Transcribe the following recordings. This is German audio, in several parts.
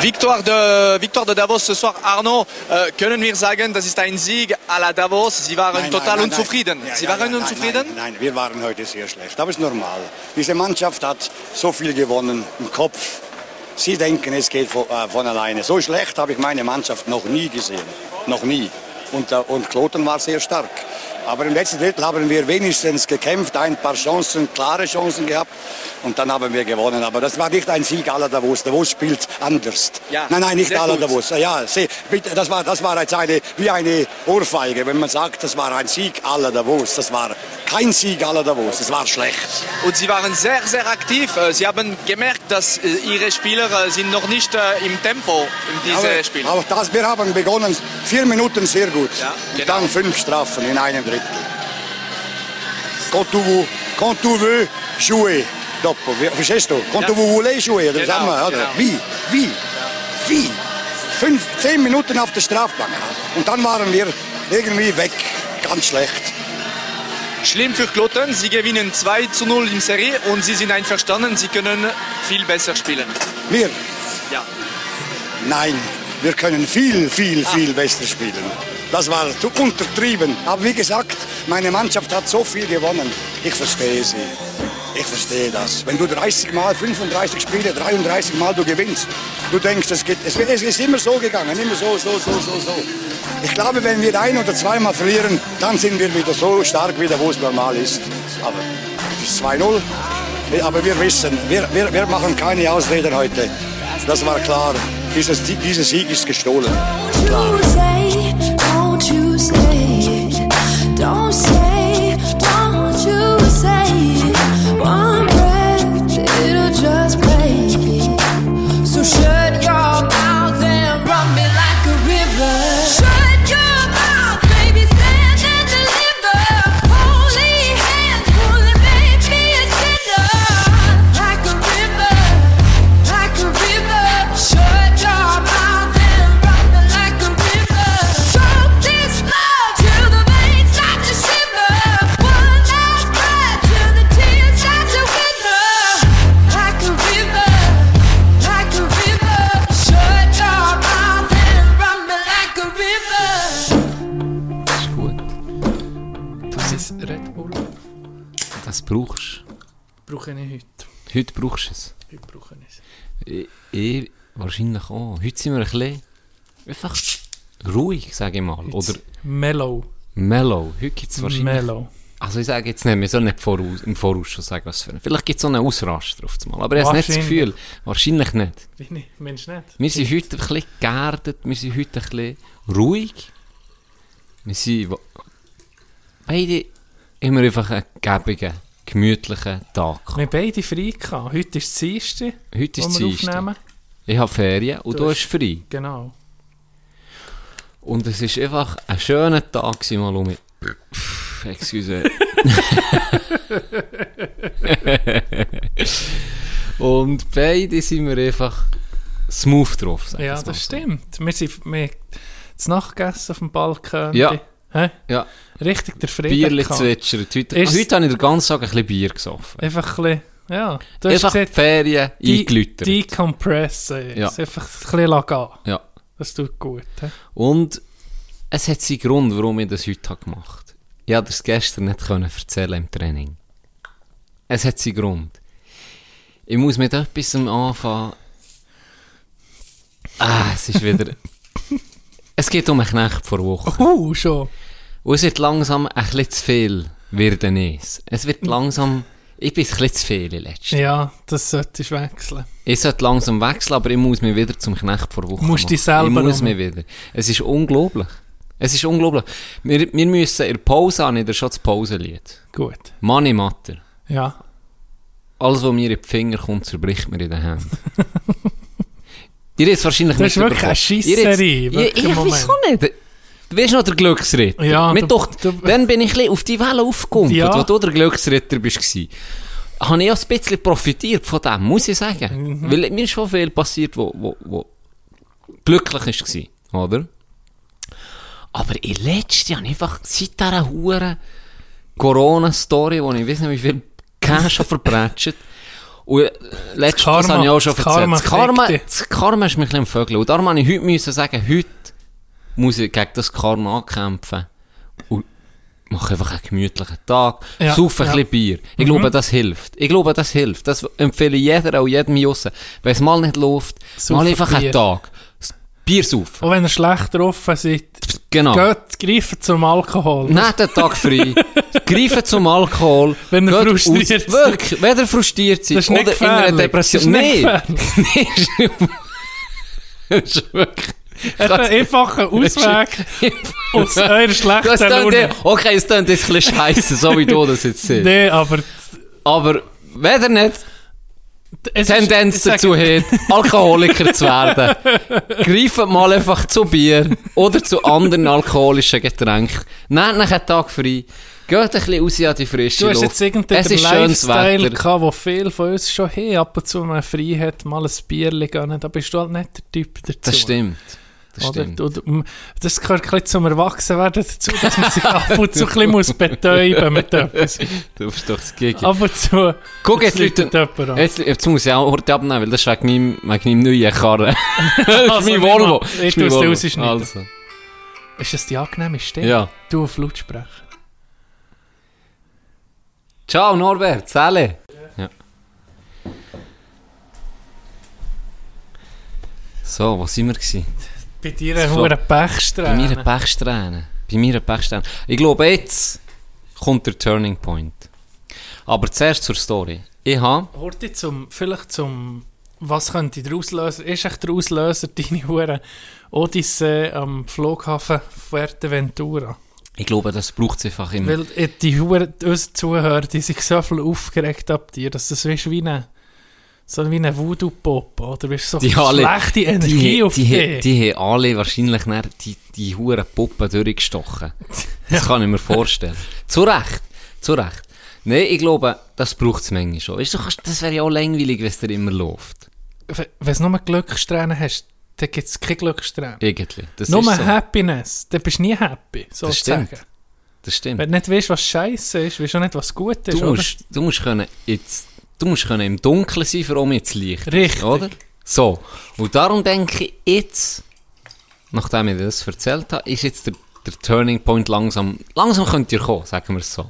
Victoire de, Victoire de Davos ce soir. Arnaud, äh, können wir sagen, das ist ein Sieg à la Davos? Sie waren Nein, total nein, nein, unzufrieden. nein. Ja, Sie ja, waren ja, unzufrieden? Nein, wir waren heute sehr schlecht. Aber es ist normal. Diese Mannschaft hat so viel gewonnen im Kopf. Sie denken, es geht von, äh, von alleine. So schlecht habe ich meine Mannschaft noch nie gesehen. Noch nie. Und, äh, und Kloten war sehr stark. Aber im letzten Drittel haben wir wenigstens gekämpft, ein paar Chancen, klare Chancen gehabt. Und dann haben wir gewonnen. Aber das war nicht ein Sieg aller Davos. Davos spielt anders. Ja, nein, nein, nicht aller. Davos. Ja, bitte, das, war, das war jetzt eine, wie eine Ohrfeige, wenn man sagt, das war ein Sieg aller Davos. Das war kein Sieg aller Davos. Das war schlecht. Und Sie waren sehr, sehr aktiv. Äh, Sie haben gemerkt, dass äh, Ihre Spieler äh, sind noch nicht im Tempo in diesem Spiel. auch das, wir haben begonnen, vier Minuten sehr gut. Ja, Und genau. dann fünf Strafen in einem Drittel. Quand tu, quand tu veux jouer. Dopo, verstehst du? Quand Ja. tu voulais jouer, das Genau, haben wir, oder? genau. Wie? Wie? Wie? Fünf, zehn Minuten auf der Strafbank. Und dann waren wir irgendwie weg. Ganz schlecht. Schlimm für Kloten. Sie gewinnen 2 zu 0 im Serie und Sie sind einverstanden. Sie können viel besser spielen. Wir? Ja. Nein, wir können viel, viel, viel besser spielen. Das war zu untertrieben. Aber wie gesagt, meine Mannschaft hat so viel gewonnen. Ich verstehe sie. Ich verstehe das. Wenn du 30 Mal, 35 Spiele, 33 Mal du gewinnst, du denkst, es, geht, es, es ist immer so gegangen, immer so, so, so, so, so. Ich glaube, wenn wir ein oder zweimal verlieren, dann sind wir wieder so stark wieder, wo es normal ist. Aber es ist 2-0. Aber wir wissen, wir, wir, wir machen keine Ausreden heute. Das war klar. Dieses, dieser Sieg ist gestohlen. Klar. Brauchst Brauche ich heute. Heute brauchst du es. Heute brauche ich es. Ich, ich wahrscheinlich auch. Heute sind wir ein bisschen einfach ruhig, sage ich mal. Oder Mellow. mellow. Heute gibt es wahrscheinlich... Mellow. Also ich sage jetzt nicht, wir sollen nicht voraus, im Voraus schon sagen, was für ein... Vielleicht gibt es so einen Ausraster auf einmal. Aber ich habe nicht das. Gefühl. Wahrscheinlich nicht. Wie nicht? Mensch nicht. Wir sind heute ein bisschen geerdet, wir sind heute ein bisschen ruhig. Wir sind beide immer einfach einen gebigen, gemütlichen Tag. Wir haben beide frei gehabt. Heute ist das Dienstag, Heute ist Dienstag. aufnehmen. Ich habe Ferien und Du du hast- frei. Genau. Und es war einfach ein schöner Tag, gewesen, mal um mich. Pff, Excuse. und beide sind wir einfach smooth drauf. Ja, das so. stimmt. Wir sind wir haben zu Nacht gegessen auf dem Balkon. Ja. Hä? Ja, Richtig der Frieden Bierli gehabt. zwitschert. Heute, Ist- heute habe ich den ganzen Tag ein bisschen Bier gesoffen. Einfach ein bisschen, ja. Du Einfach die gesagt, Ferien die, eingelütert. decompressen. Ja. Einfach ein bisschen gehen. Ja. Das tut gut. hä? Und es hat seinen Grund, warum ich das heute habe gemacht habe. Ich konnte das gestern nicht können erzählen im Training. Es hat seinen Grund. Ich muss mit etwas anfangen. Ah, es ist wieder... es geht um einen Knecht vor Woche. Uh, schon. Und es wird langsam ein bisschen zu viel werden es. Es wird langsam... Ich bin ein bisschen zu viel in letzter Ja, das solltest du wechseln. Ich sollte langsam wechseln, aber ich muss mich wieder zum Knecht vor Woche Musst machen. dich selber Ich muss mich wieder. Es ist unglaublich. Es ist unglaublich. Wir, wir müssen in der Pause an, ich schon das Pausenlied. Gut. Money Matter. Ja. Alles, was mir in die Finger kommt, zerbricht mir in den Händen. Ihr es wahrscheinlich Das ist wirklich eine Scheisserei, Ja, ich weiß auch nicht. Du weißt noch der Glücksritter. Ja, Mit doch, dann bin ich ein auf die Welle aufgekommen, Ja. wo du der Glücksritter bist. gsi. Habe ich auch ein bisschen profitiert von dem, muss ich sagen. Mhm. Weil mir ist schon viel passiert, wo, wo, wo glücklich war, oder? Aber in letzter Jahr einfach seit dieser huren Corona-Story, wo ich weiß nicht, wie viel Cash verbrätscht Und äh, letztes das habe ich auch schon das erzählt. Karma das Karma, das Karma ist mich ein bisschen am Vögeln. Und darum musste ich heute müssen sagen, heute muss ich gegen das Karma ankämpfen. Und mache einfach einen gemütlichen Tag. Ja, Saufe ein ja. bisschen Bier. Ich glaube, das hilft. Ich glaube, das hilft. Das empfehle ich jeder, auch jedem Jussen. Wenn es mal nicht läuft, Saufen mal einfach einen Bier. Tag. Das Bier saufen. Auch wenn ihr schlecht drauf seid, Genau. geht, greifen zum Alkohol. Nicht den Tag frei. Greifen zum Alkohol. Wenn ihr frustriert aus- Wirklich, wenn ihr frustriert seid. Das ist oder in einer. Depression. Ist Nein. ist- Das ist wirklich... Ein einfacher Ausweg aus eurer schlechten Laune. okay, es klingt jetzt ein bisschen scheiße, so wie du das jetzt siehst. Nee, aber Aber wenn ihr nicht es Tendenz ist, dazu hat, Alkoholiker zu werden, greift mal einfach zu Bier oder zu anderen alkoholischen Getränken. Nehmt euch einen Tag frei. Geht ein bisschen raus an die frische Du hast Luft. jetzt irgendeinen es ist schönes Lifestyle gehabt, wo viele von uns schon haben, ab und zu mal frei hat, mal ein Bierchen gönnen, da bist du halt nicht der Typ dazu. Das stimmt. Das Oder? stimmt. Um, das gehört ein bisschen zum Erwachsenwerden dazu, dass man sich ab und zu ein bisschen muss betäuben mit etwas. Du bist doch das Gigi. Ab und zu Guck, jetzt läutet Leute, jemand an. jetzt, jetzt muss ich auch heute abnehmen, weil das ist wegen meinem, wegen meinem neuen Karren. das ist Also, mein Volvo. Ich ist tu mein es dir. Also. Ist das die angenehme Stimme? Ja. Du auf Lautsprecher. Ciao Norbert, Sally. Ja. So, wo sind wir gewesen? Bei dir eine Flo- hohe Bei mir Pechsträhne. eine Pechsträhne. Bei mir eine Pechsträhne. Ich glaube, jetzt kommt der Turning Point. Aber zuerst zur Story. Ich habe... Horti zum, vielleicht zum, was könnte der Auslöser, ist echt der Auslöser deine Hure Odyssee am Flughafen Fuerteventura? Ich glaube, das braucht es einfach immer. Weil die Hure, unsere Zuhörer, die sind so viel aufgeregt ab dir, dass das wie eine, so wie eine Voodoo-Pop, oder? Weißt, so Die alle- schlechte Energie die, auf die, dich. die, die haben alle wahrscheinlich die, die huren Puppen durchgestochen. Das kann ich mir vorstellen. zu Recht. Zu Recht. Nein, ich glaube, das braucht es manchmal schon. Weißt du, das wäre ja auch langweilig, wenn es dir immer läuft. Wenn du nur Glückssträhnen hast, dann gibt es keine Glückssträhnen. Irgendwie. Das Nur ist so. Happiness, dann bist du nie happy, Das sozusagen. stimmt. Das stimmt. Wenn du nicht weißt, was scheiße ist, weißt du auch nicht, was gut ist, Du oder? musst, du musst können jetzt, du musst können im Dunkeln sein, für um jetzt Licht. Richtig. Oder? So. Und darum denke ich jetzt, nachdem ich dir das erzählt habe, ist jetzt der, der Turning Point langsam, langsam könnt ihr kommen, sagen wir es so.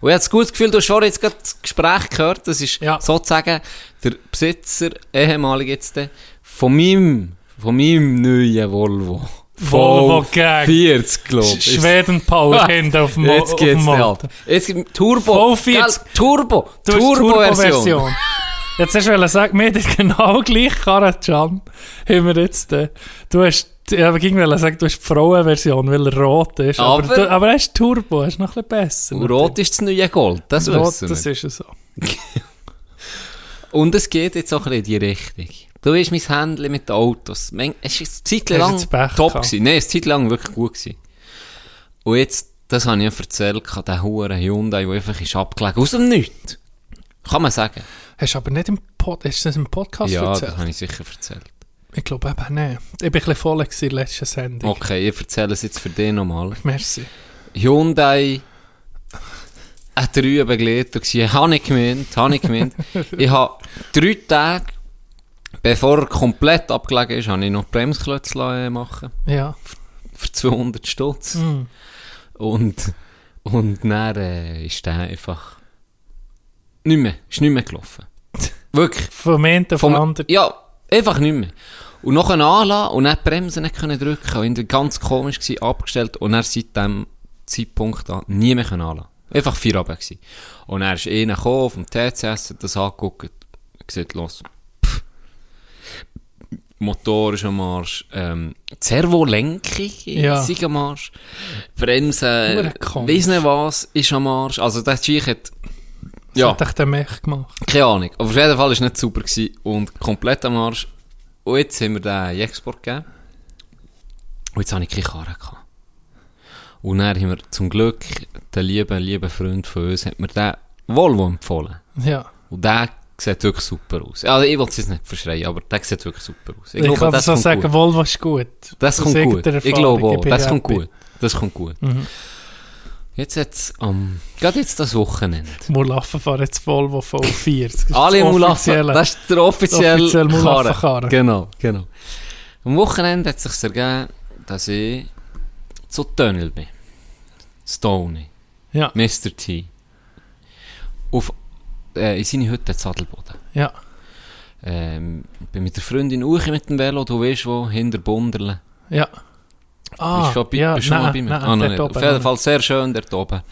Und ich habe das gute Gefühl, du hast vorhin jetzt gerade das Gespräch gehört, das ist Ja. sozusagen der Besitzer, ehemalig jetzt, der, von meinem, von meinem neuen Volvo. Volvo V Gang. 40, glaube ich. Schweden Power hinten auf dem Mo- Jetzt geht's Motor. ab. Jetzt Turbo. V40. Gell? Turbo. Turbo-Version. Turbo-Version. Jetzt hast du sagen, wir haben genau gleich Karren, Can. Haben wir jetzt, äh, du hast, ich habe irgendwie sagen, du hast die Frauenversion, weil er rot ist. Aber, Aber- du, aber er ist Turbo, er ist noch ein bisschen besser. Und Rot ist das neue Gold, das Rot, wissen das wir. ist ja so. Und es geht jetzt auch ein bisschen in die Richtung. Du weißt, mein Händchen mit den Autos. Es war eine Zeit lang top. gehabt? Gewesen. Nein, eine Zeit lang wirklich gut. Gewesen. Und jetzt, das habe ich ja erzählt, der hure Hyundai, der einfach ist abgelegen. Aus dem Nichts. Kann man sagen. Hast du aber nicht im, Pod, hast du das im Podcast ja, erzählt? das habe ich sicher erzählt. Ich glaube eben nicht. Ich bin ein voll in der letzten Sendung. Okay, ich erzähle es jetzt für dich nochmal. Merci. Hyundai ein drei Begleiter gewesen. Habe ich gemeint, habe ich gemeint. ich habe drei Tage, bevor er komplett abgelegen ist, habe ich noch Bremsklötze lassen machen Ja. für 200 Stutz. Mm. Und, und dann äh, ist der einfach nicht mehr, ist nicht mehr gelaufen. Wirklich. Vom einen auf Vom, anderen. ja, einfach nicht mehr. Und noch ein Anlassen und dann die Bremse nicht können drücken. Und ganz komisch gewesen, abgestellt. Und er seit dem Zeitpunkt an nie mehr können anlassen. Einfach vier Abend gewesen. Und er ist einer gekommen, dem TCS, hat das angeguckt, gesagt, los. Motor ist am Arsch, ähm, Servolenkung Ja. ist am Arsch, Bremse, Hure komisch. weiss nicht was, ist am Arsch. Also der Scheich hat, Ja. ja. hat echt der Mech gemacht. Keine Ahnung. Aber auf jeden Fall war es nicht super gewesen und komplett am Arsch. Und jetzt haben wir den Export gegeben. Und jetzt habe ich keine Karre gehabt. Und dann haben wir zum Glück den lieben, lieben Freund von uns, hat mir den Volvo empfohlen. Ja. Und der sieht wirklich super aus. Also ich will es jetzt nicht verschreien, aber der sieht wirklich super aus. Ich, kann das so sagen, gut. Volvo ist gut. Das kommt gut. Ich glaube auch. Das kommt gut. Das kommt gut. Mhm. Jetzt jetzt, um, gerade jetzt das Wochenende. Mulaffen fahren jetzt Volvo V4. Das ist Alle das Mulaffen, das ist der offizielle offizielle Karren. Mulaffenkarren. Genau, genau. Am Wochenende hat es sich ergeben, dass ich zu Tunnel bin. Stoney, Ja, Mr. T. Auf, äh, in seine Hütte in Sadelboden. ja. Ähm, bin mit der Freundin Uchi mit dem Velo, du weißt wo, hinter Bunderle. Ja. Ah, bist schon bei, ja, bist schon nein, bei mir? nein, Ah, oben, Auf jeden nein. Fall sehr schön dort oben.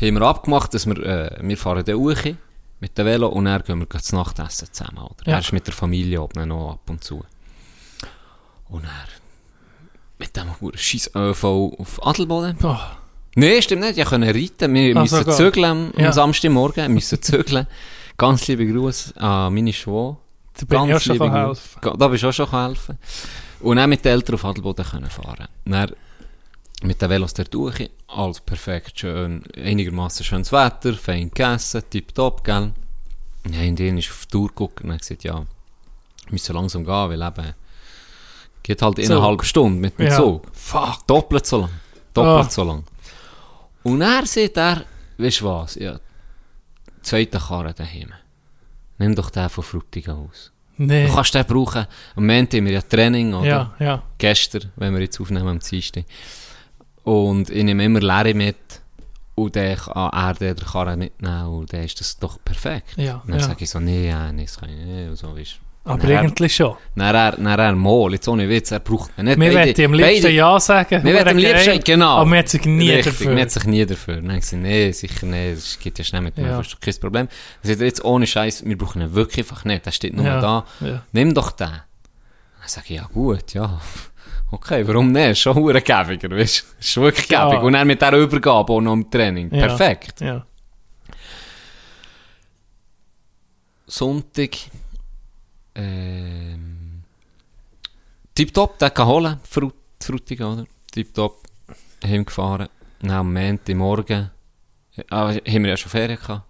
Haben wir abgemacht, dass wir, äh, wir fahren den Uchi mit dem Velo und dann gehen wir zu Nacht essen zusammen. Oder? Ja. Er ist mit der Familie oben noch ab und zu. Und er mit dem scheiß ÖV auf Adelboden. Oh, Nein, stimmt nicht. Ich konnte reiten. Wir Ah, müssen sogar. zügeln am Ja. Samstagmorgen. Wir müssen zügeln. Ganz liebe Grüße an meine Schwester. da bin ich auch schon helfen. Da bist du auch schon helfen. Und dann mit den Eltern auf Adelboden können fahren. Dann mit den Velos dort durch. Alles perfekt, schön, einigermaßen schönes Wetter, fein gegessen, tipptopp, gell? Ja, in denen ist auf die Tour geguckt und hat gesagt, ja, wir müssen langsam gehen, weil eben, geht halt Zug. halben Stunde mit dem Ja. Zug. Fuck. Doppelt so lang. Doppelt Ah. so lang. Und er sagt er, weißt du was, ja, zweite Karre daheim. Nimm doch den von Frutigen aus. Nee. Du kannst den brauchen. Am Montag haben wir ja Training, oder? Ja, ja. Gestern, wenn wir jetzt aufnehmen am Dienstag. Und ich nehme immer Larry mit. Und dann kann er den der Karre mitnehmen. Und dann ist das doch perfekt. Ja, Und dann ja. sage ich so, nee, ja, nee, das kann ich nicht. Und so, weißt. Aber er- eigentlich schon. Dann er, dann er mal, jetzt ohne Witz, er braucht ihn nicht. Wir wollten am liebsten beide- Ja sagen. Wir werden am liebsten, genau. Aber man hat sich nie Richtig, dafür. Man hat sich nie dafür. Dann gesagt, nee, sicher nicht, das geht ja schnell mit mir, Ja. das ist kein Problem. Dann sagt er jetzt ohne Scheiß, wir brauchen ihn wirklich einfach nicht, der steht nur Ja, da. ja. Nimm doch den. Dann sage ich, ja gut, ja. Okay, warum nicht? Schon hure gäbiger, weißt du? Ist wirklich Ja. gäbig. Und dann mit dieser Übergabe auch noch im Training. Perfekt. Ja. Sonntag, ähm, tipptopp, den kann holen, Frut, Frutigen, oder? Tipptopp, heimgefahren. Dann am Montagmorgen, äh, ah, haben wir ja schon Ferien gehabt,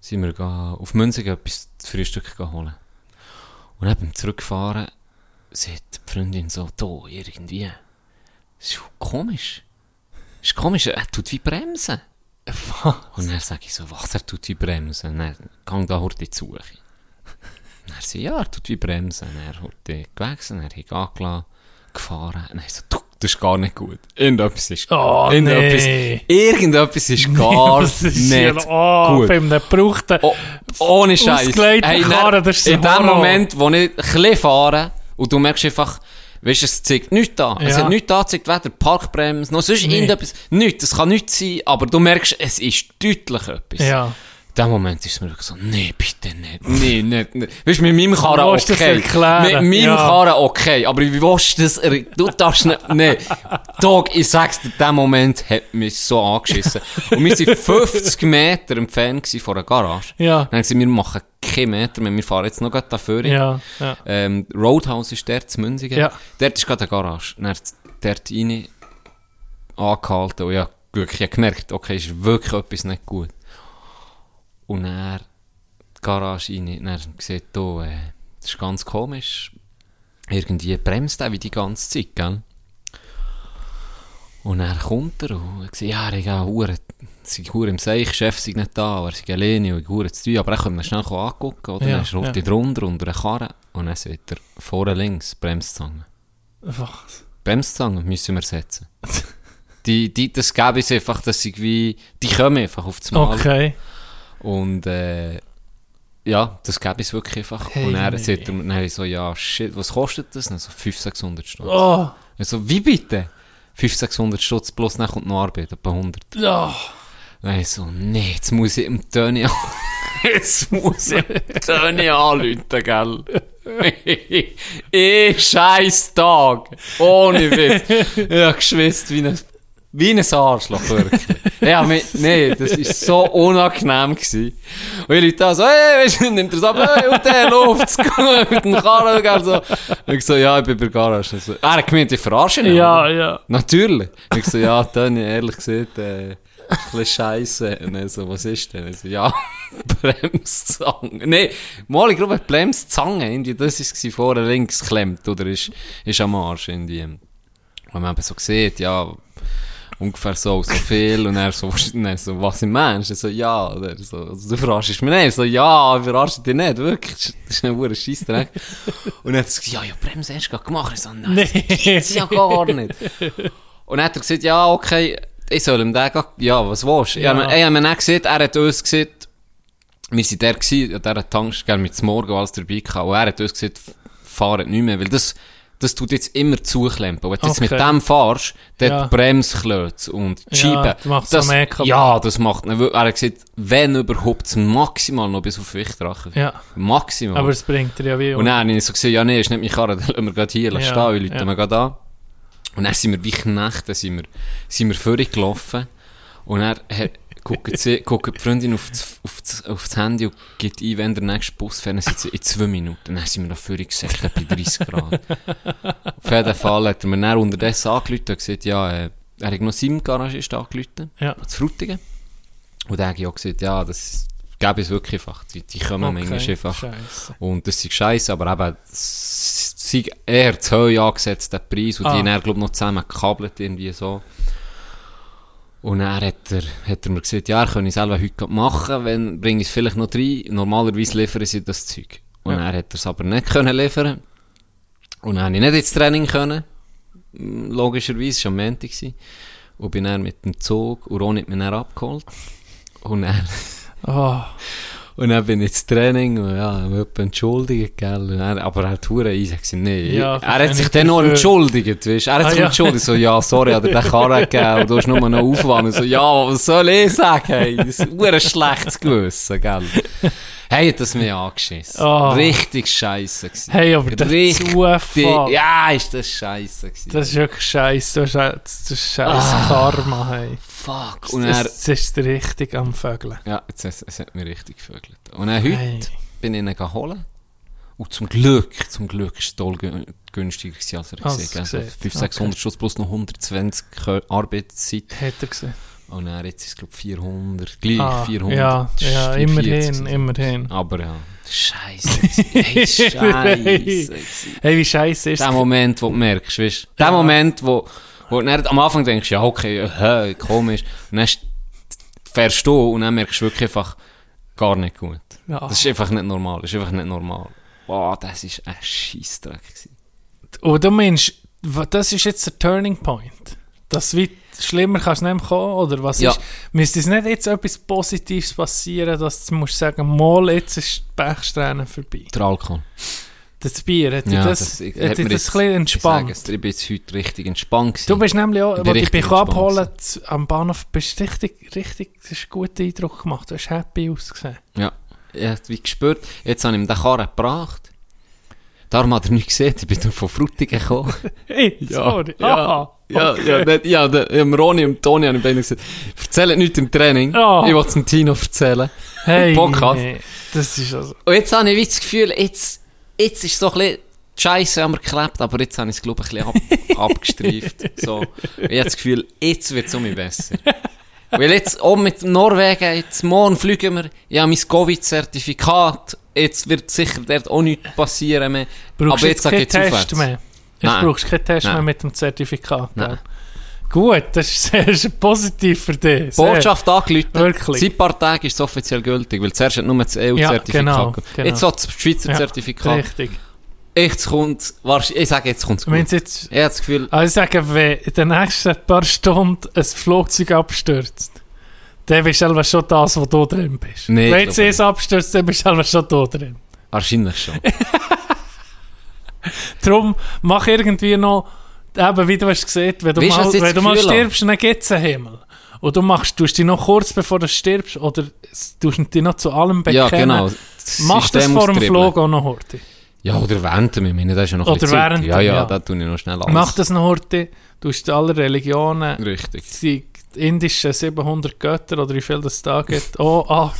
sind wir auf Münzigen etwas zu Frühstück holen. Und dann beim Zurückfahren, sagt die Freundin so, da, irgendwie, das ist komisch. Das ist komisch, er tut wie bremsen. Und dann sage ich so, was, er tut wie bremsen? Und dann gang da heute zu. Dann sagt ja, er tut wie bremsen. Er hat gewechselt, er hat angelassen, gefahren. Dann so, du, das ist gar nicht gut. Irgendetwas ist, Oh, irgendetwas, nee. irgendetwas ist gar das ist nicht oh, gut. Bei einem gebrauchten... Oh, ohne Scheiß. Ausgelegten Karren, das ist in dem. Moment, wo ich ein fahre und du merkst einfach, weißt du, es zeigt nichts da. Es Ja. hat nichts angezeigt, weder Parkbremse, noch sonst Nee. irgendetwas. Nichts. Es kann nichts sein, aber du merkst, es ist deutlich etwas. Ja. In dem Moment ist mir wirklich so, nee, bitte nicht, nee, nicht, nicht. Weißt du, mit meinem Karren okay. Mit meinem Ja. Karren okay, aber wie willst du das, du darfst nicht, nee. Dog, ich sag's dir, der Moment hat mich so angeschissen. Und wir waren 50 Meter entfernt von der Garage. Ja. Dann haben sie wir machen keine Meter mehr, wir fahren jetzt noch gerade dafür. Ja, ja. Ähm, Roadhouse ist dort, zu Münzigen. Ja. Dort ist gerade eine Garage. Dann hat dort rein angehalten und ja, wirklich gemerkt, okay, ist wirklich etwas nicht gut. Und er die Garage rein, dann hat er gesagt, oh, äh, das ist ganz komisch. Irgendwie bremst er wie die ganze Zeit, gell? Und dann kommt er und sagt, ja, er hat Hure, sei Hure im Seich, Chef sei nicht da, er sei alleine und Hure zu tun, aber er könnte ihn schnell angucken, oder? Ja, dann er ja. ja. drunter, unter einer Karre, und dann sagt er, vorne links, Bremszange. Was? Bremszange müssen wir setzen. die, die, das gäbe es einfach, dass sie wie, die kommen einfach auf das Mal. Okay. Und, äh, ja, das gäbe es wirklich einfach. Hey, und er nee. sagt dann ich so, ja, shit, was kostet das? Dann so 500, 600 Stutz. Oh. Also, wie bitte? 500, 600 Stutz plus dann kommt noch Arbeit, etwa 100. Oh. Dann ich so, nee, jetzt muss ich im Töni jetzt muss ich im Töni anrufen, gell? eh, scheiß Tag. Ohne Witz. Ich hab geschwitzt wie ein, wie ein Arschloch, wirklich. ja, mir, nee, das war so unangenehm gewesen. Und die Leute da so, hey, weißt du, nimmt er so ab, hey, und der läuft's mit dem Karren, gell, so. Und ich so, ja, ich bin bei der Garage. So, er hat gemeint, ich verarsche ihn. Ja, oder? ja. Natürlich. Ich so, ja, Toni, ehrlich gesagt, äh, ein bisschen scheisse. Und er so, was ist denn? Ich so, ja, Bremszange. Nee, mal, ich glaube, Bremszange, irgendwie, das war vorne links geklemmt, oder ist, ist am Arsch, irgendwie. Und man eben so sieht, ja, ungefähr so, so viel. Und er so, und er so was im Mensch? Er so, ja. Und er so, also, du verarschst mich nicht. Er so, ja, ich verarsche dich nicht, wirklich. Das ist ein verdammter Scheissdreck. Und er hat gesagt, ja, ja, Bremse hast du gerade gemacht. Ich so, nein, das gibt's ja gar nicht. Und dann hat er gesagt, ja, okay, ich soll ihm den, ja, was willst du? Ja. Ich habe mir dann gesagt, er hat uns gesagt, wir waren der gewesen, an dieser Tankstelle mit zum Morgen alles dabei gehabt, und er hat uns gesagt, f- fahrt nicht mehr, weil das, das tut jetzt immer zuklempen. Wenn du jetzt Okay. mit dem fahrst, der Ja. Bremsklötze und die Ja, Scheiben. das. Ja, das macht ihn Er hat gesagt, wenn überhaupt, maximal noch bis auf Wichtrachen. Ja. Maximal. Aber es bringt dir ja wie Und dann habe ich so gesagt, ja, nee, ist nicht meine Karre, dann lassen wir gerade hier Ja, stehen, ich ja. Leute wir gerade an. Und dann sind wir wie Knechte, sind wir, sind wir vorgelaufen. Und dann hat, guckt, sie, die Freundin auf das, auf, das, auf das Handy und gibt ein, wenn der nächste Bus fährt, dann sind sie in zwei Minuten. Dann sind wir da vorher gesäckelt bei 30 Grad. auf jeden Fall hat er mir dann unterdessen angerufen und gesagt, ja, äh, er hat noch sieben Garagisten angerufen, Ja. zu Frutigen. Und dann habe ich auch gesagt, ja, das gäbe es wirklich einfach. Die, die kommen manchmal einfach. Scheisse. Und das ist scheiße, aber eben, es sei eher zu hoch angesetzt, der Preis. Und Ah. die haben dann, glaub ich, noch zusammen gekabelt, irgendwie so. Und dann hat er, hat er mir gesagt, ja, er könne ich selber heute machen, wenn, bringe ich es vielleicht noch rein. Normalerweise liefern sie das Zeug. Und Ja. er hat er es aber nicht können liefern. Und dann habe ich nicht ins Training können. Logischerweise, es war am Montag. gewesen. Und bin dann mit dem Zug, und Ron hat mich dann abgeholt. Und dann, Oh, und dann bin ich ins Training und ja, ich entschuldigt, gell. Und er, aber er hat hure easy gesagt, nee. Ja, er hat sich ich dann noch entschuldigt, weißt Er hat Ah, sich ja. entschuldigt, so, ja, sorry, hat er den Karren gegeben und du hast nur noch aufgewandt. So, ja, was soll ich sagen, hey? Das ist hure schlechtes Gewissen, gell. Hey, hat das mir angeschissen. Oh. Richtig scheisse gewesen. Hey, aber der Richtig, Zufall. ja, ist das scheisse gewesen. Das ist wirklich scheiße. Das ist, das ist scheiß Ah. Karma, hey. Fuck. Und er, Das, das ist der richtig am Vögeln. ja, jetzt, es, es hat mich richtig gevögelt. Und dann heute, Hey. bin ich ihn holen. Und zum Glück, zum Glück ist es toll gün- günstiger gewesen, als er Als gesehen hat. gesehen. 500, 600 Schuss plus noch 120 Kö- Arbeitszeit. Hat er gesehen. Und dann jetzt ist es, glaube ich, 400. Gleich, Ah, 400. ja, Das ja, 440 immerhin, immerhin. Aber ja, scheiße. hey, scheiße. Hey, wie scheiße ist Der es? Moment, wo du merkst, weißt du? Der Ja. Moment, wo, du dann am Anfang denkst, ja, okay, hä, komisch. Und dann st- fährst du und dann merkst du wirklich einfach gar nicht gut. Ja. Das ist einfach nicht normal. Das ist einfach nicht normal. Boah, das ist ein Scheissdreck gewesen. Und du meinst, das ist jetzt der Turning Point. Das wie schlimmer kann es nicht kommen, oder was Ja. ist, müsste es nicht jetzt etwas Positives passieren, dass du musst sagen, mal, jetzt ist die Pechsträhne vorbei. Der Alkohol. Das Bier, hat Ja, das, das- ich- hat das jetzt- ein bisschen Ich entspannt? sage ich bin jetzt heute richtig entspannt gewesen. Du bist nämlich auch, als ich dich entspannt abholen am Bahnhof, bist du richtig, richtig, das ist einen guten Eindruck gemacht, du hast happy ausgesehen. Ja, ich habe wie gespürt. Jetzt habe ich ihm den Karren gebracht. Darum hat er nicht gesehen, ich bin nur von Frutigen gekommen. Hey, sorry. Ja, Ah, ja, okay. ja, nicht, ja, der, dem Ronny und Toni habe ich beiden gesagt, erzählt nichts im Training. Ah. Ich will es dem Tino erzählen. Hey, Podcast. nee, das ist also... Und jetzt habe ich wie das Gefühl, jetzt, jetzt ist so ein bisschen Scheisse an mir geklebt, aber jetzt habe ich es, glaube ich, ein bisschen ab, abgestreift. So. Ich habe das Gefühl, jetzt wird es um mich besser. Weil jetzt, auch mit Norwegen, jetzt morgen fliegen wir, ich habe mein Covid-Zertifikat, jetzt wird sicher dort auch nichts passieren mehr. Brauchst aber jetzt jetzt Test aufwärts. mehr? Jetzt Nein. brauchst du keinen Test Nein. mehr mit dem Zertifikat. Nein. Gut, das ist sehr positiv für dich. Sehr. Botschaft angerufen. Wirklich. Seit paar Tagen ist es offiziell gültig, weil zuerst hat nur das EU-Zertifikat. genau, gehabt. genau. Jetzt hat das Schweizer Ja, Zertifikat. Richtig. Jetzt kommt, ich sage, jetzt kommt es gut. jetzt... Ich habe das Gefühl, Also ich sage, wenn in den nächsten paar Stunden ein Flugzeug abstürzt, dann bist du selber schon das, wo du drin bist. Nee, wenn jetzt es abstürzt, dann bist du selber schon da drin. wahrscheinlich schon. Darum mach irgendwie noch, eben wie du hast gesehen, wenn du Weißt mal, wenn du mal stirbst, dann gibt es einen Himmel. Und du machst, tust dich noch kurz bevor du stirbst, oder tust dich noch zu allem bekennen. ja, genau. Das Mach das vor dem. Flug auch noch heute. Ja, oder während dem, ich meine, das ist ja noch Oder ein bisschen Zeit. während Ja, ja, ja. da tue ich noch schnell alles. Mach das noch heute. Du hast alle Religionen, Richtig. die indischen 700 Götter, oder wie viel das da gibt. Oh, ah.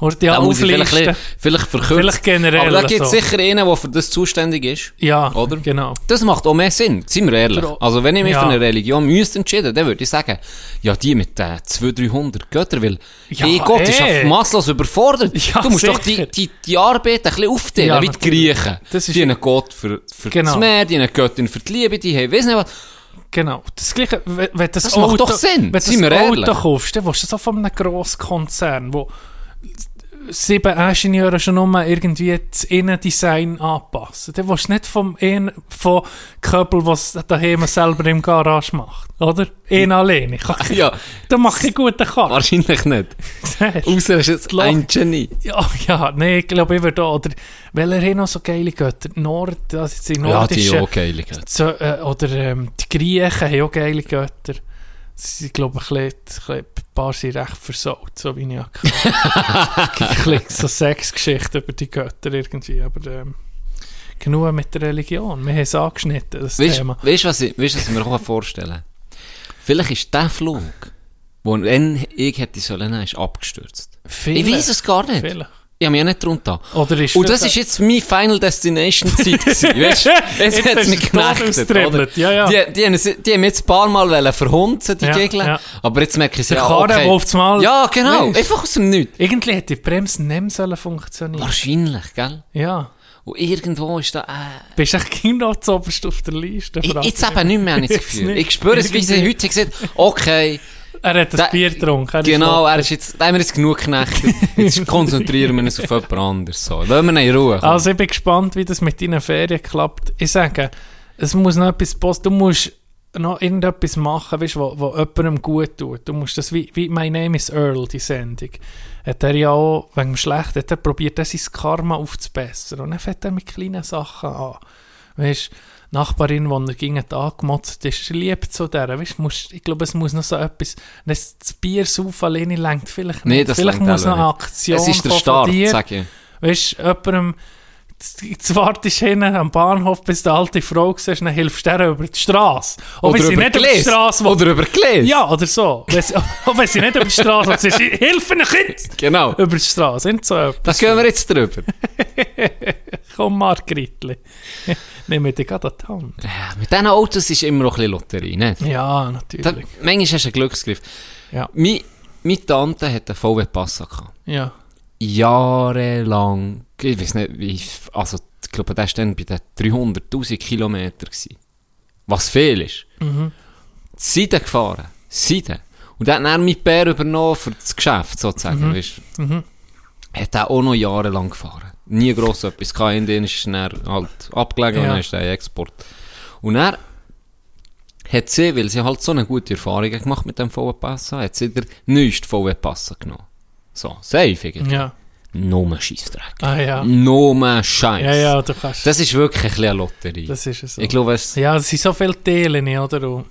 Heute ja da muss ich vielleicht, bisschen- vielleicht verkürzen. Vielleicht generell Aber da gibt es so. sicher einen, der für das zuständig ist. Ja, Oder? genau. Das macht auch mehr Sinn, sind wir ehrlich. Also wenn ich mich Ja. für eine Religion müsste entscheiden, dann würde ich sagen, ja die mit den 200, 300 Göttern, weil Ja, hey Gott ist eh. auf masslos überfordert. Ja, du musst doch sicher. die, die, die Arbeit ein bisschen aufteilen, Ja, wie die. Griechen. Das ist- die haben einen Gott für, für Genau. das Meer, die haben eine Göttin für die Liebe, die haben, weiss nicht was. Genau. Das Gleiche, wenn das, Das macht Auto, doch Sinn, Wenn du seien das Auto kaufst, dann willst du das auch von einem grossen Konzern, wo sieben Ingenieure schon nur irgendwie das Innendesign anpassen. Dann willst du nicht vom einen, von Köbel, was daheim selber im Garage macht. Oder? Einen alleine. Ja, Dann mache ich guten Karren. wahrscheinlich nicht. Du? Außer es ist jetzt ein Genie. Ja, ja, nee, ich glaube, ich würde auch. Oder, weil er noch so geile Götter. Nord, also jetzt die Ja, die auch geile Götter. so, äh, oder ähm, die Griechen haben auch geile Götter. Sie, ich glaube, ein, bisschen, ein, bisschen, ein paar sind recht versaut, so wie ich Es gibt so Sexgeschichten über die Götter irgendwie, aber ähm, genug mit der Religion. Wir haben es angeschnitten, das Weißt Thema. du, weißt, was, ich, weißt, was ich mir vorstellen kann? Vielleicht ist der Flug, den ich hätte sollen, ist abgestürzt. Ich Vielleicht, weiß es gar nicht. Vielleicht. Ich habe mich ja nicht drunter. Oder ist Und das ist jetzt meine Final Destination Zeit gewesen, weißt du? Jetzt Jetzt hat es mich oder? Ja, ja. Die, die, haben, sie- die haben jetzt ein paar Mal verhunzen, die Ja, Gegner. ja. Aber jetzt merke ich Der ja, Karren, okay. aufs Mal- Ja, genau. Weißt- Einfach aus dem Nichts. Irgendwie hätte die Bremse nicht sollen funktionieren Wahrscheinlich, gell? Ja. Und irgendwo ist da... Äh, Bist du genau zuoberst auf der Liste? ich, jetzt ich eben nicht mehr, habe ich das Gefühl. Ich spüre es, wie sie heute gesagt okay, Er hat ein Da- Bier getrunken. genau, er ist jetzt, da haben wir jetzt genug geknechtet. Jetzt konzentrieren wir uns auf jemand anderes. So. Lassen wir ihn in Ruhe. komm. Also ich bin gespannt, wie das mit deinen Ferien klappt. Ich sage, es muss noch etwas posten. Du musst noch irgendetwas machen, weißt, wo, wo jemandem gut tut. Du musst das, wie, wie My Name is Earl, die Sendung, hat er ja auch, wegen dem Schlecht, hat er probiert, das sein Karma aufzubessern. Und dann fängt er mit kleinen Sachen an. Weißt, Nachbarin, die er ging, hat angemotzt ist, lieb zu der. Weißt, musst, ich glaube, es muss noch so etwas, das Bier saufen alleine längt vielleicht nicht. Nee, das vielleicht muss noch eine. Aktion Es ist der Start, dir. sag ich. Weißt du, jemandem, jetzt wartest du hinten am Bahnhof, bis du eine alte Frau siehst, dann hilfst du der über die Straße. Auch wenn sie nicht über die. Straße. Oder über Gläs. Ja, oder so. Wenn sie, auch wenn sie nicht über die Straße will, sie hilf einem Kind Genau. über die Straße. Nicht so etwas. Das gehen wir jetzt drüber. Komm, Margritli. Nimm dich gerade an die Hand. Ja, mit diesen Autos ist immer noch ein bisschen Lotterie, nicht? Ja, Da, natürlich. manchmal hast du einen Glücksgriff. Ja. Meine, meine Tante hat einen VW Passat. Ja. Jahrelang. Ich weiß nicht, wie. Also, ich glaube, der war dann bei den 300.000 Kilometer. Gewesen. Was viel ist. Mhm. Seiden gefahren. Seiden. Und der hat dann mit Bär übernommen für das Geschäft, sozusagen. Weißt? Mhm. Hat er auch noch jahrelang gefahren. Nie gross etwas gehabt. In denen ist er dann halt abgelegen und Ja. dann ist er in Export. Und er hat sie, weil sie halt so eine gute Erfahrung gemacht mit dem VW Passat, hat sie den neuesten VW Passat genommen. So, safe irgendwie. Ja. Nur Scheissdreck. Ah ja. Nur Scheiß. Ja, ja, du kannst. Das ist wirklich ein bisschen eine Lotterie. das ist es so. Ich glaube, es... Ja, es sind so viele Teile, oder? Und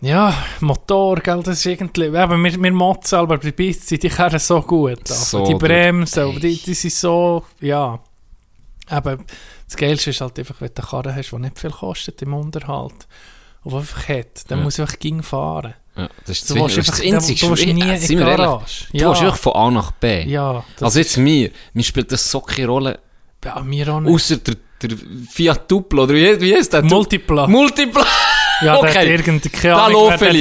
ja, Motor, gell, das ist irgendwie... Eben, wir, wir motzen selber bei Beats, die kehren so gut. So die. Bremsen, aber die, die sind so... Ja. Eben, das Geilste ist halt einfach, wenn du eine Karre hast, die nicht viel kostet im Unterhalt. Und die einfach hat, dann Ja. muss ich einfach ging fahren. Ja, das ist Du das, einfach, das Einzige. du willst nie Äh, in ehrlich, Garage. Du Ja, wirklich von A nach B. ja, also jetzt mir, mir spielt das so keine Rolle, ja, mir auch nicht. außer der, der Fiat Duplo, oder wie, wie heißt der? Multipla. Multipla. ja, der hat okay. irgendwie keine Da Ahnung, designt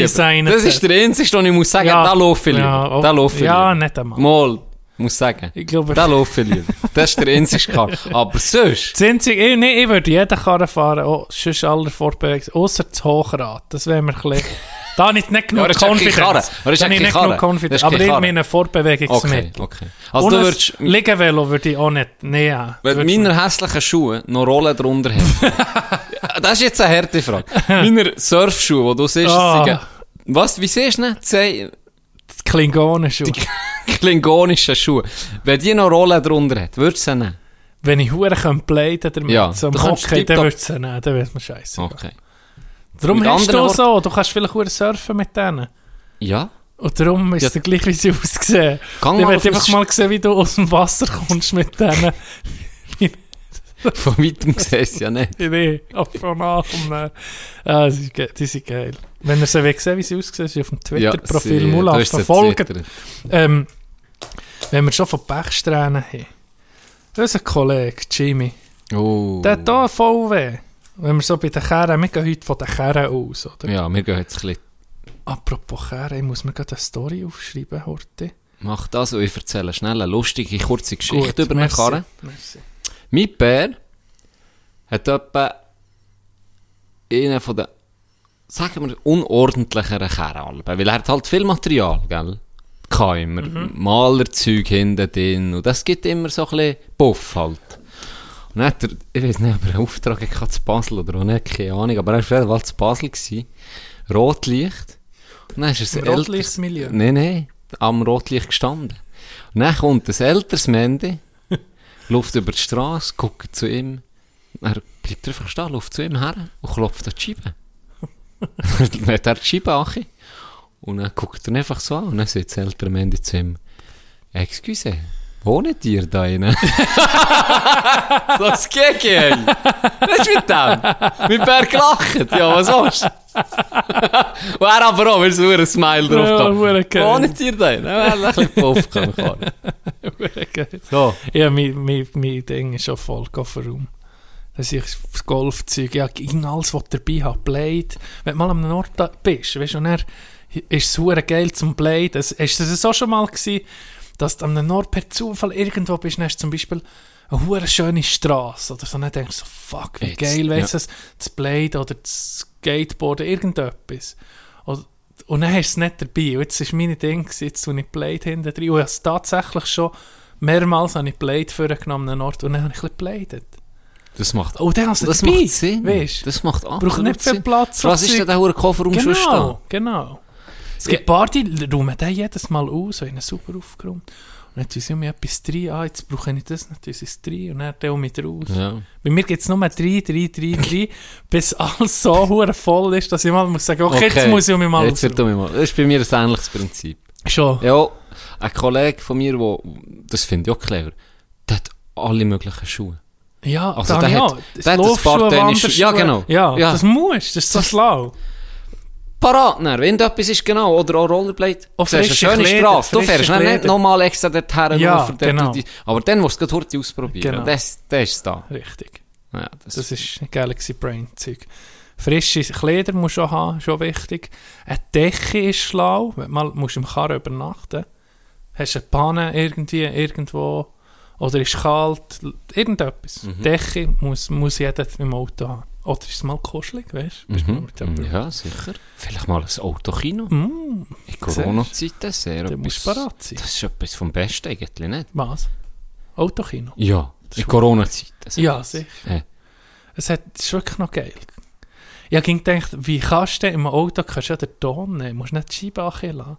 lieber. Das hat. ist der einzige, den ich muss sagen, Ja. da laufe ich lieber. Ja, oh, da laufe ich ja, nicht einmal. Mal, muss sagen. Ich glaube, Da laufe ich lieber. Das ist der einzige Karre. Aber sonst, Das Einzige, ich, nee, ich würde jeden Karren fahren, auch sonst aller Vorbewegungen, außer das Hochrad. Das wäre mir ein bisschen... Da habe ich nicht genug Ja, Confidence. Da habe ich nicht genug Confidence. Aber ich meine okay, Fortbewegungsmittel. okay. Also Und du ein würdest, Liegevelo würde ich auch nicht nehmen. wenn Würdest du- meine hässlichen Schuhe noch Rollen drunter. Ja, das ist jetzt eine harte Frage. Meine Surfschuhe, die du siehst, Ah. sind, was, wie siehst du ne? Klingonenschuhe. klingonischen Schuhe. Wenn die noch Rollen drunter hat, würdest du sie nehmen? Wenn ich Huren könnte damit, Ja, so am du Hockey, dann tiptop- würde ich sie nehmen. Dann wäre es mir scheiße. Okay. Darum hast du so, du kannst vielleicht Huren surfen mit denen. Ja. Und darum ist Ja. es gleich, wie sie aussehen. Gang Ich auf einfach ein mal sehen, wie du aus dem Wasser kommst mit denen. Von weitem siehst du ja nicht. Idee. Ab von nach und äh, ah, die, sind geil. Wenn ihr sie will sehen, wie sie aussehen, ist auf dem Twitter-Profil hast sie verfolgt. getwittert. Ähm, wenn wir schon von Pechsträhnen haben. Unser Kollege Jimmy, Oh. der hat hier einen VW. Wenn wir so bei den Kerren, wir gehen heute von den Kerren aus, oder? Ja, wir gehen jetzt ein bisschen. Apropos Kerren, ich muss mir gerade eine Story aufschreiben, Horti. Mach das und ich erzähle schnell eine lustige, kurze Geschichte Gut, über eine merci, Karre. merci. Mein Bär hat etwa einen von den sagen wir, unordentlicheren Kerl. Weil er hat halt viel Material, gell? Kann immer. Malerzeug hinten drin. Und das gibt immer so ein bisschen Puff halt. Und dann hat er, ich weiß nicht, ob er einen Auftrag hatte zu Basel oder auch nicht, keine Ahnung, aber er war auf zu Basel. Gewesen. Rotlicht. Und dann ist er Im Rotlichtmilieu? Nein, nein, am Rotlicht gestanden. Und dann kommt ein älteres Mende, läuft über die Straße, guckt zu ihm, er bleibt einfach stehen, läuft zu ihm her und klopft an die Scheibe. dann hat er die Scheibe ange und dann guckt er einfach so an und dann sagt das ältere Mende zu ihm, «Excuse, wohnt ihr da innen?» «Was geht, ey? Was ist mit dem?» Mit Bär gelacht, ja, was willst du? Und er aber auch, weil so ein Smile drauf Ja, kam. geil. Wohnt ihr da innen? Er hat ein bisschen Puff gekommen. So. Ja, mein, mein, mein Ding ist schon voll Kofferraum. Das ist das Golfzeug, ja, gegen alles, was dabei hast, Blade. Wenn du mal am Nord bist, weißt du, und dann ist es geil zum Blade. Es, ist das auch schon mal gewesen, dass du am Nord per Zufall irgendwo bist, hast zum Beispiel eine hure schöne Straße oder so, und dann denkst du so, fuck, wie Jetzt, geil, weißt du, ja. das, Blade oder das Skateboarden, irgendetwas. Und, und dann hast du es nicht dabei. Und jetzt ist meine Ding, jetzt tue ich Blade hinten drin. Und ich habe es tatsächlich schon mehrmals habe ich Blade vorgenommen an Ort und dann habe ich ein bisschen. Das macht, Oh, dann hast du das dabei, macht Sinn. Weißt? Das macht Braucht absolut nicht viel. Platz. Was ist denn der schon stehen? Genau, genau. Es gibt Ja. paar, die räumen den jedes Mal aus, so in einen super aufgeräumt. Und dann tun sie mir etwas drin, ah, jetzt brauche ich das, tun sie es drin und dann tun mit raus. Ja. Bei mir gibt es nur drei, drei, drei, drei, bis alles so voll ist, dass ich mal muss sagen, okay, jetzt muss ich mich mal Jetzt wird mich mal. Das ist bei mir ein ähnliches Prinzip. Schon. Ja, ein Kollege von mir, wo, das finde ich auch clever, der hat alle möglichen Schuhe. Ja, Also der ja, hat- der hat ein paar Tennisschuhe- Ja, genau. Ja, Ja. das musst, das ist so schlau. Paratner, wenn da etwas ist, genau, oder auch Rollerblade. Auch Du siehst frische eine schöne Kleider, Straße. Du fährst dann nicht nochmal extra dorthin. Ja, für dort genau. die- aber dann musst du es heute ausprobieren. Genau. Das, das ist da. Richtig. Ja, das, Das ist ein Galaxy Brain Zeug. Frische Kleider musst du auch haben, schon wichtig. Eine Decke ist schlau, du mal musst im Karren übernachten. Hast eine Panne irgendwie irgendwo oder ist kalt, irgendetwas. Mhm. Decke muss, muss jeder im Auto haben. Oder ist es mal kuschelig, weißt du? Du mhm. jemandem- Ja, sicher. Vielleicht mal ein Autokino. Mm, In Corona-Zeiten sehr du musst parat sein. Das ist etwas vom Besten eigentlich, nicht? Was? Autokino? Ja, in Corona-Zeiten. Ja, sicher. Ja. Es hat, ist wirklich noch geil. Ich habe gedacht, wie kannst du im Auto kannst du ja den Ton nehmen, musst nicht die Scheibe anlassen.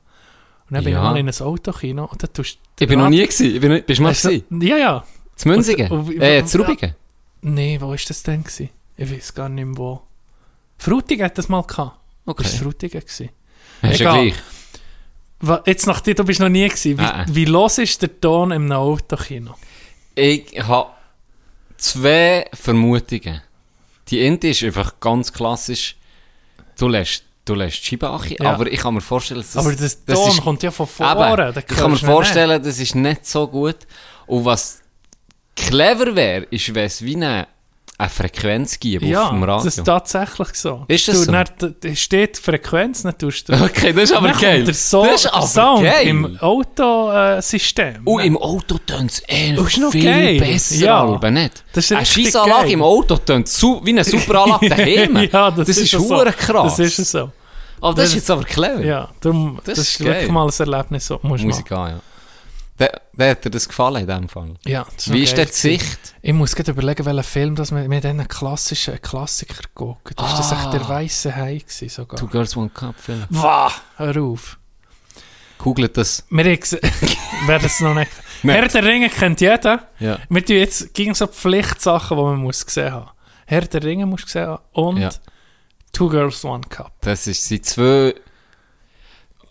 Und dann bin Ja. ich mal in ein Autokino und dann tust du... Ich bin noch nie gewesen. Ich bin bist du mal du- gewesen? Ja, ja. Zu Münzigen? Und- und- äh, zu Rubigen? Nee, wo war das denn? Gewesen? Ich weiß gar nicht mehr wo. Frutigen hat das mal gehabt. Okay. Das war Frutigen. Du ja Egal. gleich. Jetzt nach dir, du bist noch nie gewesen. Wie, wie los ist der Ton im Autokino? Ich habe zwei Vermutungen. Die eine ist einfach ganz klassisch, du lässt, du lässt die Scheibe an, Ja. aber ich kann mir vorstellen, dass das, Aber das das Ton ist, kommt ja von vorne. ich kann mir vorstellen, das ist nicht so gut. Und was clever wäre, ist, wenn es wie eine, eine Frequenz nicht. Ja, auf dem Radio. das ist tatsächlich so. Ist das du, so? Dann, da steht die Frequenz, dann tust du... okay, das ist aber Dann geil. Der, so das ist aber Sound geil. im Autosystem. Und im Auto tönt es eh Das ist viel geil. besser, Ja. Alben, nicht? Das ist Eine Scheissanlage im Auto tönt wie eine Superanlage daheim. ja, das, das ist so. hure krass. Das ist so. Aber das ist jetzt aber clever. Ja, darum, Das das, ist ist wirklich mal ein Erlebnis, so musst du Musik an, ja. Der, der hat dir das gefallen in dem Fall? Ja, das noch Wie ist der die gewesen. Sicht? Ich muss gerade überlegen, welchen Film das wir mit diesen klassischen Klassiker gucken. Das war das echt der weiße Hai sogar. Two Girls One Cup Film. Wah, hör auf. Googelt das. Wir haben gesehen- wer das noch nicht... Nicht. Herr der Ringe kennt jeder. Ja. Wir tun jetzt gegen so Pflichtsachen, die man muss gesehen haben. Herr der Ringe muss gesehen haben und Ja. Two Girls, One Cup. Das ist sind zwei,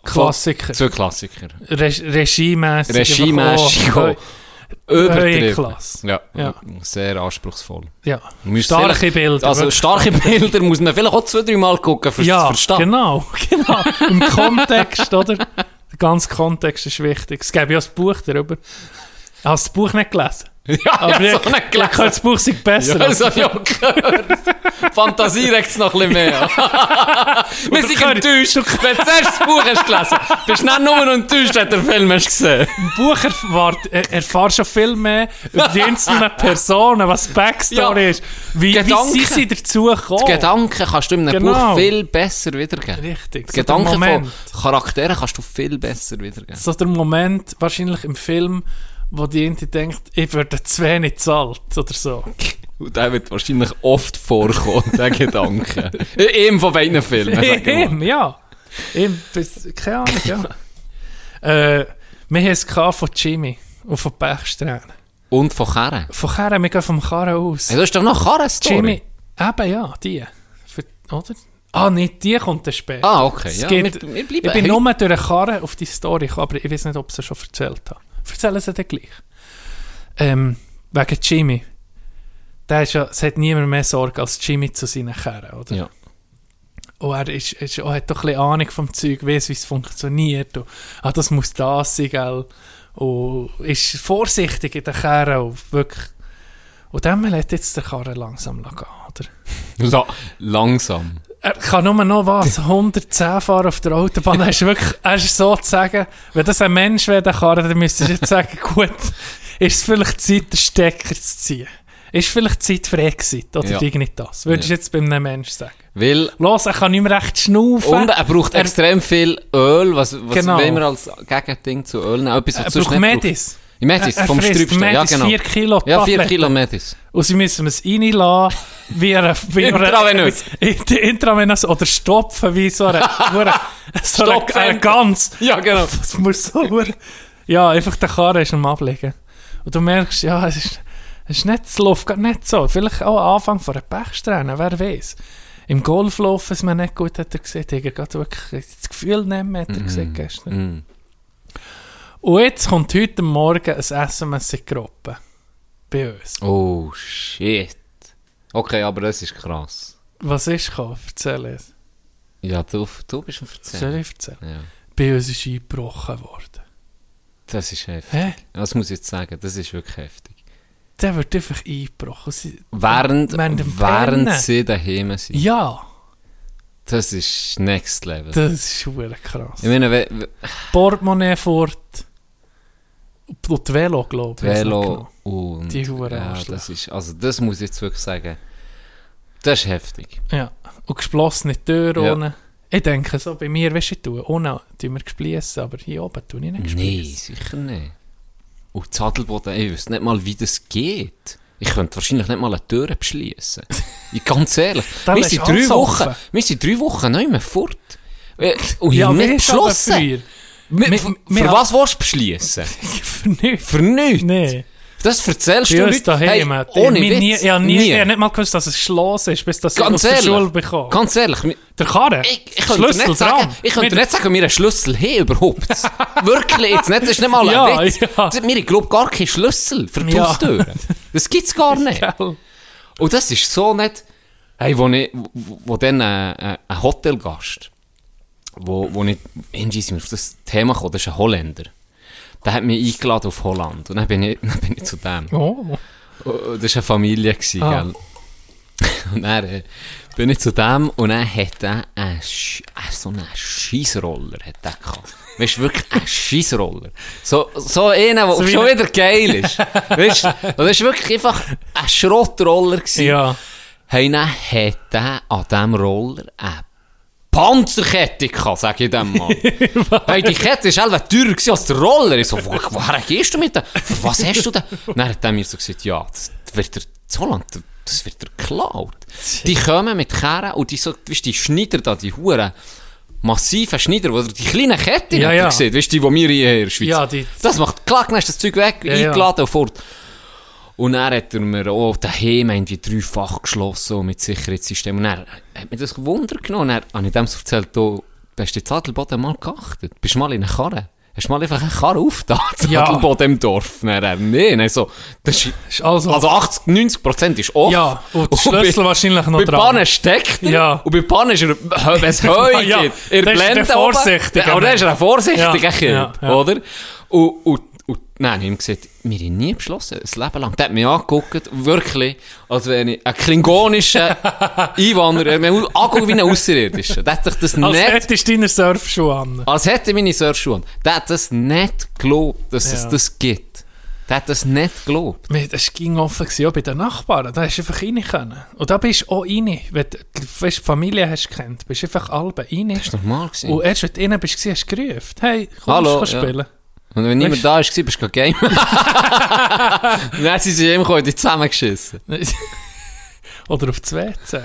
Klassiker. zwei Klassiker. Re einfach auch- auch. Übertrieben. Ja, Ja. sehr anspruchsvoll. Ja. Starke Bilder. Also starke Bilder muss man vielleicht auch zwei, drei Mal gucken, um ja, zu verstehen. genau, genau. Im Kontext, oder? Der ganze Kontext ist wichtig. Es gäbe ja ein Buch darüber. Hast du das Buch nicht gelesen? Ja, Aber ich, so nicht ich habe das Buch sei besser. Ja, das habe ich auch gehört. Fantasie regt es noch ein bisschen mehr. Wir sind enttäuscht. Wenn du zuerst das Buch hast gelesen bist du nicht nur enttäuscht, wenn du den Film hast gesehen Im Buch erfahrt, er, erfahrst du viel mehr über die einzelnen Personen, was die Backstory Ja. ist. Wie, wie Gedanken. sind sie dazu gekommen? Die Gedanken kannst du in einem Genau. Buch viel besser wiedergeben. Richtig. Die so Gedanken von Charakteren kannst du viel besser wiedergeben. So der Moment, wahrscheinlich im Film, wo die eine denkt, ich werde zu wenig zahlt oder so. Und der wird wahrscheinlich oft vorkommen, der Gedanke. Einem von beiden Filmen. Ihm, ja. Ihm, keine Ahnung, ja. äh, wir haben es von Jimmy und von Pechsträhnen. Und von Karren. Von Karren, wir gehen vom Karren aus. Hey, du hast doch noch Karren-Story. Jimmy, eben ja, die. Für, oder? Ah, nicht die kommt dann später. Ah, okay. Es Ja, geht- wir, wir ich bin hey, nur durch eine Karre auf die Story aber ich weiß nicht, ob ich sie schon erzählt habe. Erzählen sie dann gleich. Ähm, wegen Jimmy. Der ist ja, es hat niemand mehr Sorge als Jimmy zu seinen Kerren, oder? Ja. Und er ist, ist, er hat doch ein bisschen Ahnung vom Zeug, weiss, wie es funktioniert. Und, ah, das muss das sein, gell? Und ist vorsichtig in den Kerren und wirklich... Und dann lässt jetzt der Karren langsam gehen, oder? La langsam. Er kann nur noch was, 110 fahren auf der Autobahn. Er ist wirklich, er ist so zu sagen, wenn das ein Mensch wäre, der Karren, dann müsstest du jetzt sagen, gut, ist es vielleicht Zeit, den Stecker zu ziehen. Ist vielleicht Zeit für Exit oder Ja. Dignitas. Würdest du Ja. jetzt bei einem Menschen sagen. Weil, Los, er kann nicht mehr recht schnaufen. und er braucht Er- extrem viel Öl. Was, was Genau. wollen wir als Gegending zu Öl nehmen? Etwas, was er braucht nicht Medis. Medis, er, er vom Strübsten. Ja, genau. 4 Kilo Ja, 4 Tabletten. Kilo Medis. Und sie müssen es reinlassen, wie eine, wie Intravenös. Intravenös oder stopfen, wie so eine, so eine, so eine, Gans. Ja, genau. Das muss so Ja, einfach der Karre ist am Ablegen. Und du merkst, ja, es ist, es ist nicht, läuft gerade nicht so. Vielleicht auch am Anfang von einer Pechsträhne, wer weiß. Im Golf laufen es mir nicht gut, hat er gesagt. Hat er gerade wirklich das Gefühl nehmen, hat er gesagt gestern. Mm. Und jetzt kommt heute Morgen ein SMS in die Gruppe. Bei uns. Oh, shit. Okay, aber das ist krass. Was ist gekommen? Erzähl es. Ja, du, du bist ein Soll Verzehrer. ich erzählen? Ja. Bei uns ist eingebrochen worden. Das ist heftig. Hä? Das muss ich jetzt sagen, das ist wirklich heftig. Der wird einfach eingebrochen. Sie- Während, Während Pennen. sie daheim sind. Ja, Das ist next level. das ist schon krass. ich meine, we- we- Portemonnaie fort. Und die Velo, glaube ich. Velo und... Die Huren ja, das ist, also das muss ich jetzt wirklich sagen. Das ist heftig. Ja. Und geschlossene Türen Ja. ohne. Ich denke so, bei mir, weißt du, tue, ohne tun wir gespliessen, aber hier oben tue ich nicht Nein, gespliessen. sicher nicht. Und das Sadelboden, ich wüsste nicht mal, wie das geht. Ich könnte wahrscheinlich nicht mal eine Tür beschließen. Ganz ehrlich. Wir sind drei Wochen, wir sind drei Wochen nicht mehr fort. Äh, Und Ja, nicht beschlossen. Für was willst du beschließen? Für nichts. Für nichts. Nee. Das erzählst du uns daheim. Hey, ohne ich, Witz. nie, ich, habe nie, Nie. ich nicht mal gewusst, dass es Schloss ist, bis das ich Ganz der ehrlich. Schule bekomme. Ganz ehrlich, Der Karre? ich, ich könnte Schlüssel nicht sagen, dran. ich könnte nicht sagen, wir einen Schlüssel haben überhaupt. Wirklich jetzt nicht, das ist nicht mal ein Ja, Witz. ja. Wir haben, gar keinen Schlüssel für die Ja. Haustüren. Das gibt's gar nicht. Und das ist so nicht, hey, wo, ich, wo, wo dann äh, äh, ein Hotelgast, wo, wo ich, irgendwie sind wir auf das Thema gekommen, das ist ein Holländer. Der hat mich eingeladen auf Holland. Und dann bin ich, dann bin ich zu dem. Oh. Das war eine Familie, gewesen, Ah. gell? Und dann äh, bin ich zu dem und dann hat er einen, Sch- äh, so einen Scheissroller hat er gehabt. Weißt du, wirklich einen Scheissroller. So, so einen, der So schon ein- wieder geil ist. weißt du, das war wirklich einfach ein Schrottroller. Gewesen. Ja. Hey, dann hat er an diesem Roller Panzerkette gehabt, sag ich dem mal. hey, die Kette war selber teurer als der Roller. Ich so, wo, woher gehst du mit dem? Was hast du denn? Dann hat er mir so gesagt, ja, das wird der, Holland, das wird der geklaut. Die kommen mit Kehren und die so, weißt, die Schneider da, die Huren, massiven Schneider, wo die kleinen Ketten Ja, ja. gesehen, weißt du, die, die wir hier in der Schweiz Ja, die- Das macht, klack, dann ist das Zeug weg, Ja, ja. eingeladen und fort. Und dann hat er mir auch daheim irgendwie dreifach geschlossen mit Sicherheitssystem. Und dann hat mir das Wunder genommen. Und dann habe ich dem so erzählt, du, hast du in Zadelboden mal geachtet? Bist du mal in einer Karre? Hast du mal einfach eine Karre aufgetan? Ja. Zadelboden im Dorf? Er, nee, nein, so, das ist, also, also 80, 90 Prozent ist offen. ja, und der Und bei- Schlüssel wahrscheinlich noch bei dran. Pannen steckt er. Ja. Und bei Pannen ist er, wenn es Heu Ja, gibt, er er blendet vorsichtig, Aber dann ist er ein vorsichtiger Ja, Kind, ja. oder? Und, und, Und nein, ich habe ihm gesagt, wir haben nie beschlossen, ein Leben lang. Der hat mich angeguckt, wirklich, als wäre ich ein klingonischer Einwanderer. Er hat mich angeguckt wie ein Außerirdischer. Der hat sich das Als nicht hättest du deine Surfschuhe an. als hätte ich meine Surfschuhe an. Der hat das nicht geglaubt, dass es Ja. das gibt. Der hat das nicht geglaubt. Das ging offen auch bei den Nachbarn. Da hast du einfach rein können. Und da bist du auch rein. Wenn du die Familie hast kennt, bist du einfach alle rein. Das war normal. Gewesen. Und erst, wenn du rein bist, hast du gerufen. Hey, komm, Hallo, kannst ja. spielen. Und wenn niemand da war, bist du game. Dann sind sie gekommen, die zusammengeschissen. Oder auf das WC.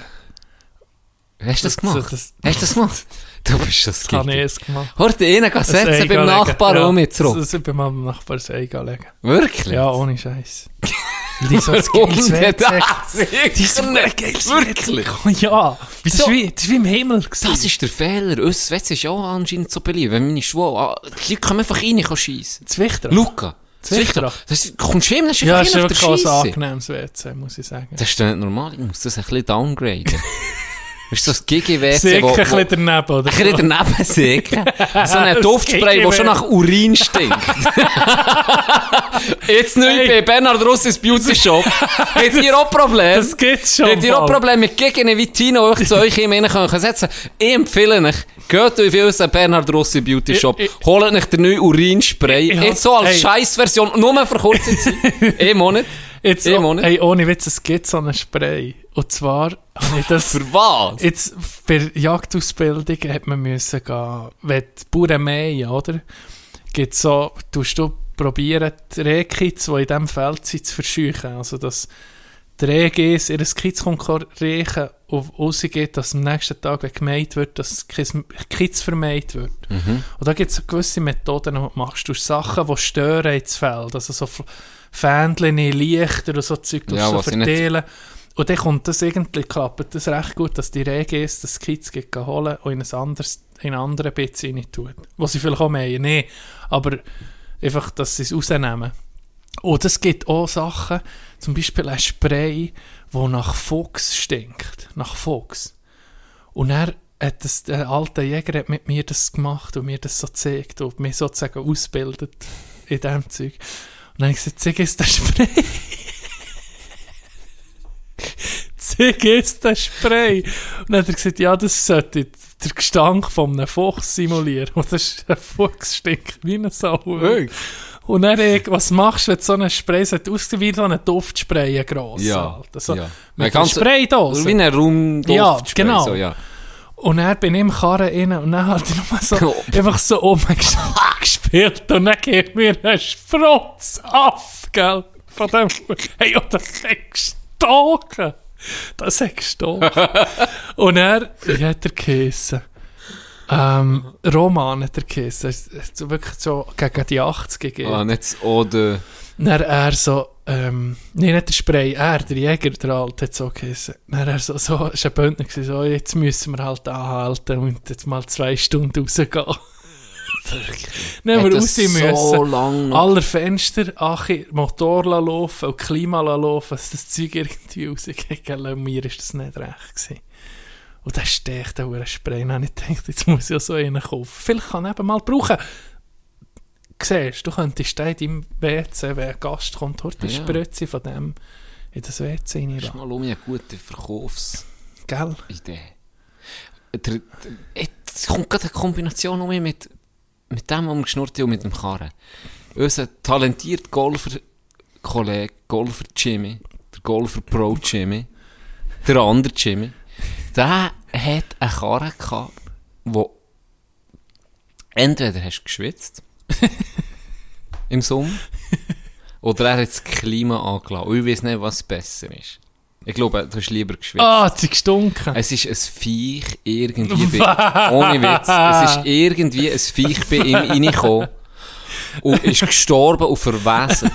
Hast du das gemacht? Das, Hast du das gemacht? Du bist das das habe ich es gemacht. Heute innen Ein setzen Ei beim. Nachbarn ja, um mich zurück. Das, das bei meinem Nachbar ein Ei legen. Wirklich? Ja, ohne Scheiß. Die so ein Warum geiles das? Die so geiles Wirklich? Ja. Wieso? Das ist wie, das ist wie im Himmel. gewesen. Das ist der Fehler. Unser WC ist auch anscheinend so beliebt. Wenn meine Schwau... ah, Die Leute kommen einfach rein und schiessen. das Wichtige. Luca. Zwichter. Das ist, kommst du hin, dann ist Ja, einfach es ist hin auf wirklich ein angenehmes WC, muss ich sagen. Das ist doch nicht normal. Ich muss das ein bisschen downgraden. Du, das Gigi-WC, Sicher wo... ein bisschen daneben, oder? ein bisschen daneben sägen. So ein Duftspray, der schon Gigi-WC. nach Urin stinkt. Jetzt neu Hey. bei Bernhard Russis Beauty Shop. Habt ihr auch Probleme? Das gibt's schon. Habt ihr auch. Probleme mit Gegenden wie Tino, euch zu euch Innen können setzen? Ich empfehle euch, geht auf unseren Bernhard Rossi Beauty Shop, Ich- holt euch den neuen Urinspray. Ich- Jetzt so als hey. Scheißversion, nur für kurze Zeit. Eh Monat. Jetzt, Monat. hey, ohne Witz, es gibt so einen Spray. Und zwar habe ich das... Für was? Jetzt, der Jagdausbildung hat man müssen gehen, wenn die Bauern mähen, oder? Gibt so, tust du probieren, die Rehkitz, die in diesem Feld sind, zu verscheuchen. Also, dass die Rehgis ihr Kitz riechen und rausgeht, dass am nächsten Tag, wenn gemäht wird, dass das Kitz vermehrt wird. Und da gibt es gewisse Methoden, die machst. Du Sachen, die stören ins Feld. Also so Fähnchen, Lichter und so Zeug, Ja, so ich nicht- verteilen. Und dann kommt das irgendwie, klappt das recht gut, dass die Regis das Kids geht holen und in ein anderes, in einen anderen Bits rein tun. Was sie vielleicht auch meinen, nee. Aber einfach, dass sie es rausnehmen. Und es gibt auch Sachen, zum Beispiel ein Spray, wo nach Fuchs stinkt. Nach Fuchs. Und er hat das, der alte Jäger hat mit mir das gemacht und mir das so gezeigt und mich sozusagen ausbildet in diesem Zeug. Und dann habe ich gesagt, zeig uns den Spray. Zeig uns den Spray. Und dann hat er gesagt, ja, das sollte der Gestank von einem Fuchs simulieren. Und das ist ein Fuchs stinkt wie eine Sau. Und dann, ich, was machst du, wenn so einen Spray sollte aussehen wie so ein Duftspray, ein grosser. Ja, Alter. So, ja. Mit einer kann- Spraydose. Wie ein Raumduft. Ja, genau. So, ja. Und dann bin ich im Karren rein und dann hat er nochmal so, Oh. einfach so oben gespielt und dann geht mir ein Sprotz ab, gell? Von dem, hey, und das hat gestochen. Das hat gestochen. und er, wie hat er geheissen? Ähm, Roman hat er geheissen. Es hat wirklich so gegen die 80 gegeben. Ah, nicht das Ode. Dann er so, ähm, nee, nicht der Spray, er, der Jäger, der Alte, hat so geheißen. Dann er so, so, ist ein Bündner gewesen, so, jetzt müssen wir halt anhalten und jetzt mal zwei Stunden rausgehen. Haben wir raus das müssen. so lang noch- Alle Fenster, Achi, Motor laufen und Klima laufen, dass das Zeug irgendwie rausgeht. Und mir ist das nicht recht gewesen. Und dann steht da ein Spray. Und ich gedacht, jetzt muss ich ja so einen kaufen. Vielleicht kann ich eben mal brauchen. Siehst du, du könntest da in deinem WC, wenn ein Gast kommt, heute die Ja. Spritze von dem in das WC Das ist mal um eine gute Verkaufsidee. Gell? Der, der, jetzt kommt gerade eine Kombination um mich mit, mit dem, was wir geschnurrt haben und mit dem Karren. Unser talentierter Golfer-Kollege, Golfer Jimmy, der Golfer Pro Jimmy, der andere Jimmy, der hat einen Karren gehabt, wo entweder hast du geschwitzt im Sommer oder er hat das Klima angelassen. Und ich weiß nicht, was besser ist. Ich glaube, du hast lieber geschwitzt. Ah, es ist gestunken. Es ist ein Viech irgendwie bei, ohne Witz, es ist irgendwie ein Viech bei ihm reingekommen und ist gestorben und verwesen.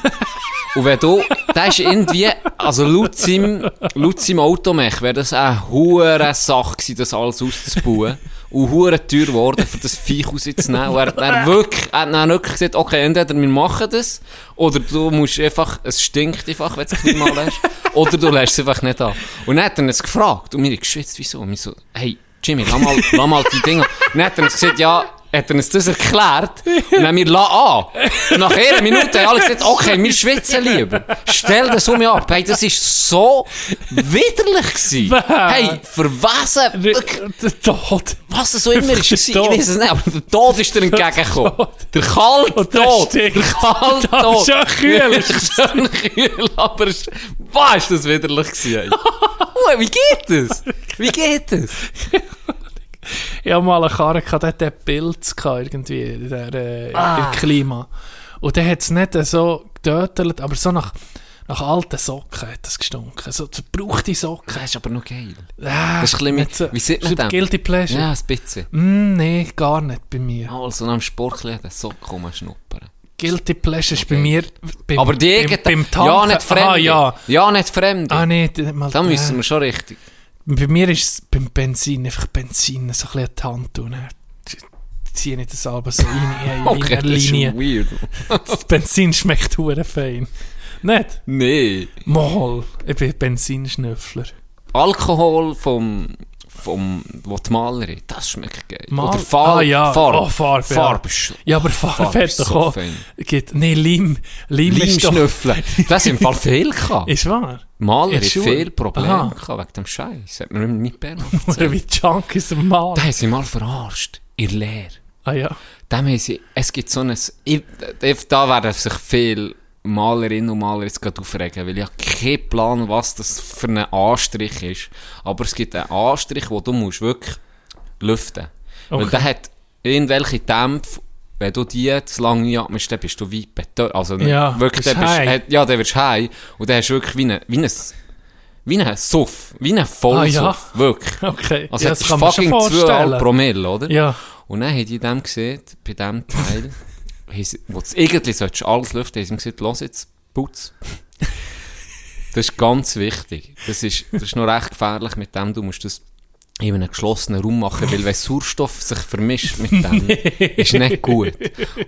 Und wenn du, das ist irgendwie, also laut seinem, laut seinem Automech wäre das eine hure Sache gewesen, das alles auszubauen. Und hure teuer geworden, für das Viech rauszunehmen. Und er hat dann wirklich, er hat dann wirklich gesagt, okay, entweder wir machen das, oder du musst einfach, es stinkt einfach, wenn du es nicht mal lässt, oder du lässt es einfach nicht an. Und dann hat er uns gefragt, und mir geschwitzt, wieso? Und wir so, hey, Jimmy, lass mal, lass mal die Dinger. Und dann hat er uns gesagt, ja, hat er uns das erklärt. Und haben wir la an. Und nach einer Minute haben alle gesagt, okay, wir schwitzen lieber. Stell das um mich ab. Hey, das ist so widerlich gewesen. Hey, für was? Der Tod. Was es so immer ist, ich weiß es nicht, aber der Tod ist dir entgegengekommen. Der kalte Tod. Der kalte Das Tod. kühl. Das ist schon kühl, aber es- was ist das widerlich gewesen? Wie geht das? Wie geht das? Ich hatte mal eine Karre, gehabt, der hatte einen Pilz gehabt, irgendwie, in der, äh, Ah. im Klima. Und der hat es nicht so getötet, aber so nach, nach alten Socken hat es gestunken. So gebrauchte Socken. Das ist aber noch geil. Ah, Das ist ein bisschen mit- wie sieht man dem? Guilty Pleasure? Ja, ein bisschen. Mm, nee, gar nicht bei mir. Also nach dem den Sock rumschnuppern. Guilty Pleasure ist bei Okay. mir beim, Aber die beim, beim Tanken. Ja, nicht fremde. Ah, ja. Ja, nicht fremde. Ah, nee, mal, da müssen wir schon richtig. Bei mir ist es beim Benzin einfach Benzin so ein bisschen an die Hand tun. Ziehe ich das aber so rein in, Okay, einer das ist Linie. weird. Das Benzin schmeckt hure fein. Nicht? Nee. Mal, ich bin Benzinschnüffler. Alkohol vom, vom, wo die Malerin, das schmeckt geil. Mal- Oder Farbe. Ah, ja. Farbe. Oh, Farbe, ja. Farbe ist Ja, aber Farbe Farbe hat ist doch so auch... fein. Geht, nee, Leim. Leim ist doch... Limschnüffeln. Das im Fall viel gehabt. Ist wahr? Maler hat viel Probleme gehabt wegen dem Scheiß. Hat mir nicht Bern Oder wie Junkies am Mal. Da haben sie mal verarscht. In Lehr. Ah ja. Dem haben sie, es gibt so ein, ich, da werden sich viele Malerinnen und Maler jetzt gerade aufregen, weil ich habe keinen Plan, was das für ein Anstrich ist. Aber es gibt einen Anstrich, wo du musst wirklich lüften. Weil Okay. der hat irgendwelche Dämpfe, wenn du die zu lange einatmest, dann bist du wie betört. Also Ja, wirklich, dann bist, hat- ja, dann wirst du high. Und dann hast du wirklich wie ein, wie ein, wie ein Suff, wie ein Vollsuff. Ah, Wirklich. Okay. Also ja, das fucking schon 2,5 vorstellen. Promille, oder? Ja. Und dann haben die dem gesehen, bei diesem Teil, wo du eigentlich solltest alles lüften, haben sie gesagt, los jetzt, putz. Das ist ganz wichtig. Das ist, das ist noch recht gefährlich mit dem, du musst das in einem geschlossenen Raum machen, weil wenn Sauerstoff sich vermischt mit dem, ist nicht gut.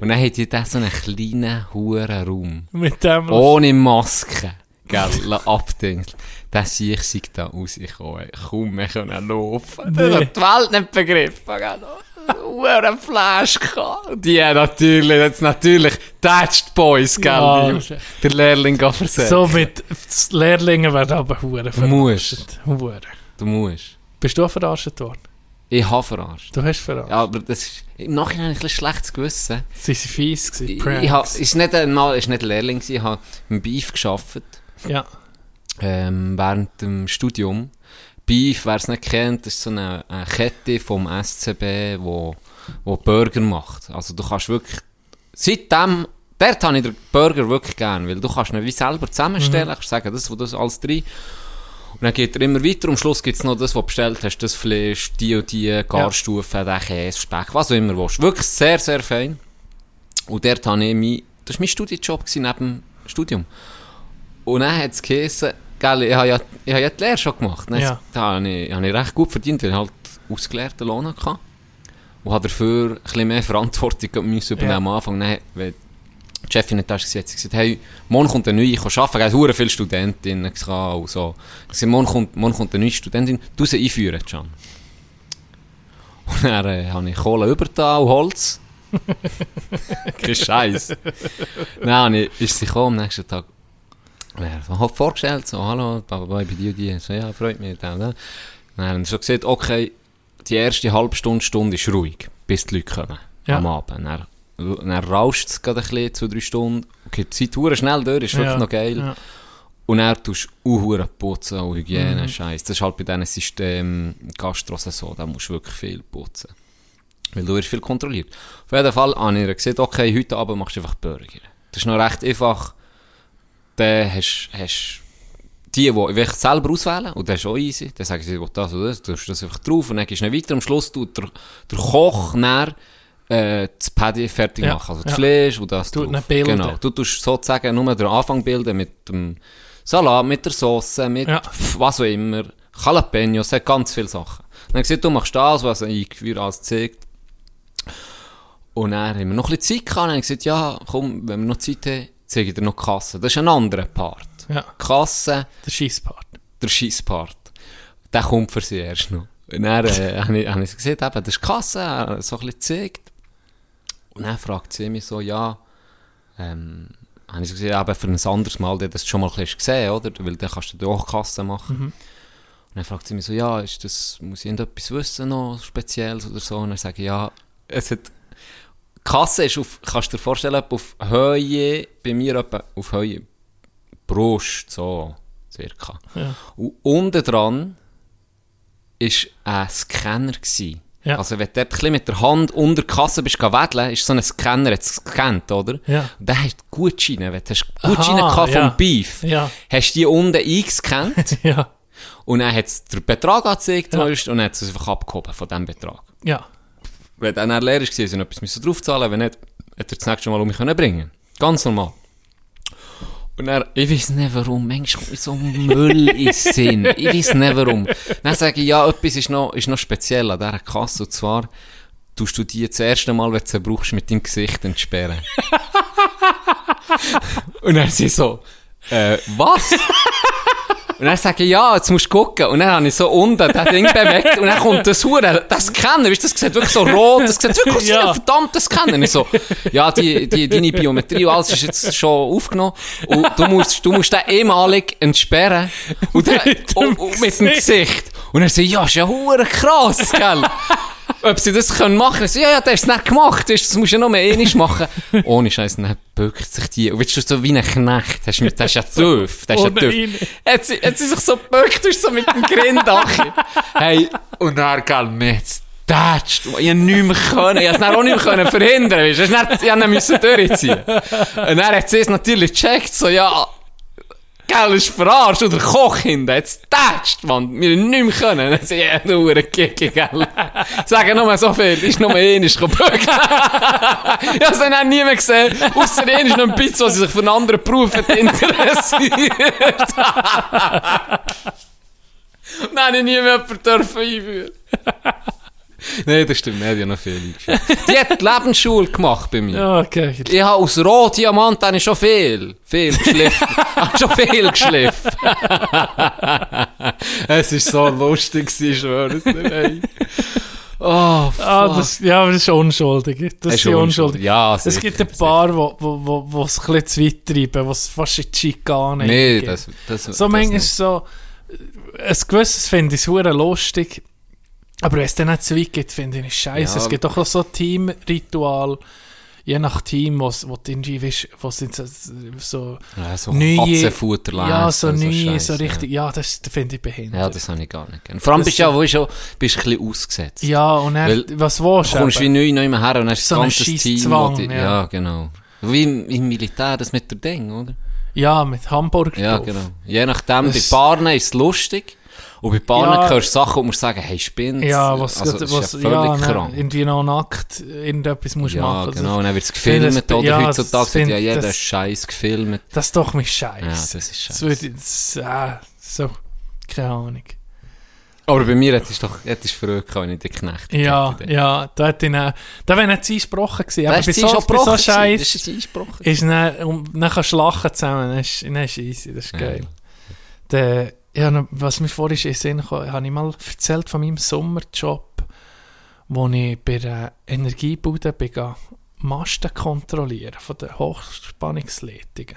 Und dann die da so einen kleinen, huren Raum. Mit dem... Ohne Maske. Gell, abdingseln. Der sehe ich sich da rausgekommen. ey. Kaum mehr können laufen. Das Nee. hat die Welt nicht begriffen. Gell. Huren Flash gehabt. Haben natürlich, jetzt natürlich, Touched Boys, gell. Ja. Der Lehrling geht versetzt. So mit... Das Lehrlinge werden aber hure Du musst. Hure. Du musst. Bist du auch verarscht worden? Ich habe verarscht. Du hast verarscht. Ja, aber das ist, im Nachhinein habe ich ein bisschen schlechtes Gewissen. Sie waren fies gewesen. Ich, Pranks. ich habe, es ist nicht ein, es ist nicht ein Lehrling gewesen, ich habe im Beef gearbeitet. Ja. ähm, während dem Studium. Beef, wer es nicht kennt, ist so eine, eine Kette vom SCB, wo, wo Burger macht. Also du kannst wirklich, seitdem, dort habe ich den Burger wirklich gern, weil du kannst ihn wie selber zusammenstellen, kannst sagen, das, wo das alles drin. Und dann geht er immer weiter, am Schluss gibt es noch das, was du bestellt hast, das Fleisch, die und die Garstufe, der Käse, Speck, was auch immer willst. Wirklich sehr, sehr fein. Und dort habe ich mein, das war mein Studienjob gewesen, neben dem Studium. Und dann hat es geheißen, gell, ich habe ja, ich habe ja die Lehre schon gemacht. Dann Ja. Da habe ich, habe ich recht gut verdient, weil ich halt ausgelehrten Lohn hatte. Und habe dafür ein bisschen mehr Verantwortung müssen übernehmen am Anfang. Dann, weil die Chefin nicht da war, hat sie gesagt, hey, morgen kommt eine neue, ich kann arbeiten, es haben viele Studentinnen und so. Ich gesagt, morgen kommt, morgen kommt eine neue Studentin, du sie einführen, Can. Und dann äh, habe ich Kohle übergetan und Holz. Kein Scheiß. Dann ich- ist sie gekommen am nächsten Tag. So, hat vorgestellt, so, hallo, ich bin die. So, ja, freut mich. Da, da. Dann haben schon gesagt, okay, die erste halbe Stunde, Stunde ist ruhig, bis die Leute kommen. Ja. Am Abend. Dann, dann rauscht es gerade ein bisschen, zwei, drei Stunden. Okay, die Zeit schnell durch, ist wirklich Ja, noch geil. ja. Und er tust du Uhren putzen und Hygiene, Mhm. Scheiß. Das ist halt bei diesen System Gastros so, da musst du wirklich viel putzen. Weil du wirst viel kontrolliert. Auf jeden Fall habe ich ihr gesagt, okay, heute Abend machst du einfach Burger. Das ist noch recht einfach. Dann hast du die, die ich selber auswählen, und das ist auch easy. Dann sagen sie, ich will das oder das, du tust das einfach drauf und dann gehst du nicht weiter. Am Schluss tut der, der Koch dann, äh, das Paddy fertig Ja, machen. Also das ja. Fleisch und das Tut drauf. bilden. Genau. Du tust sozusagen nur den Anfang bilden mit dem Salat, mit der Sauce, mit Ja. was auch immer. Jalapenos, hat ganz viele Sachen. Dann habe ich gesagt, du machst das, was Eingeführ alles zeigt. Und dann haben wir noch ein bisschen Zeit gehabt. Dann habe ich gesagt, ja, komm, wenn wir noch Zeit haben, zeige dir noch die Kasse. Das ist ein anderer Part. Ja. Kasse, Der Scheisspart. der Scheisspart. Der kommt für sie erst noch. Und dann äh, habe ich, habe ich gesagt, eben, das ist die Kasse, äh, so ein bisschen gezeigt. Und dann fragt sie mich so, ja, ähm, habe ich so gesagt, ja, aber für ein anderes Mal, der das schon mal ein gesehen, oder? Weil dann kannst du auch Kasse machen. Und dann fragt sie mich so, ja, ist das, muss ich irgendetwas wissen noch, Spezielles oder so? Und dann sage ich, ja, es hat, Kasse ist auf, kannst du dir vorstellen, auf Höhe, bei mir etwa auf Höhe Brust, so, circa. Ja. Und unten dran ist ein Scanner. Ja. Also wenn du dort mit der Hand unter die Kasse bist wedeln, ist so ein Scanner jetzt gescannt, oder? Ja. Und der hat Gutscheine, wenn du hast Aha, Gutscheine gehabt ja. vom Beef, Ja. hast du die unten eingescannt Ja. und dann hat es den Betrag angezeigt und dann hat es einfach abgehoben von diesem Betrag. Ja. Wenn dann leer war, sie noch etwas draufzahlen wenn nicht, hätte er das nächste Mal um mich können bringen Ganz normal. Und dann, ich weiß nicht warum, manchmal kommt so Müll in Sinn. Ich weiß nicht warum. Dann sage ich, ja, etwas ist noch, ist noch speziell an dieser Kasse. Und zwar, tust du die das erste Mal, wenn du sie brauchst, mit deinem Gesicht entsperren. Und dann sie so, äh, was? Und dann sage ich, ja, jetzt musst du gucken. Und dann habe ich so unten das Ding bewegt und dann kommt das Hure, das Scanner, weißt du, das sieht wirklich so rot, das sieht wirklich aus Ja. ein verdammter Scanner. Und ich so, ja, die, die, deine Biometrie und alles ist jetzt schon aufgenommen und du musst, du musst den ehemalig entsperren und, dann, Mit dem und, und mit dem Gesicht. Und er so, ja, ist ja hure krass, gell? Ob sie das können machen? Ich so, ja, ja, der ist es nicht gemacht. Das musst du ja noch mehr ähnlich machen. Ohne Scheiß, dann bückt sich die. Und willst du so wie ein Knecht? Hast du mit, der ist ja tief. Der ist ja ihn. Hat sie, hat sie sich so gebückt, ist so mit dem Grindache. hey, und dann, gell, hat's getatscht. Ich hab nichts mehr können. Ich hab es auch nicht mehr können verhindern, weisst du. Ich dann müssen durchziehen. Und dann hat es natürlich gecheckt, so, ja, Gell, ist verarscht. Und der Koch hinten hat's getatscht, Mann. Wir haben nicht mehr können. Dann sind ja nur ein Kicke, gell. Sagen nur so viel. Ist nur einisch gebückt. ich hab's dann auch nie mehr gesehen. Ausser einisch noch ein bisschen, was sich für einen anderen Beruf interessiert. Dann habe ich nie mehr jemanden einführen. Nein, das stimmt. Er hat ja noch viel eingeführt. Die hat die Lebensschule gemacht bei mir. Ja, okay. Ich habe aus Rotdiamant habe ich schon viel, viel geschliffen. habe schon viel geschliffen. es war so lustig, ich schwöre es dir. Ey. Oh, fuck. Ah, das, ja, aber das ist unschuldig. Das Es ist unschuldig. Ja, Es sicher, gibt ein paar, die wo, wo, wo, wo es ein bisschen zu weit treiben, die es fast in die Schikane Nee, das, das, So das manchmal nicht. so, äh, ein gewisses finde ich es lustig, aber wenn es dann nicht so weit geht, finde ich es scheiße. Ja. Es gibt auch so Teamritual, je nach Team, wo du irgendwie weißt, wo sind so, so Ja, so neue, ja, so neue, Scheiss, so richtig, ja, das das finde ich behindert. Ja, das habe ich gar nicht gerne. Vor allem Das bist du ja, wo ich schon, bist ein bisschen ausgesetzt. Ja, und dann, Weil was willst Du kommst wie neu neu her und ist So ein ganze scheiss Team. Zwang, die- ja. ja, genau. Wie im, im Militär, das mit dem Ding, oder? Ja, mit Hamburg Ja, drauf. genau. Je nachdem, Das- bei Paaren ist es lustig. Und bei Paaren Ja. hörst du Sachen, wo man sagen, hey, spinnt. Ja, was, also, was, das was ja ja, völlig ne, krank. irgendwie noch nackt irgendetwas musst Ja, machen. genau. Und dann wird es gefilmt, das- oder? ja, Heutzutage das wird ja jeder das- Scheiß gefilmt. Das ist doch mein Scheiß. Ja, das ist Das scheiße. würde ich, das, äh, so, keine Ahnung. Aber bei mir hättest du doch, hättest früher gehabt, wenn ich den Knecht Ja, hätte. ja, da hat ihn, äh, da wäre nicht eingesprochen gewesen. Aber Das bei so, bei so. Das Scheiß ist eingesprochen. ist dann, um, dann kannst du lachen zusammen, dann ist, dann ist easy, das ist Ja. geil. Der, ja, was mir vorhin Sinn kam, habe ich mal erzählt von meinem Sommerjob, wo ich bei der Energiebude bin, Masten kontrollieren von den Hochspannungsleitungen.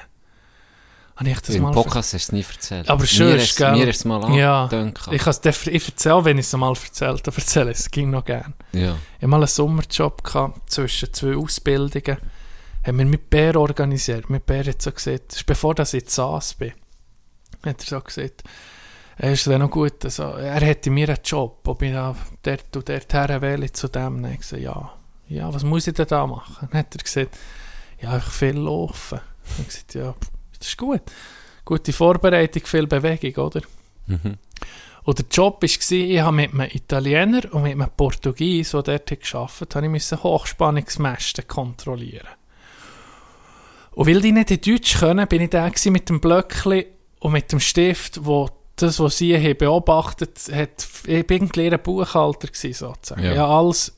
Habe ich das Im mal Podcast hast du es nie erzählt. Aber mir schön, ist, gell? Mir ist es mal Ja. angedünkt. Ich, def- ich erzähle, wenn ich es mal erzählt habe, erzähle ich es, ging noch gern. Ja. Ich hatte mal einen Sommerjob gehabt, zwischen zwei Ausbildungen. Haben wir mit Bär organisiert. Mit Bär hat so gesagt, das ist bevor dass ich SAS bin, hat er so gesagt, er ist dann noch gut, also, er hätte mir einen Job, ob ich da dort und dort her wähle zu dem. Dann gesagt, ja, ja, was muss ich denn da machen? Dann hat er gesagt, ja, ich viel laufen. Dann habe gesagt, ja, das ist gut. Gute Vorbereitung, viel Bewegung, oder? Mhm. Und der Job war, ich habe mit einem Italiener und mit einem Portugies, der dort hat gearbeitet habe, ich musste Hochspannungsmasten kontrollieren. Und weil die nicht in Deutsch können, bin ich da mit dem Blöckli und mit dem Stift, wo das, was sie haben beobachtet hat, ich bin ein Buchhalter gewesen, sozusagen. Ja. Ich habe alles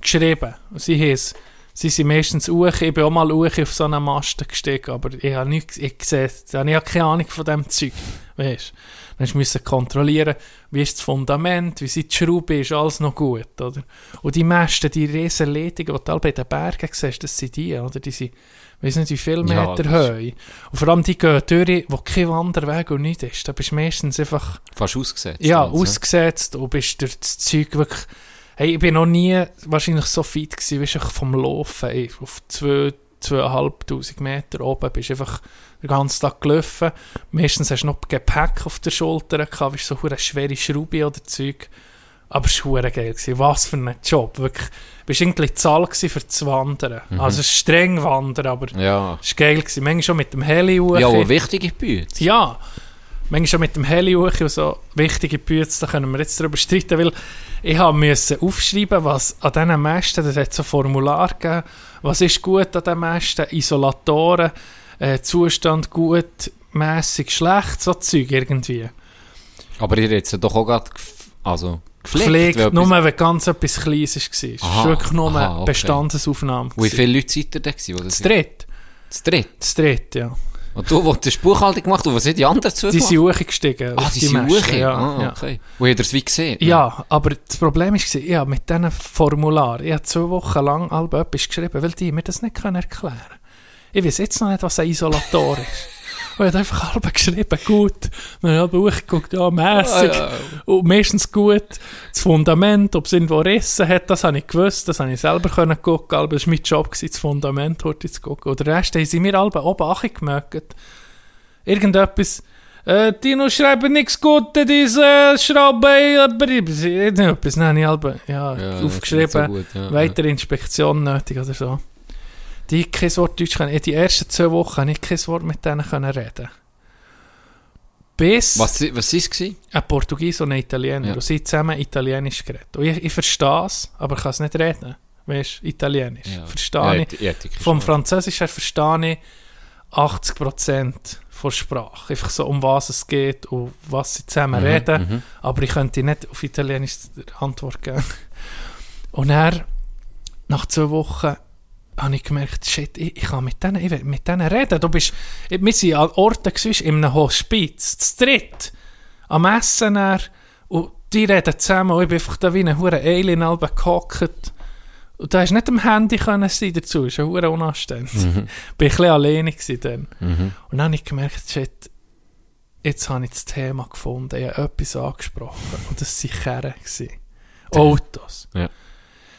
geschrieben. Und sie haben es Sie sind meistens hoch. Ich bin auch mal hoch auf so einen Masten gestiegen, aber ich habe nichts, ich sehe, ich habe keine Ahnung von dem Zeug. Weißt du? Dann musst du kontrollieren, wie ist das Fundament, wie sind die Schrauben, ist alles noch gut, oder? Und die Mäste, die riesen Ledungen, die du bei den Bergen siehst, das sind die, oder? Die sind, weiss nicht wie viele Ja, Meter das- hoch. Und vor allem die gehen durch, wo kein Wanderweg und nichts ist. Da bist du meistens einfach Fast ausgesetzt. ja, also. ausgesetzt und bist durch das Zeug wirklich. Hey, ich bin noch nie wahrscheinlich so fit gewesen, wie ich vom Laufen. Ey, auf zwei, zweieinhalbtausend Meter oben bist du einfach den ganzen Tag gelaufen. Meistens hast du noch Gepäck auf der Schulter gehabt, wie so eine schwere Schraube oder Zeug. Aber es war geil. Gewesen. Was für ein Job. Wirklich, du bist irgendwie Zahl für das Wandern. Also es ist streng Wandern, aber Ja. es war geil. Gewesen. Manchmal schon mit dem Heli hoch. Ja, eine wichtige Bühne. Ja, manchmal schon mit dem Heli hoch und so wichtige Bütze, da können wir jetzt darüber streiten, weil ich habe müssen aufschreiben, was an diesen Mästen, das hat so ein Formular gegeben, was ist gut an diesen Mästen, Isolatoren, äh, Zustand gut, mäßig schlecht, so Zeug irgendwie. Aber ihr hättet sie doch auch gerade also gepflegt. Pflegt, weil nur etwas- wenn ganz etwas Kleines war. Es war wirklich nur aha, eine okay. Bestandesaufnahme. Wie viele Leute seid ihr da gewesen? Das dritte. Das dritte. Das dritte, ja. Und du, wo du hast Buchhaltung gemacht und was sind die anderen zwei Die sind hochgestiegen. Ah, auf die sind hoch? Ja, ah, ja. okay. Wo ihr das wie gesehen? Ja, aber das Problem war, ja, mit diesen Formular, ich habe zwei Wochen lang halb etwas geschrieben, weil die mir das nicht erklären können. Ich weiß jetzt noch nicht, was ein Isolator ist. Und habe einfach halb geschrieben, gut. Dann habe ich hochgeguckt, ja, mässig. Ah, ja. Und meistens gut. Das Fundament, ob es irgendwo Rissen hat, das habe ich gewusst, das habe ich selber können gucken. Aber es war mein Job, gewesen, das Fundament heute zu gucken. Und der Rest haben sie mir alle oben angemerkt. Irgendetwas, äh, Tino schreibt nichts Gutes, diese Schraube, aber irgendetwas, nein, ich halb, ja, Ja, aufgeschrieben, so gut, ja, weitere Inspektion nötig oder so. Die kein Wort Deutsch können. Die ersten zwei Wochen habe ich kein Wort mit denen können reden. Bis Was, was war es? ein Portugies und ein Italiener. Ja. Und sie haben zusammen Italienisch geredet. Und ich, ich verstehe es, aber ich kann es nicht reden. Weißt du, Italienisch. Ja. Verstehe Ja, ich. ich- ich Vom. Französisch her verstehe ich 80% von Sprache. Einfach so, um was es geht und was sie zusammen Mhm, reden. mhm. Aber ich könnte nicht auf Italienisch Antwort geben. Und dann, nach zwei Wochen, habe ich gemerkt, shit, ich, ich kann mit denen, ich will mit denen reden. Du bist, wir sind an Orten gewesen, in einem Hospiz, zu dritt, am Essen dann, und die reden zusammen, und ich bin einfach da wie ein hure Alien halb gehockt. Und da hast nicht am Handy können sein dazu, ist ja hure unanständig. Bin ich ein bisschen alleine gewesen dann. Mhm. Und dann habe ich gemerkt, shit, jetzt habe ich das Thema gefunden, ich habe etwas angesprochen. Und das waren gewesen. Autos. Ja.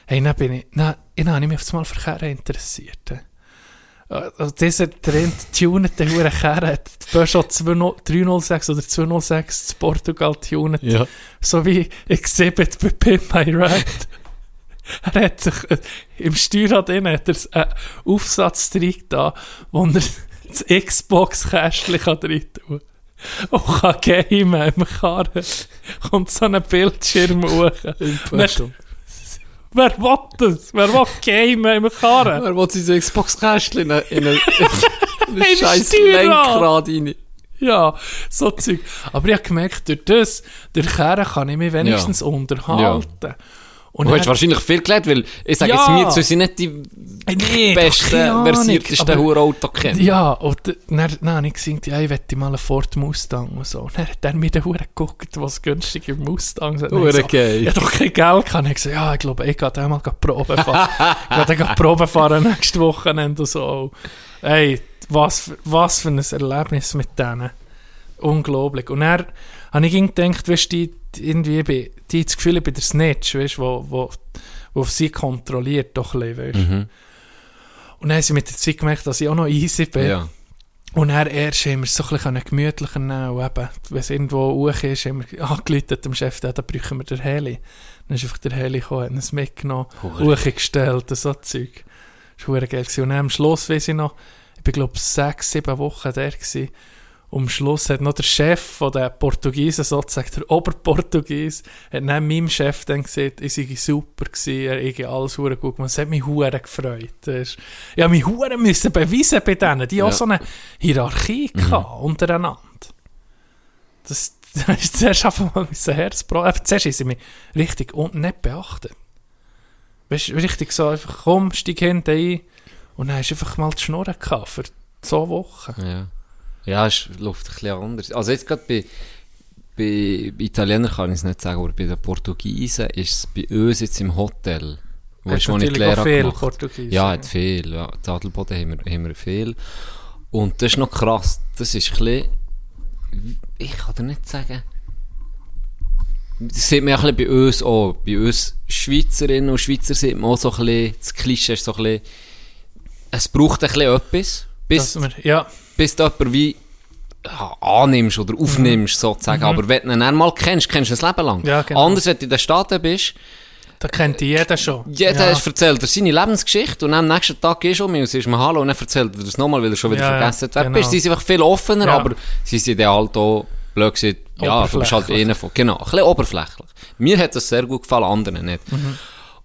Hey, dann bin ich, dann, dann habe ich mich auf einmal für Kerren interessiert. Also dieser Trend tunete hure Kerren hat die Peugeot 20 306 oder 206 in Portugal tunet. Ja. So wie Exhibit bei Pimp My Ride. er hat sich äh, im Steuerrad innen hat er einen Aufsatz drin da, wo er das Xbox-Kästchen kann drin tun und kann gamen im Karren. Kommt so ein Bildschirm hoch. Wer will das? Wer will gamen im Karren? Wer will sein Xbox-Kästchen in eine- in eine- in In ein ein scheiß. Lenkrad rein? Ja, so Zeug. Aber ich habe gemerkt, durch das, durch Karren kann ich mich wenigstens unterhalten. Und Du hast wahrscheinlich viel gelernt, weil ich sage Ja. jetzt, wir sind nicht die Nee, besten, versiertesten Hurauto kennen. Ja, und dann, dann habe ich gesagt, ja, ich möchte mal einen Ford Mustang und so. Und dann hat er mir den Huren geguckt, was günstige Mustangs hat. Und Hure ich so, geil. Ich habe doch kein Geld gehabt. Und ich gesagt, ja, ich glaube, ich gehe dann mal Probe fahren. ich gehe dann Probe fahren nächste Wochenende und so. Ey, was, was für ein Erlebnis mit denen. Unglaublich. Und dann habe ich gedacht, weißt du, irgendwie, bei- die das Gefühl, ich bin der Snitch, weißt du, wo, wo, wo auf sie kontrolliert, doch ein bisschen, weißt. Mhm. Und dann haben sie mit der Zeit gemerkt, dass ich auch noch easy bin. Ja. Und dann erst haben wir es so ein bisschen gemütlicher nehmen und eben, wenn es irgendwo hoch ist, haben wir angerufen dem Chef, da brauchen wir den Heli. Dann ist einfach der Heli gekommen, hat uns mitgenommen, hochgestellt so Zeug. Das war geil. Und dann am Schluss, weiss ich noch, ich bin glaube sechs, sieben Wochen der gewesen. Am Schluss hat noch der Chef von den Portugiesen, sozusagen der Oberportugies, hat neben meinem Chef dann gesagt, ich sei super gewesen, er habe alles hure gut gemacht. Es hat mich hure gefreut. Das ist- habe mich hure müssen beweisen bei denen, die Ja. auch so eine Hierarchie hatten untereinander. Das, das ist zuerst einfach mal mein Herz. Aber Zuerst haben sie mich richtig und nicht beachtet. Weißt du, richtig so, einfach komm, steig hinten ein. Und dann hast du einfach mal die Schnur gehabt für zwei Wochen. Ja. Ja, es läuft ein bisschen anders. Also jetzt gerade bei, bei Italienern kann ich es nicht sagen, aber bei den Portugiesen ist es bei uns jetzt im Hotel. Wo Hat ist, wo ich die natürlich Lehre auch viel gemacht. Portugiesen. Ja, hat viel. Ja. In Adelboden haben wir, haben wir viel. Und das ist noch krass. Das ist ein bisschen, ich kann dir nicht sagen, das sieht man ja ein bisschen bei uns auch. Bei uns Schweizerinnen und Schweizer sieht man auch so ein bisschen, das Klischee ist so ein bisschen, es braucht ein bisschen etwas, bis, wir, ja, bis du jemanden wie ja, annimmst oder aufnimmst, sozusagen. Aber wenn du ihn einmal kennst, kennst du ein Leben lang. Ja, genau. Anders, wenn du in den Staaten bist, da kennt die jeder schon. jeder ja. erzählt dir seine Lebensgeschichte und am nächsten Tag gehst du um und sagst mir Hallo und dann erzählt er das nochmal, weil er schon wieder Ja, vergessen hat. Genau. bist. Sie sind einfach viel offener, Ja. aber sie sind dann halt auch, blöd gesagt, ja, du bist halt einer von, genau, ein bisschen oberflächlich. Mir hat das sehr gut gefallen, anderen nicht. Mhm.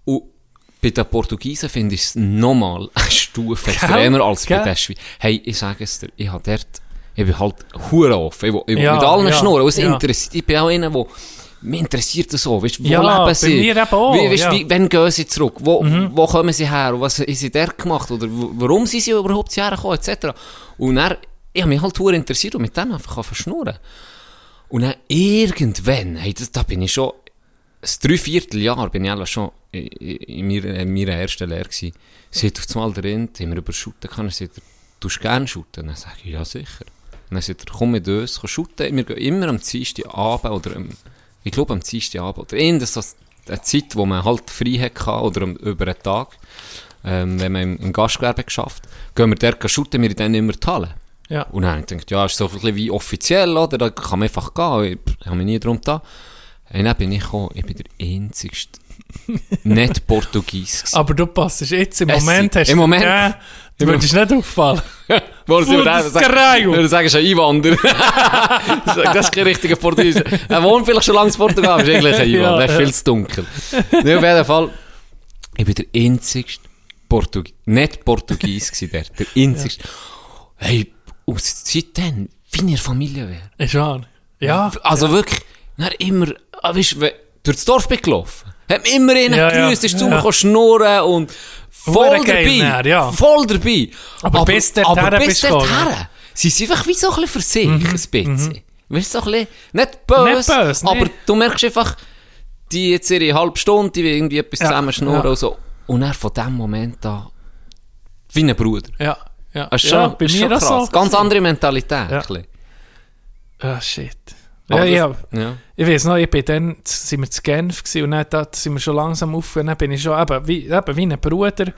Und bei den Portugiesen finde ich es nochmal Stufe Gell? extremer als bei den Schweiz. Hey, ich sage es dir, ich habe dort, ich bin halt hure offen, ich ich Ja, mit allen ja, schnurren, es ja. interessiert, ich bin auch einer, der mich interessiert das so, weißt wo Ja, leben sie? mir eben auch, wie, weißt, ja. Mhm. wie, wann gehen sie zurück? Wo, wo kommen sie her? Und was haben sie dort gemacht? Oder warum sind sie überhaupt hergekommen? Etc. Und dann, ich habe mich halt hure interessiert und mit dem einfach verschnurren. Und dann irgendwann, hey, das, da bin ich schon, ein Dreivierteljahr bin ich schon in, in, meiner, in meiner ersten Lehre gewesen. Sie hat auf einmal drin, haben wir über Shooten können, sie sagt, du gerne shooten? Dann sage ich, ja sicher. Und dann sagt er, komm mit uns, komm shooten. Wir gehen immer am Dienstagabend oder am, ich glaube am Dienstagabend oder irgendeine so eine Zeit, wo man halt frei hatte oder über einen Tag, ähm, wenn man im, im Gastgewerbe geschafft, gehen wir dort shooten, wir dann immer die Halle. Ja. Und dann habe ich gedacht, ja, ist so ein bisschen wie offiziell, oder? Da kann man einfach gehen. Ich habe mich nie darum da. Und dann bin ich gekommen, ich bin der einzigste nicht Portugies gewesen. Aber du passt jetzt im Es- Moment hast im Moment- Ja, du würdest nicht auffallen. Wo sie Foda-se sagen, caralho! würde sagen, ist ein Einwanderer. das ist kein richtiger Portugies. Er wohnt vielleicht schon lange in Portugal, aber ist eigentlich ein Einwanderer. Ja, der ist ja. viel zu dunkel. Nee, auf jeden Fall, ich bin der einzigste Portugies, nicht Portugies gewesen der, der einzigste. Hey, und seitdem, wie in Familie wäre. Ist wahr. Ja, Also wirklich, dann immer, ah, weißt, du, durch das Dorf bin gelaufen. Hat mich immer einen Ja, ja, gegrüßt, ist zu ja. mir schnurren und voll geil dabei. dann, ja. Voll dabei. Aber bis aber bis bist du gekommen, dorthin. Sie sind einfach wie so ein bisschen für sich, ein bisschen. Weißt du, so ein bisschen, nicht böse, Mhm, Nicht böse, aber nee. du merkst einfach, die jetzt ihre halbe Stunde, die irgendwie etwas Ja, zusammen schnurren ja. und so. Und dann von dem Moment an, wie ein Bruder. ja. Ja, Das ist ja schon, bei ist mir schon krass. so. Ganz andere Mentalität. Ja. Ah, shit. Ja, ja. ja. Ich weiß noch, ich bin dann, sind wir zu Genf gewesen, und dann da sind wir schon langsam auf und dann bin ich schon eben wie, eben wie ein Bruder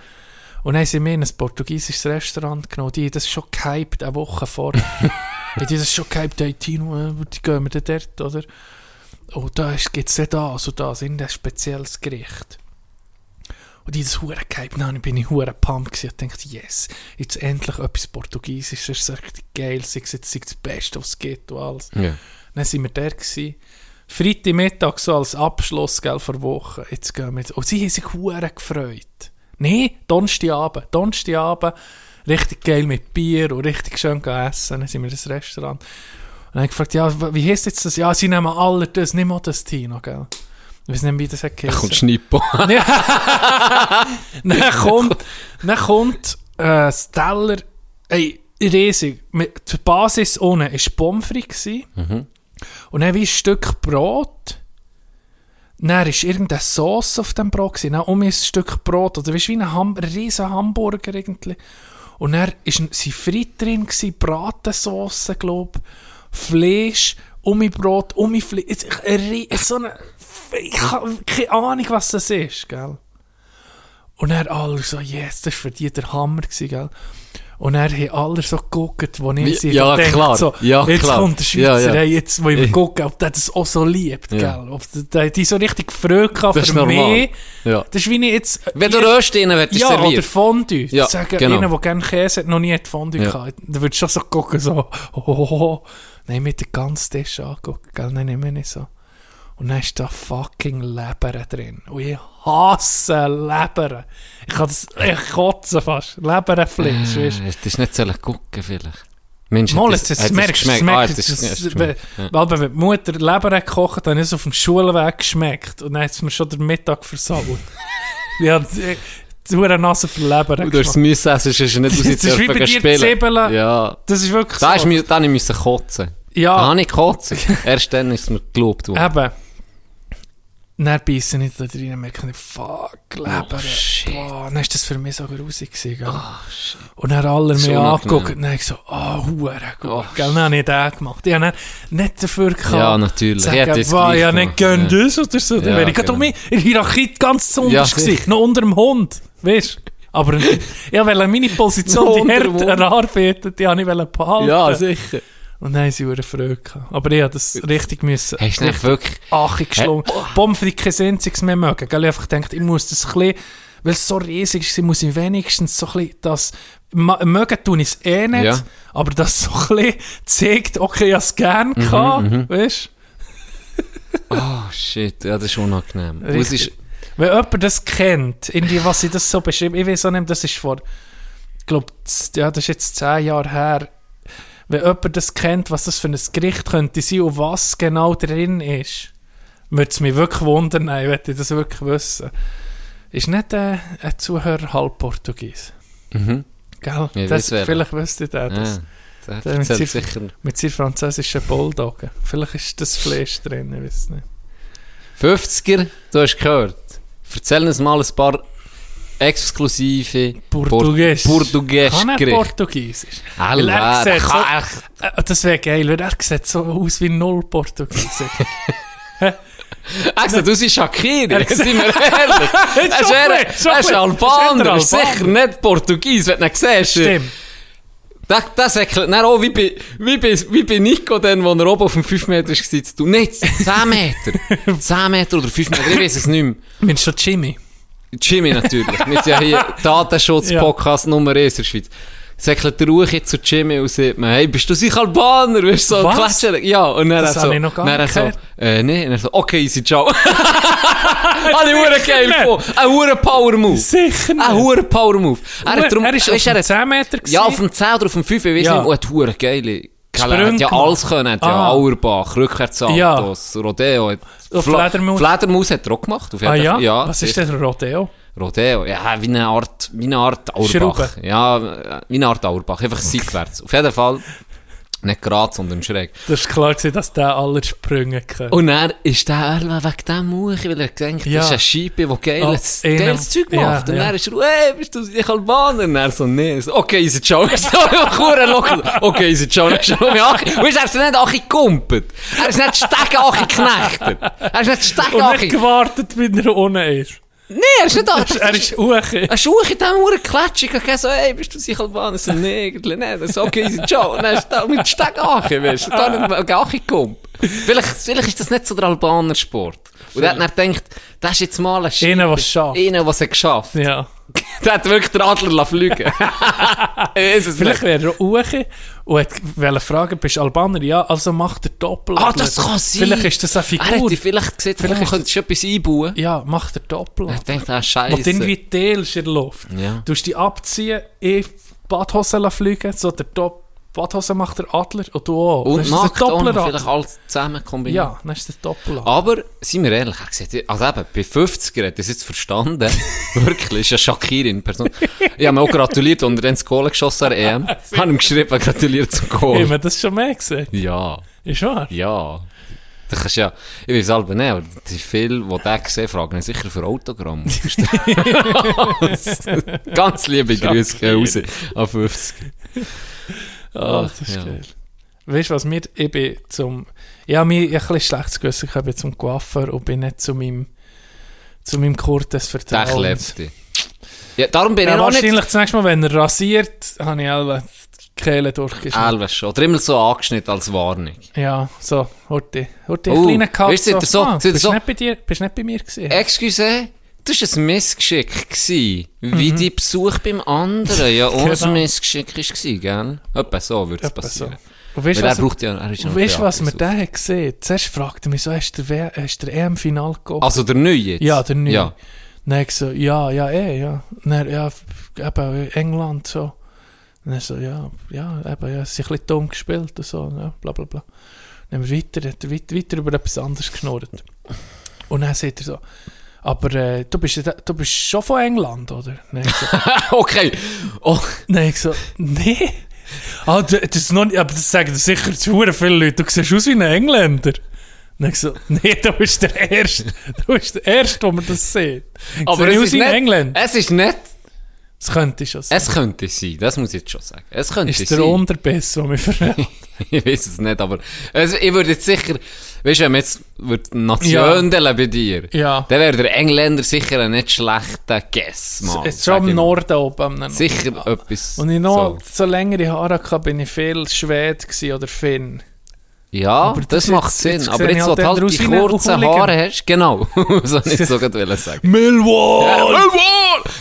und dann sind wir in ein portugiesisches Restaurant genommen, die haben das schon gehypt, eine Woche vorher. die haben das schon gehypt, hey Tino, äh, die gehen wir dann dort, oder? Oh, da gibt es das und das, in ein spezielles Gericht. Und die haben das hure gehypt, dann bin ich hure pumped gewesen und dachte, yes, jetzt endlich etwas Portugiesisches, das ist richtig geil, sei es jetzt sei das Beste, was es gibt und alles. Ja. Dann sind wir da gewesen. Freitagmittag so als Abschluss gell, vor Woche. Jetzt gehen wir jetzt. Und sie haben sich hure gefreut. Nee, Donnerstagabend. Donnerstagabend. Richtig geil mit Bier und richtig schön essen. Dann sind wir in das Restaurant. Und dann habe ich gefragt, ja, wie heisst jetzt das? Ja, sie nehmen alle das, nicht mal das Tino, gell? Ich weiß nicht, wie das hat Da kommt. Schnippo. Dann kommt, dann kommt äh, das Teller, ey, riesig. Die Basis unten war Pommes frites. gewesen. Und dann wie ein Stück Brot. Dann war irgendeine Sauce auf dem Brot. gewesen. Dann um ein Stück Brot. Oder weißt wie ein, Ham riesen Hamburger irgendwie. Und dann war sie Frit drin, gewesen, Bratensauce, glaube ich, Fleisch, um Brot, um Fleisch. So eine, ich habe keine Ahnung, was das ist, gell? Und dann alle so, yes, das war für die der Hammer, gewesen, gell? Und dann haben alle so geguckt, wo ich sie ja, gedacht, klar. so, Ja, jetzt klar. kommt der Schweizer, Ja, ja. Hey, jetzt wollen wir gucken, ob der das auch so liebt, Ja. gell? Ob der, die so richtig Das ist für normal. mich. Ja. Das ist wie ich jetzt... Wenn du Röst wird, ist Ja, oder serviert. Fondue. Ja, Sagen, genau. einer, der gerne Käse hat, noch nie hat Fondue Ja. gehabt. Da würdest du schon so gucken, so, oh, oh, oh. Nein, mit den ganzen Tisch angucken, gell? Nein, mehr nicht so. Und dann ist da fucking Leber drin. Und ich hasse Leber. Ich kann das, ich kotze fast. Leberfleisch, weißt du. Äh, Das ist nicht sollen gucken, vielleicht. Mensch, Mal, jetzt, jetzt merkst du, es Ah, geschmeckt. Ja. weil wenn die Mutter Leber hat gekocht, dann ist es auf dem Schulweg geschmeckt. Und dann hat es mir schon den Mittag versaut. Ja, hure Nase verleben. Du hast es müssen essen, sonst nicht aus Das ist wie bei dir. Zwiebeln. Ja. Das ist wirklich Da, ist so. mir, da habe ich kotzen. Da Ja, habe ich gekotzt. Erst dann ist es mir gelobt worden. eben. Dann beißen ich da drin und merke, ich, fuck, Leber. Oh, shit. Boah, dann ist das für mich so grusig gewesen? Ah, shit. Und dann alle So angeguckt und dann so, ah, hure gut. Oh, gell, dann habe ich den gemacht. Ich habe dann nicht dafür gehabt. Ja, natürlich. zu Ich hätte Sagen, das wow, ja, nicht gönn das oder so. Dann Ja, wäre ich genau. mich in der Hierarchie ganz zu Ja, gewesen. Noch unter dem Hund. Weißt du? Aber ich wollte meine Position, die Hund. erarbeitet, die habe ich behalten. Ja, sicher. Und dann haben sie eine Freude gehabt. Aber ich habe das richtig müssen. Hast du nicht wirklich... Achig geschlungen. Pommes frites kein einziges mehr mögen. Gell? Ich einfach gedacht, ich muss das ein bisschen, weil es so riesig ist, muss ich wenigstens so ein bisschen das, mögen tun ich es eh nicht, Ja. aber das so ein bisschen zeigt, okay, ich habe es gerne Mhm, gehabt, weißt Oh, shit. Ja, das ist unangenehm. Ist... Wenn jemand das kennt, irgendwie, was ich das so beschrieben, ich weiß auch nicht, das ist vor, ich glaube, ja, das ist jetzt zehn Jahre her, wenn jemand das kennt, was das für ein Gericht könnte sein und was genau drin ist, würde es mich wirklich wundern, ich möchte das wirklich wissen. Ist nicht äh, ein Zuhörer halb Portugies? Mhm. Gell? Ja, das, vielleicht wüsste der das. Ja, der mit sich- sicher... Mit seinen französischen Bulldoggen. Vielleicht ist das Fleisch drin, ich weiß nicht. 50er, du hast gehört. Erzähl uns mal ein paar exklusive Portugies. Por Portugies Kann er. Portugiesisch? Weil er sieht so- echt- Äh, Das wäre geil, weil er sieht so aus wie null Portugiesisch. Er sagt, du bist Shakiri, sind wir ehrlich. Er ist, er, er. Albaner, er Er ist sicher nicht Portugies, wenn du ihn siehst. Stimmt. Das, das erklärt dann auch, wie bei, wie bei, wie bei Nico, dann, wo er oben auf dem 5 Meter war, du, nicht, 10 Meter. 10 Meter oder 5 Meter, ich weiß es nicht mehr. Meinst du Jimmy? Jimmy natürlich. Wir sind ja hier Datenschutz-Podcast Nummer 1 in der Schweiz. Säckelt der Ruhe zu Jimmy und sagt mir, hey, bist du sicher Albaner? Weißt du, so Was? klatschen. Ja, und dann Das er so, ich noch gar dann er nicht so, äh, nee, und er so, okay, easy, ciao. Habe ich hure geil gefunden. Ein hure Power-Move. Sicher Ein hure Power-Move. Er hat drum, er ist weisst, auf er dem hat- 10 Meter gewesen. ja, auf dem 10 oder auf dem 5, ich weiß Ja. nicht, und hat hure geile. Er hat ja alles können, hat ja Ah. Auerbach, Rückwärtssaltos, Rodeo. hat- Und Fla- Fledermaus. Fledermaus hat er auch gemacht. Ah ja? Ja Was ist denn Rodeo? Rodeo, ja, wie eine Art, wie eine Art Auerbach. Schrauben. Ja, wie eine Art Auerbach, einfach seitwärts. Auf jeden Fall, nicht gerade, sondern schräg. Das war klar, gewesen, dass der alle Sprünge kann. Und er ist der wegen dem Muchi, weil er gedacht Ja. das ist ein Scheibe, der geiles, Oh, geiles Zeug ja, macht. und ja. er ist er, hey, bist du nicht Albaner? Und er so, nee. So, okay. Ich so, Kuren locker. Okay, ist er um mich ange- Weißt er ist nicht Achi gekumpelt. Er ist nicht Stegen Achi geknechtet. Er ist nicht Stegen Und Achi... nicht gewartet, bis er unten ist. Nee, er ist nicht Achi... Er ist Uche. Eine Schuhe in diesem Uhren klatschig. Ich so, hey, bist du sicher Albaner? So, nee, eigentlich nicht. Er So, okay, easy, ciao. Und dann ist er mit Steg Achi, weißt du. Da nicht Achi gekommen. Vielleicht, vielleicht ist das nicht so der Albaner Sport. Und er hat dann gedacht, das ist jetzt mal ein Scheibe. Einer, es schafft. Einer, der es geschafft. Ja. Der hat wirklich den Adler lassen fliegen Ich weiß es Vielleicht wäre er Uche und wollte fragen, bist du Albaner? Ja, also macht er Doppel. Ah, das kann sein. Vielleicht ist das eine Er Figur. hätte vielleicht gesehen, Vielleicht ist- könntest du etwas einbauen. Ja, macht er Doppel. Er denkt, ah, Wo du scheiße. irgendwie teilst in der Luft. Ja. Du musst die abziehen, in die Badhose lassen fliegen, so der Top Badhose macht der Adler und du auch. Und nackt auch vielleicht alles zusammen kombiniert. Ja, dann ist das Doppeladler. Aber, seien wir ehrlich, er gesagt, also eben, bei 50 er hat das jetzt verstanden. Wirklich, ist ja Shakiri in Person. Ich habe mir auch gratuliert, als er dann das Goal geschossen hat, EM. habe ihm geschrieben, gratuliert zum Haben Goal. wir das schon mehr gesehen? Ja, Ist wahr? ja. Du kannst ja, ich weiß selber nicht, aber die viele, die den sehen, fragen ihn sicher für Autogramm. Ganz liebe Grüße raus an 50. Ach, das ist ja. geil. Weißt du was, mir, ich bin zum, ich habe mir ein bisschen schlechtes Gewissen, ich bin zum Coiffeur und bin nicht zu meinem, zu meinem Kurt des Der Vertrauens. dich. Ja, darum bin Ja, ich nicht... wahrscheinlich das nächste Mal, wenn er rasiert, habe ich alle die Kehle durchgeschnitten. Elf schon. Oder immer so angeschnitten als Warnung. Ja, so, heute, heute Oh, ein kleiner Cut. weißt du, ihr so- ah, ihr bist, so- nicht bei dir, bist nicht bei mir gewesen? Excuse, das war ein Missgeschick. Gewesen, Wie die Besuch beim anderen. Ja, unser Genau. Missgeschick war, gell? Etwa so würde es Etwa so. passieren. Und weißt du, was, braucht ja... Er ist weißt, du, was wir da hat gesehen? Zuerst fragte er mich so, hast du der, der EM-Final geguckt? Also der Neue jetzt? Ja, der Neue. Ja. Dann so, ja, ja, eh, ja. Dann, ja, eben, England, so. Dann so, ja, ja, eben, ja, sie sind ein bisschen dumm gespielt und so, ja, bla, bla, bla. Dann haben wir weiter, er weiter, weiter über etwas anderes geschnurrt. Und dann sagt er so, Aber äh, du, bist, du bist schon von England, oder? Nein, so, okay. Oh, nein, ich so nee. Ah, das ist noch nicht, aber das sagen sicher zu viele Leute. Du siehst aus wie ein Engländer. Dann ich so, nee, du bist der Erste. Du bist der Erste, wo man das sieht. Ich aber sehe es aus ist, wie ein nicht, Engländer. es ist nicht... Das könnte schon sein. Es könnte sein, das muss ich jetzt schon sagen. Es könnte ist sein. der Unterbiss, der mich verrät. ich weiß es nicht, aber also, ich würde jetzt sicher, weißt du, wenn man jetzt würde Nationen bei dir, Ja. dann wäre der Engländer sicher ein nicht schlechter Guess, Mann. Jetzt schon ich am. Norden oben. Am Sicher etwas. Und ich noch so. so, längere Haare hatte, bin ich viel Schwede oder Finn. Ja, das das, jetzt- macht Sinn. jetzt Aber jetzt, halt wo du halt die kurzen. Haare hast, genau, so nicht so gut sagen. Millwall!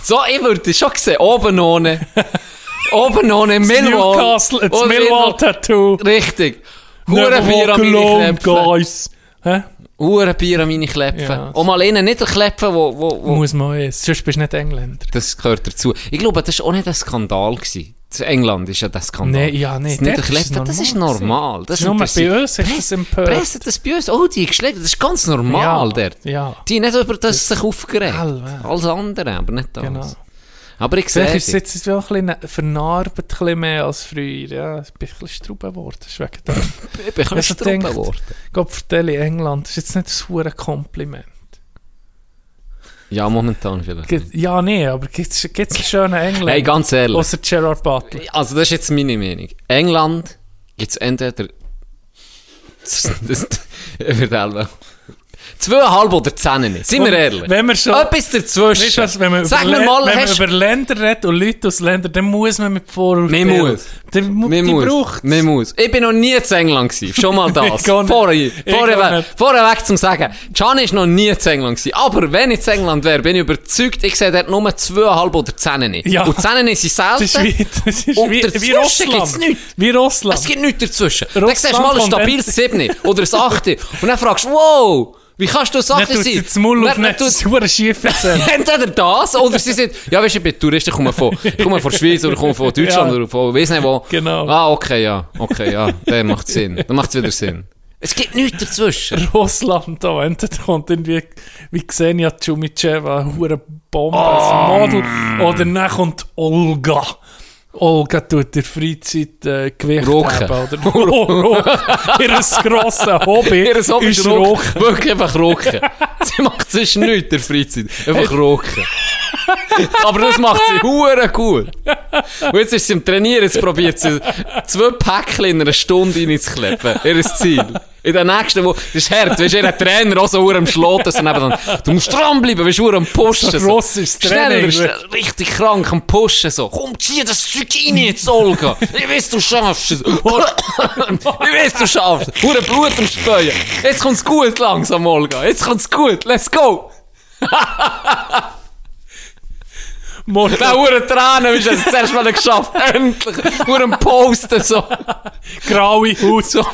So, ich würde schon sehen, oben ohne, oben ohne Millwall. Newcastle, das Millwall-Tattoo. Richtig. Hurenbier an meine Kläpfen. guys. Hä? Hurenbier an meine Kläpfen. Ja. Und mal innen nicht kläpfen, wo, wo, wo Muss man essen, sonst bist du nicht Engländer. Das gehört dazu. Ich glaube, das war auch nicht ein Skandal. Gewesen. In England ist ja das Skandal. Nee, ja, nee, Das, nicht dort ist erklärt, das ist normal normal. Das Das ist nur bei uns ist das empört. Presse das bei uns. Oh, die geschlägt. Das ist ganz normal Ja, dort. ja. Die nicht über das sich aufgeregt. Ja. Alles andere, aber nicht das. Genau. Aber ich sehe Vielleicht ist es jetzt auch ein bisschen vernarbt, ein mehr als früher. Ja, ich bin ein bisschen strauben geworden. Das ist wegen dem. Ich bin ein bisschen denkt- geworden. Gott England, das ist jetzt nicht ein Kompliment. Ja, momentan vielleicht. Gibt- Ja, nee, aber gibt es einen schönen England? Hey, ganz ehrlich. Außer Gerard Butler. Also, das ist jetzt meine Meinung. England gibt es entweder. Das, das, selber. Zweieinhalb oder zehn nicht. Sind wir ehrlich? Wenn wir schon... Etwas Weißt dazwischen. du was, wenn man, Sag über, mal, wenn man über Länder redet und Leute aus Ländern, dann muss man mit Vorurteilen. Man muss. Mu- Man die muss. braucht Man muss. Ich bin noch nie zu England gewesen. Schon mal das. Vorher, Ich vorher, vorher zum Sagen. Can ist noch nie zu England gewesen. Aber wenn ich zu England wäre, bin ich überzeugt, ich sehe dort nur zweieinhalb oder zehn nicht. Ja. Und zehn sind Das ist selten. wie, das ist Und wie, wie Russland. nichts. Wie Russland. Es gibt nichts dazwischen. dann Russland siehst du mal ein stabiles 7 oder ein 8. Und dann fragst du, wow, wie kannst du ein 8 Nicht tut sein? sie das Maul auf, Dann- dann das hure schief. Entweder das, oder sie sind, ja, weißt du, ich bin Tourist, ich komme von, ich komme von der Schweiz, oder ich komme von Deutschland, Ja. oder von, weiss nicht wo. Genau. Ah, okay, ja, okay, ja, der macht Sinn. Dann macht es wieder Sinn. Es gibt nichts dazwischen. Russland da, entweder kommt irgendwie, wie Xenia Chumicheva, eine Bombe, Oh, Model, oder dann kommt Olga. Olga tut der Freizeit äh, Gewicht Rauchen. heben, oder? Oh. Ihr grosses Hobby Ihr Hobby ist. Rauchen. Wirklich einfach Rauchen. sie macht sonst nichts der Freizeit. Einfach Rauchen. Aber das macht sie hure gut. Und jetzt ist sie im Trainieren, jetzt probiert sie zwei Päckchen in einer Stunde reinzukleppen. Ihr Ziel. In der nächsten Woche, das ist hart, weißt du, ihr Trainer auch so am Schloten, so nebenan. Du musst dranbleiben, weißt du, am Pushen. So Schneller, Training, schnell, richtig krank am Pushen, so. Komm, zieh das Zeug rein jetzt, Olga. Ich weiß, du schaffst es. ich weiß, du schaffst es. Hure Blut am Späuen. Jetzt kommt's gut langsam, Olga. Jetzt kommt's gut. Let's go. Morgen Da hure Tränen, wie es zuerst mal geschafft. Endlich. Hure Posten, so. graue Haut. So.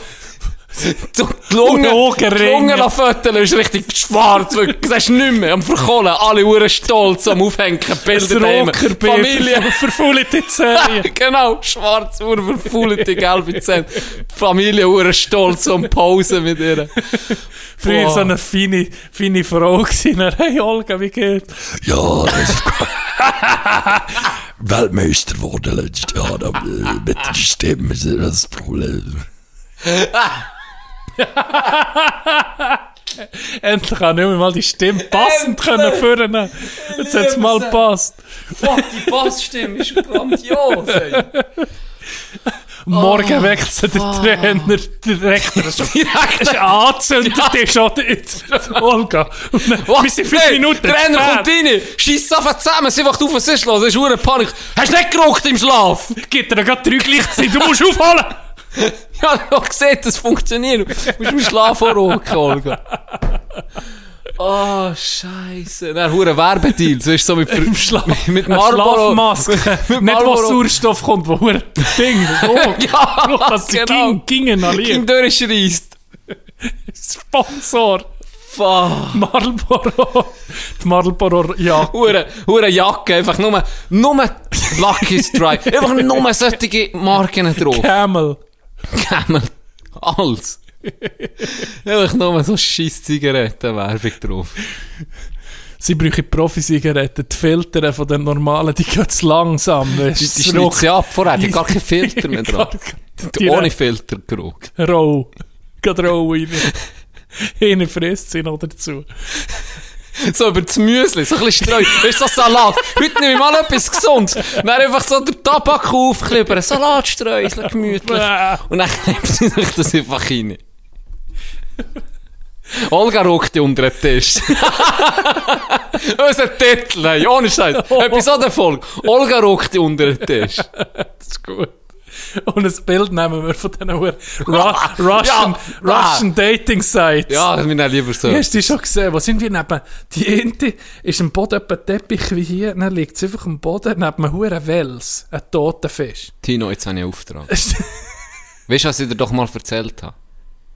So, die Lunge, die. Lunge nach Föteln ist richtig schwarz. Du siehst nicht mehr. Am Verkohlen, alle Uhren stolz, am Aufhängen, Bilder. Rockerbier Familie. verfaulte Zähne. genau, schwarz, Uhren verfaulte, gelbe Zähne. Familie Uhren stolz am Pause mit ihr. Früher Boah. so eine feine, feine Frau gewesen. Hey Olga, wie geht's? Ja, das ist Weltmeister geworden letztes Jahr, aber mit der Stimme ist das Problem. Endlich habe ich mal die Stimme passend können führen. Jetzt hat es mal gepasst. Fuck, die Bassstimme ist grandios, ey. Morgen weckt sie der Trainer direkt. Direkt. angezündet, die ist schon jetzt. Olga. Wir sind fünf Minuten Der Trainer kommt rein, schießt einfach zusammen, sie wacht auf und ist los, es ist Panik. Hast du nicht gerockt im Schlaf? Gibt dir gerade drei gleichzeitig. Du musst aufholen. Ja, ich hab gesehen, das funktioniert. Du musst im Schlaf Olga. Oh, Scheiße. Dann hure Werbedeal. So ist so mit, Im Schlaf. mit Eine Marlboro. Schlafmaske. Mit Nicht, wo. Sauerstoff kommt, wo hure Ding. Oh, Ja, dass die genau. ging, gingen alle. Ging durchschreist. Sponsor. Fuck. Marlboro. Die Marlboro, ja. Hure, hure Jacke, einfach nur, nur Lucky Strike. Einfach nur solche Marken drauf. Camel. Camel. Alles. Einfach nur so scheiß Zigarettenwerbung drauf. sie brauchen Profi-Zigaretten. Die Filter von den normalen, die gehen zu langsam. Die, die ja ab vorher, die hat gar keinen Filter mehr dran. Ohne Filtergeruch. Roll. Geht roll rein. Eine frisst sie noch dazu. So über das Müsli, so ein bisschen Streu. Weißt du, so Salat. Heute nehme ich mal etwas Gesundes. Dann einfach so den Tabak auf, ein bisschen über einen Salatstreu, so gemütlich. Und dann klebt sie sich das einfach rein. Olga rockt unter den Tisch. Unser Titel, hey, ohne Scheiß. Episodenfolge. Olga rockt unter den Tisch. Das ist gut. Und ein Bild nehmen wir von diesen Ru Russian, Ja. Russian Dating Sites. Ja, das bin ich lieber so. Hast du die schon gesehen? Wo sind wir neben... Die eine ist am Boden etwa Teppich wie hier, dann liegt sie einfach am Boden neben einem huren Wels, ein toter Fisch. Tino, jetzt habe ich einen Auftrag. Weißt du, was ich dir doch mal erzählt habe?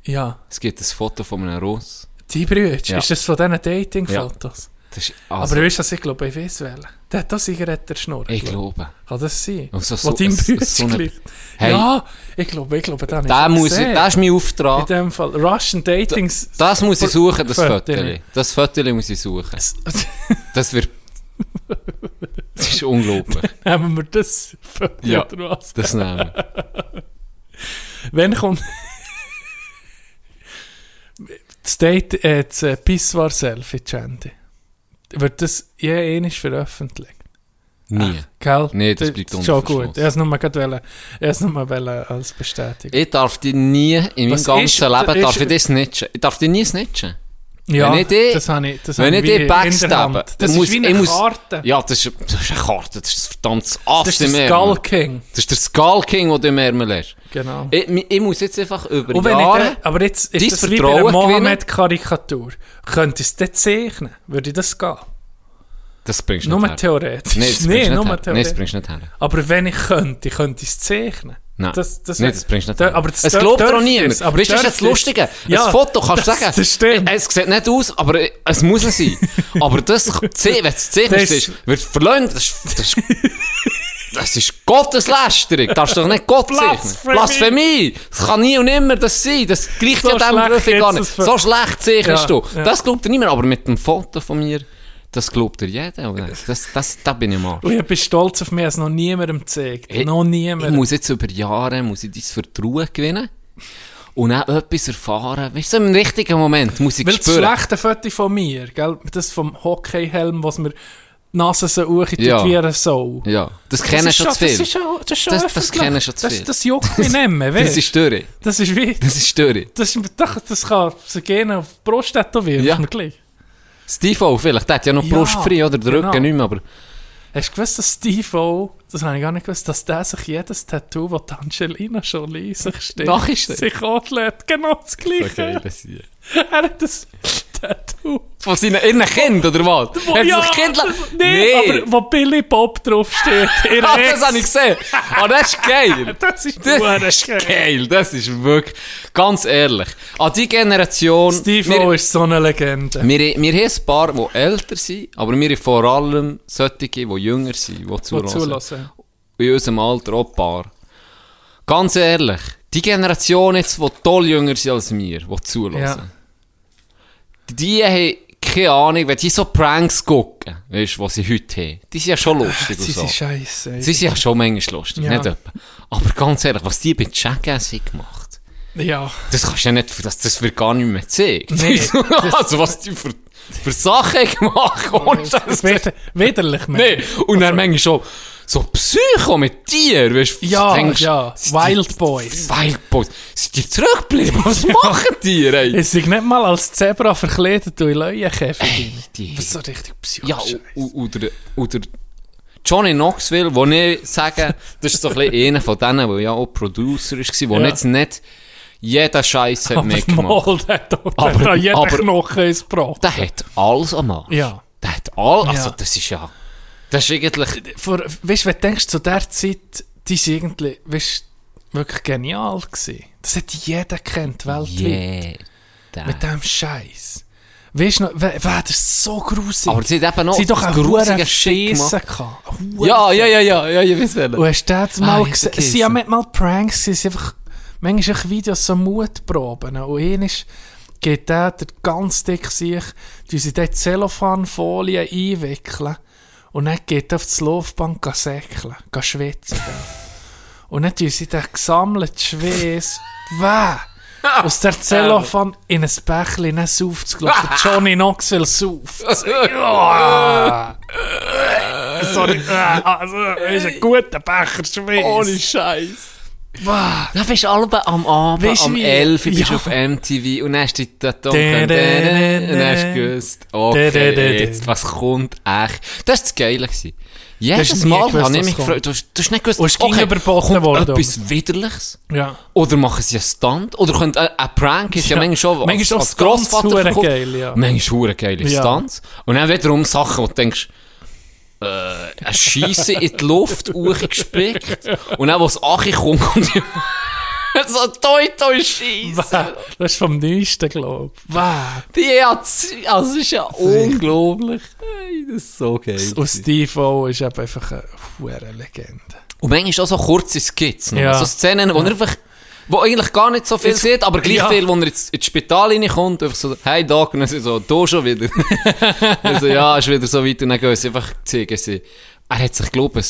ja, Es gibt ein Foto von einem Ross. die Brüder, Ja. ist das von diesen Dating-Fotos? Das ist, also, Aber weißt du, was ich glaube, ich weiß welchen. Der hat auch Zigarettenschnurren. ich glaube. Kann das sein? Also Wo so- dein so- so eine-. Hey. Ja, ich glaube, ich glaube, den ich muss ich, das ist mein In Auftrag. dem Fall. Russian Dating... Das muss ich suchen, das. Foto. Das Foto muss ich suchen. Das wird... Das ist unglaublich. Nehmen wir das Foto Ja. was? Das nehmen wir. Wenn kommt... das Date, äh, das äh, Pissoir-Selfie, Chandy. Wird das je ähnlich veröffentlicht? Nie. Gell? Nee, das bleibt unter Schon gut. Er ist nur wollen- er ist nur mal wollen als Bestätigung. Ich darf dich nie, in meinem ganzen ist- Leben, ist- darf ich dich snitchen. Ich darf dich nie snitchen. Ja, wenn ich die- das habe ich, das Wenn ich Hand. Das dann ist muss wie ich eine muss, Karte. Ja, das ist, das ist eine Karte, das ist ein verdammtes Ass das ist der. Skull King. Das ist der Skull King, der du im Ärmel hast. Genau. Ich, ich muss jetzt einfach über Und wenn Jahre... ich dann, aber jetzt ist das wie bei Vertrauen einer. Mohammed-Karikatur. Könnte ich es dort zeichnen? Würde das gehen? das bringst du Nur nicht her. theoretisch. Nein, das Nee, bringst du nur nicht her. Du nicht her. Aber wenn ich könnte, ich könnte es zeichnen. Nein, Das, das, Nein, das bringst du nicht da- aber das es glaubt dürfte niemand. aber weißt das ist es. Lustige. Ja, ein Foto kannst du das- sagen, das stimmt. es sieht nicht aus, aber es muss es sein. aber das, wenn es Das- ist, wird verleumdet. Das, ist- das, ist- das ist Gotteslästerung. Darfst du doch nicht Gott zeichnen. Blasphemie. Das kann nie und nimmer das sein. Das gleicht So ja dem Beruf gar nicht. das So schlecht zeichnest Ja, du. ja. Das glaubt niemand. Aber mit dem Foto von mir, das glaubt dir jeder. oder? Das, das, da bin ich mal. Und ich bin stolz auf mich, es noch niemandem gezeigt. Ich- noch Ich niemandem. muss jetzt über Jahre muss ich dein Vertrauen gewinnen und auch etwas erfahren. Weißt du, im richtigen Moment muss ich Weil das spüren. schlechte Foto von mir, gell? das vom Hockeyhelm, was mir die Nase so hoch Ja. Sau. Ja, das kennen schon zu Das viel. ist schon, das ist schon Das- das kennen schon zu das, viel. das juckt mich nicht mehr, Das weißt ist Störung. Das ist wie... Das ist Störung. Das, ist, das, das kann so gerne auf die Brust tätowieren, Ja. gleich. Steve O vielleicht, der hat ja noch Ja, Brust frei oder den genau. Rücken nicht mehr, aber Hast du gewusst, dass Steve O, das habe ich gar nicht gewusst, dass der sich jedes Tattoo, das Angelina Jolie sich steht, sich anlädt, genau das Gleiche. Er hat das Tattoo. Von seinen ihren Kind, oder was? Wo- Hat ja, sich Kind la- nee, aber wo Billy Bob draufsteht. Ah, das habe ich gesehen. Ah, das ist geil. Das ist Das ist geil. geil. Das ist wirklich, ganz ehrlich. An die Generation... Steve wir- O ist so eine Legende. Wir, wir haben ein paar, die älter sind, aber wir haben vor allem solche, die jünger sind, die zulassen. In unserem Alter auch ein paar. Ganz ehrlich, die Generation jetzt, die toll jünger sind als wir, die zulassen, die haben keine Ahnung, wenn die so Pranks gucken, weißt du, was sie heute haben, die sind ja schon lustig und Sie so. sind scheiße. Sie sind ja schon manchmal lustig, Ja. nicht etwa. Aber ganz ehrlich, was die bei Jackass haben gemacht Ja. das kannst du ja nicht, das, das wird gar nicht mehr gezeigt. Nee, also was die für, für Sachen gemacht Scheiß. wird widerlich, man. Nee, und dann manchmal schon so Psycho mit dir, weißt du, Ja, denkst, ja. Wild die- Boys. Wild Boys. Sind die zurückgeblieben? Was machen die, ey? Es sind nicht mal als Zebra verkleidet und in die- Was so richtig psychisch. Ja, oder, oder Johnny Knoxville, wo ich sage, das ist so ein bisschen einer von denen, der ja auch Producer war, wo Ja. jetzt nicht jeden Scheiß hat aber mitgemacht. mal, der hat doch Aber- da jeder aber- Knochen ist Brot. Der hat alles am Arsch. Ja. Der hat all, also Ja. das ist ja, das ist eigentlich, Vor, weißt du, wenn du denkst, zu der Zeit, die sind irgendwie, weißt wirklich genial gewesen. Das hat jeder kennt weltweit. yeah. Mit dem Scheiß. Weißt du noch, wer, wer, das ist so gruselig. Aber sie hat eben noch sie doch einen grusigen Scheissen Ja, ja, ja, ja, ja, ich weiß welchen. Und hast du das Ah, mal ich gesehen? Sie haben mal Pranks, sie sind einfach, manchmal Videos so Mutproben. Und einer ist, geht der, der ganz dick sich, die sie dort Zellophanfolie einwickeln und dann geht er auf das Laufband gehen säckeln, schwitzen. und dann tun sie den gesammelten Schweiß, weh, aus der Zellophan in ein Bächlein, dann sauft es, glaub ich, Johnny Knoxville sauft. Sorry, also, ist ein guter Becher Schweiß. Scheiß. Weh. Da bist du alle am Abend, Weisst du am wie- 11 bist du Ja. auf MTV und dann hast du den Ton Da, und da, dann da, hast du gewusst, okay, jetzt, was kommt echt? Das war das Geile. Gewesen. Jedes Mal habe ich was mich gefragt, du du hast nicht gewusst, Und es überboten kommt worden, etwas Widerliches? Ja. Oder machen sie einen Stunt? Oder könnte ein, ein Prank ist ja, Ja. manchmal schon Manchmal als, auch als Grossvater geil, ja. Manchmal hure geile Ja. Stunts. Und dann wiederum Sachen, wo du denkst, äh, ein Schiessen in die Luft hochgespickt. Und dann, wo das Achi kommt, kommt so toi toi Schiessen. Weh. Das ist vom Neuesten, glaube ich. Die hat, also es ist ja unglaublich. Hey, das ist so geil. Und Steve O ist einfach eine Legende. Und manchmal auch so kurze noch. Ja. So Szenen, wo er einfach, wo eigentlich gar nicht so viel Es- sieht, aber gleich Ja. viel, wo er ins, ins Spital reinkommt, einfach so, hey Doc, und dann so, du schon wieder. also ja, ist wieder so weit, und dann gehen sie einfach zeigen sie, er hat sich, glaube ich,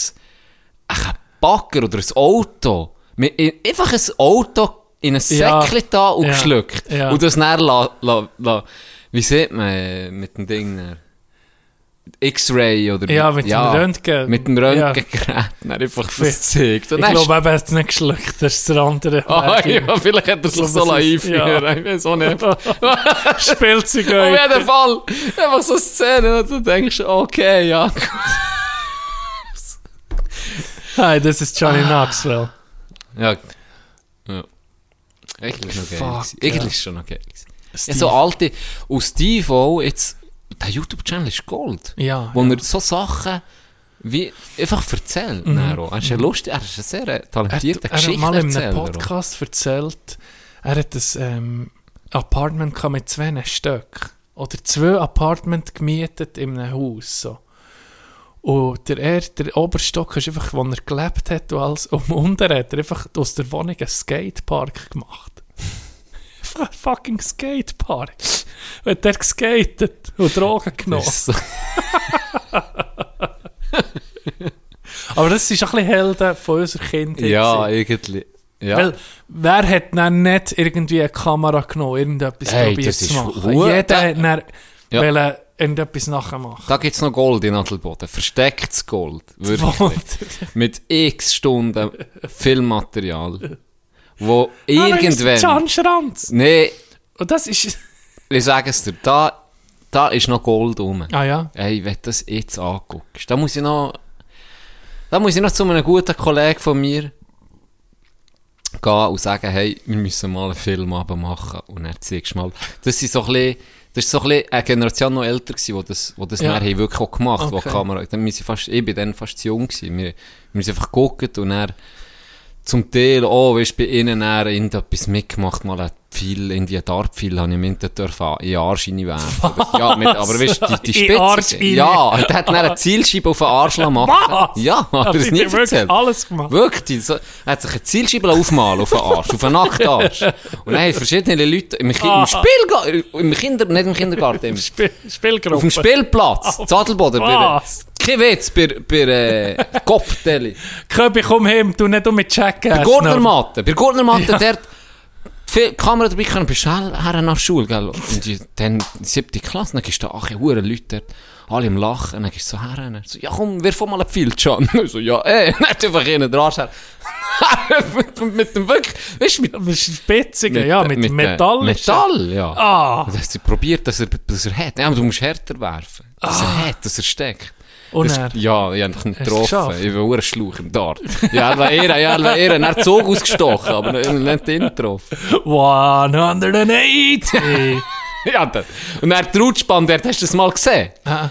ein, Bagger oder ein Auto, einfach ein Auto in ein Ja. Säckchen da und Ja. geschluckt. Ja. Und das dann la, la, la, wie sieht man mit dem Ding dann? X-Ray oder Ja, mit dem Röntgen. mit dem Ja. Röntgengerät dann einfach das zeigt. Ich glaube, er hat es nicht geschluckt. Das ist der andere. Ah, Weg. ja, vielleicht hat er sich so einführen. ja. Ich weiß auch nicht. Spielzeug. Auf jeden Fall. Einfach so Szenen, und du denkst, okay, ja. Hey, das ist Johnny Knoxville. Ja. ja. Eigentlich ist. Fuck, gewesen. ja. Eigentlich ist schon noch geil. gewesen. Ja, Steve. so alte, und Steve auch, jetzt, der YouTube-Channel ist Gold. Ja. Wo ja. er so Sachen wie einfach erzählt. Mhm. Er ist ja lustig, er ist ein sehr Er, talentierter er hat mal in einem. Podcast erzählt, er hat ein ähm, Apartment mit zwei Stück. Oder zwei Apartment gemietet in einem Haus. So. Und der, er, der Oberstock ist einfach, wo er gelebt hat und alles. Und unten hat er einfach aus der Wohnung einen Skatepark gemacht. Fucking Skatepark. Hat er geskatet und Drogen genommen. Ist so- Aber das ist ein bisschen Helden von unserer Kindheit. Ja, irgendwie. Ja. Weil, wer hat dann nicht irgendwie eine Kamera genommen, irgendetwas Hey, probiert zu machen? Jeder hat dann Ja. irgendetwas nachher machen. Da gibt es noch Gold in Adelboden. Verstecktes Gold. Wirklich. Mit x Stunden Filmmaterial. Wo irgendwann. Can Schranz. Nee, Und das ist... ich sage es dir, da, da ist noch Gold rum. Ah ja. Ey, wenn du das jetzt anguckst, da muss ich noch. Da muss ich noch zu einem guten Kollegen von mir gehen und sagen, hey, wir müssen mal einen Film machen. Und dann zeigst mal. Das ist so ein bisschen, das ist so ein bisschen eine Generation noch älter gewesen, die das, die das Ja. haben wirklich auch gemacht, wo Okay. die Kamera, dann wir sind fast, ich bin dann fast zu jung gewesen. Wir, wir sind einfach geguckt und dann zum Teil, oh, weißt, bei ihnen dann irgendetwas mitgemacht, mal ein Pfeil, in die Dartpfeil habe ich mir hinten dürfen in Arsch reinwerfen. Ja, mit, aber weißt du, die, die Spitze. Ja, der hat dann eine Zielscheibe auf den Arsch gemacht. Was? Ja, er Hat das nicht wirklich erzählt? alles gemacht? Wirklich, so, er hat sich eine Zielscheibe aufmalen auf den Arsch, auf den nackten Arsch. Und dann haben verschiedene Leute im, Ki- im Spielgarten, im Kinder, nicht im Kindergarten, im, Spiel Spielgruppe. auf dem Spielplatz, Zadelboden, was? Kein Witz, bei, bei äh, Kopfdeli. Köbi, komm hin, du nicht um mit checken. Bei Gurtnermatte, bei Gurtnermatte, der viel Kamera dabei können, bist du her nach Schule, gell? Und die, dann siebte Klasse, dann gehst du da, ach, hure Leute dort, alle im Lachen, dann gehst du so her, dann so, ja komm, wirf mal ein Pfeil, John. Ich so, ja, eh, nicht einfach innen dran, her. mit, mit dem wirklich, weißt du, mit, Mit Spitzigen, ja, mit, äh, Metall. Metall, ja. Ah, Und dann hat sie probiert, dass er, dass er hat. Ja, aber du musst härter werfen. Dass er hat, dass er steckt. Und Das- er. Ja, ich habe ihn getroffen. Ich war ein Schlauch im Dart. Ja, er war er war eher. Er hat Zug ausgestochen, aber nicht ihn getroffen. 180! Ja, dann. Und dann die Rutschbahn, dort hast du das mal gesehen. Ah,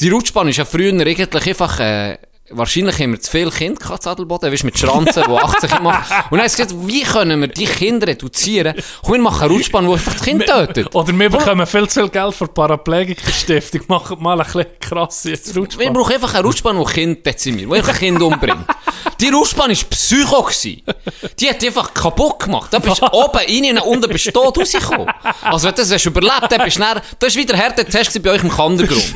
Die Rutschbahn ist ja früher eigentlich einfach, äh, wahrscheinlich haben wir zu viele Kinder gehabt, Adelboden, weißt, mit Schranzen, die 80 Kinder machen. Und dann haben sie gesagt, wie können wir die Kinder reduzieren? Komm, wir machen eine Rutschbahn, die einfach das Kind tötet. Oder wir bekommen viel zu viel Geld für die Paraplegikerstiftung. Machen mal ein bisschen krasse Wir Rutschbahn. brauchen einfach eine Rutschbahn, die Kinder dezimiert, die einfach Kinder umbringt. Die Rutschbahn war Psycho. Gewesen. Die hat einfach kaputt gemacht. Da bist du oben rein und unten bist du tot rausgekommen. Also wenn du das hast überlebt, dann bist du dann, das war wieder Härtetest gewesen bei euch im Kandergrund.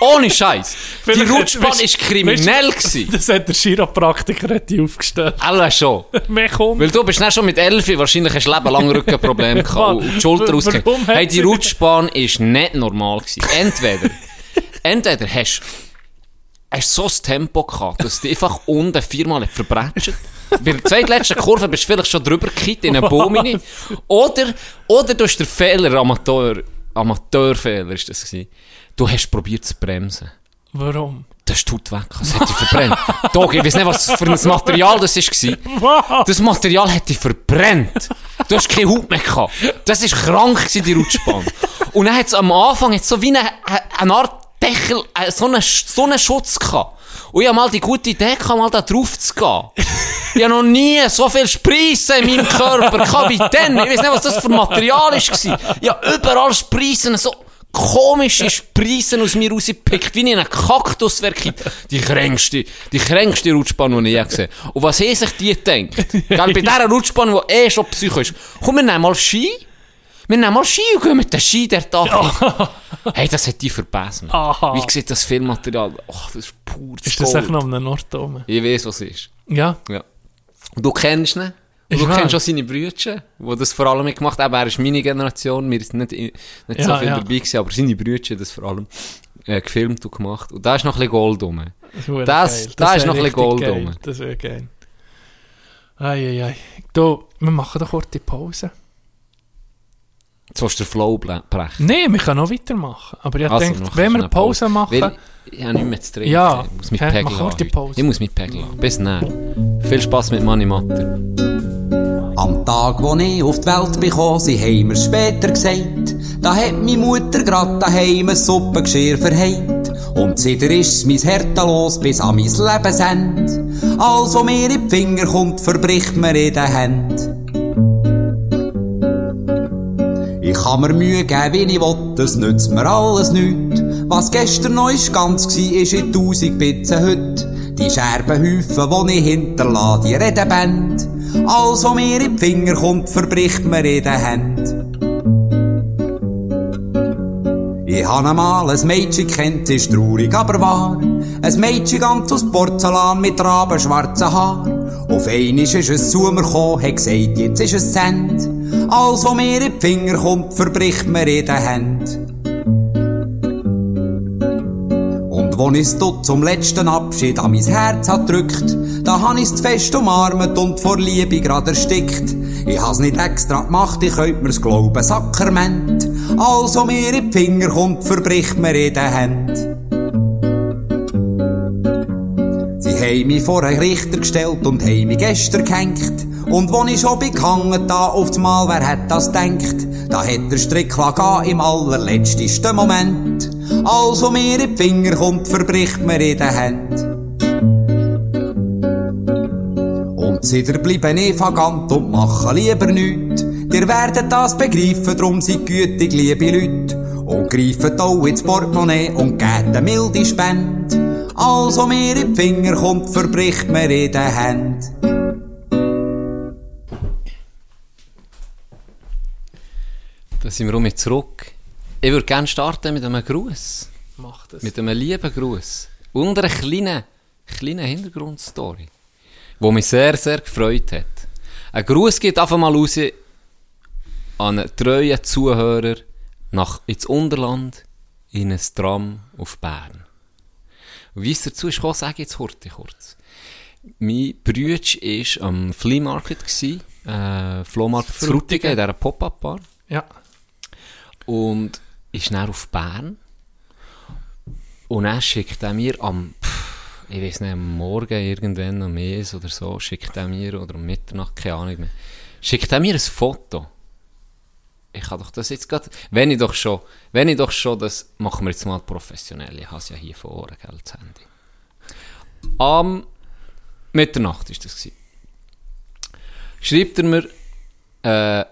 Ohne Scheiß. Die Rutschbahn war kriminell. Gewesen. du, Das hat der Chiropraktiker hat die aufgestellt. Alle schon. Mehr kommt. Weil du bist dann schon mit 11 wahrscheinlich hast du Leben lang Rückenprobleme gehabt und die Schulter ausgehängt. Hey, die Rutschbahn ist nicht normal gewesen. Entweder, entweder hast hast so das Tempo gehabt, dass du einfach unten viermal verbrätscht. Bei der zweitletzten Kurve bist du vielleicht schon drüber gekippt in einen Baum rein. Oder, oder du hast den Fehler, Amateur, Amateurfehler ist das gewesen. Du hast probiert zu bremsen. Warum? Das tut weg, es hat dich verbrennt. Dog, ich weiß nicht, was für ein Material das war. Das Material hat dich verbrennt. Du hast keine Haut mehr gehabt. Das war krank, gewesen, die Rutschbahn. Und dann hat es am Anfang so wie eine, eine Art Deckel, äh, so einen, so einen Schutz gehabt. Und ich habe mal die gute Idee gehabt, mal da drauf zu gehen. Ich habe noch nie so viel Spreissen in meinem Körper gehabt wie dann. Ich weiß nicht, was das für Material war. Ich habe überall Spreissen, so komische Spreissen aus mir rausgepickt, wie in einem Kaktus wirklich. Die kränkste, die kränkste Rutschbahn, die ich je gesehen habe. Und was haben sich die gedacht? Gell, bei dieser Rutschbahn, die eh schon psycho ist. Komm, wir nehmen mal Ski. Wir nehmen mal Ski und gehen mit den Ski der Tag. Hey, das hat die verbessert. Wie sieht das Filmmaterial? Oh, das ist pur Ist das echt noch am Nord oben? Ich weiß, was es ist. Ja. Ja. Und du kennst ihn. Ist du kennst auch seine Brüder, die das vor allem gemacht haben. Er ist meine Generation, wir sind nicht, nicht Ja, so viel ja. dabei gewesen, aber seine Brüder das vor allem äh, gefilmt und gemacht. Und da ist noch ein bisschen Gold rum. Das, Das- geil. da ist noch ein bisschen Gold geil. rum. Das wäre geil. Eieiei. Du, wir machen doch kurz die Pause. Jetzt willst du den Flow brechen. Nein, wir können noch weitermachen. Aber ich Also, denke, wenn wir Pause machen... Weil ich habe nichts mehr zu trinken. Ja, Ich muss mit Pegel. Ich muss mit Pegel. Bis dann. Viel Spass mit Money Matter. Am Tag, wo ich auf die Welt bekomme, sie haben mir später gesagt, da hat meine Mutter grad daheim ein Suppengeschirr verheilt. Und seitdem ist mis Herz los bis an mein Lebensende. Alles, was mir in die Finger kommt, verbricht mir in den Händen. Kann mir Mühe geben, wie ich will, das nützt mir alles nichts. Was gestern noch ist ganz gsi, ist in tausend Bitzen heute. Die Scherbenhäufen, die ich hinterlasse, die reden Band. Alles, was mir die Finger kommt, verbricht mir in den Händen. Ich habe einmal ein Mädchen kennt, ist traurig, aber wahr. Ein Mädchen ganz aus Porzellan mit rabenschwarzen Haar. Auf einmal ist es zu mir gekommen, hat gesagt, jetzt ist es Cent. Alles, was mir in die Finger kommt, verbricht mir in den Händen. Und wo ich's dort zum letzten Abschied an mein Herz hat drückt, da han ich's fest umarmt und vor Liebe grad erstickt. Ich has nicht extra gemacht, ich könnt mir's glauben, Sakrament. Alles, was mir in die Finger kommt, verbricht mir in den Händen. Sie haben mich vor einen Richter gestellt und haben mich gestern gehängt. Und wo ich schon bin gehangen, da aufs Mal, wer hätt das denkt? Da hätt der Strick gehen im allerletztesten Moment. Was mir die Finger kommt, verbricht mir in den Händen. Und seitdem bleiben ich vagant und machen lieber nichts. Ihr werdet das begreifen, drum seid gütig, liebe Leute. Und greift auch ins Portemonnaie und gebt eine milde Spende. Alles, was mir die Finger kommt, verbricht mir in den Händen. Da sind wir auch mit zurück. Ich würde gerne starten mit einem Gruß. Mach das. Mit einem lieben Gruß. Und einer kleinen, kleinen Hintergrundstory. Die mich sehr, sehr gefreut hat. Ein Gruß geht einfach mal raus an einen treuen Zuhörer nach ins Unterland in ein Tram auf Bern. Und wie es dazu ist gekommen, sage ich jetzt kurz. kurz. Mein Bruder war am Flea Market, gewesen, äh, Flohmarkt. Frutigen, in dieser Pop-Up-Bar. Ja. Und ist dann auf Bern. Und dann schickt er mir am, ich weiß nicht, am Morgen irgendwann, am Mies oder so, schickt er mir, oder um Mitternacht, keine Ahnung mehr, schickt er mir ein Foto. Ich kann doch das jetzt gerade, wenn ich doch schon, wenn ich doch schon, das machen wir jetzt mal professionell, ich habe es ja hier vor, gell, das Handy. Am Mitternacht war das. Gewesen. Schreibt er mir, äh,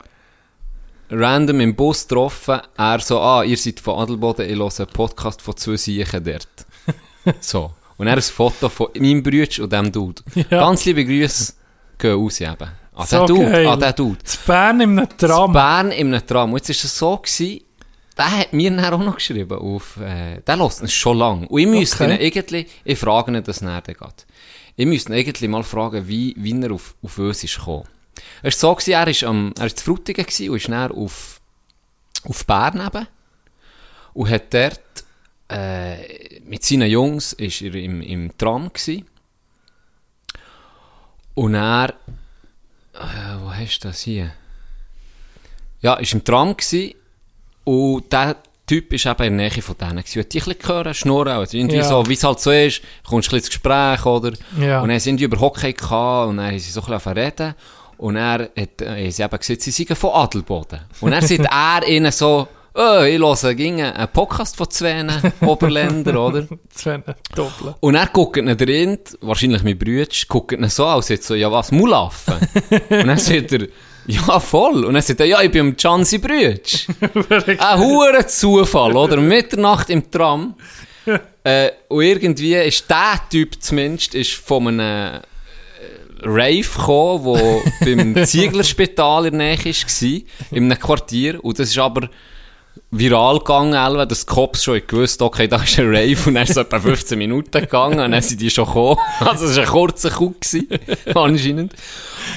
random im Bus getroffen, er so, ah, ihr seid von Adelboden, ich höre einen Podcast von zwei Siechen dort. so. Und er ein Foto von meinem Bruder und dem Dude. Ja. Ganz liebe Grüße gehen raus eben. An So den Dude, geil. an den Dude. Zu Bern In Tram. Bern in einem Tram. Und jetzt war es so, gewesen, der hat mir dann auch noch geschrieben, auf, äh, der lässt es schon lang. Und ich müsste Okay. ihn irgendwie, ich frage ihn das näher geht. Ich müsste ihn irgendwie mal fragen, wie, wie er auf, auf uns ist gekommen. Es war so, gewesen, er er ist zu Frutigen gewesen und ist dann auf, auf Bern eben. Und hat dort, äh, mit seinen Jungs ist er im, im Tram gewesen. Und er, äh, wo hast du das hier? Ja, ist im Tram gsi und der Typ ist eben in der Nähe von denen gsi. Und die ein bisschen gehört, schnurren, also irgendwie Ja. so, wie es halt so ist, kommst du ein bisschen ins Gespräch, oder? Ja. Und dann sind die über Hockey gehabt und dann haben sie so ein bisschen reden. Und er hat, äh, sie eben gesagt, sie seien von Adelboden. Und dann sagt er ihnen so, oh, ich höre gegen einen Podcast von zwei Oberländer, oder? Ein Doppel. Und er guckt ihn drin, wahrscheinlich mein Bruder, guckt ihn so aus, jetzt so, ja was, Mulaffen? und dann sagt er, ja voll. Und dann sagt er, ja, ich bin am Chansi Brütsch. Ein hoher Zufall, oder? Mitternacht im Tram. äh, und irgendwie ist der Typ zumindest ist von einem Rave gekommen, wo beim Zieglerspital in der Nähe war, in einem Quartier. Und das ist aber viral gegangen, dass die Cops schon gewusst okay, da ist ein Rave und dann ist es etwa 15 Minuten gegangen und dann sind die schon gekommen. Also es war ein kurzer gewesen, anscheinend.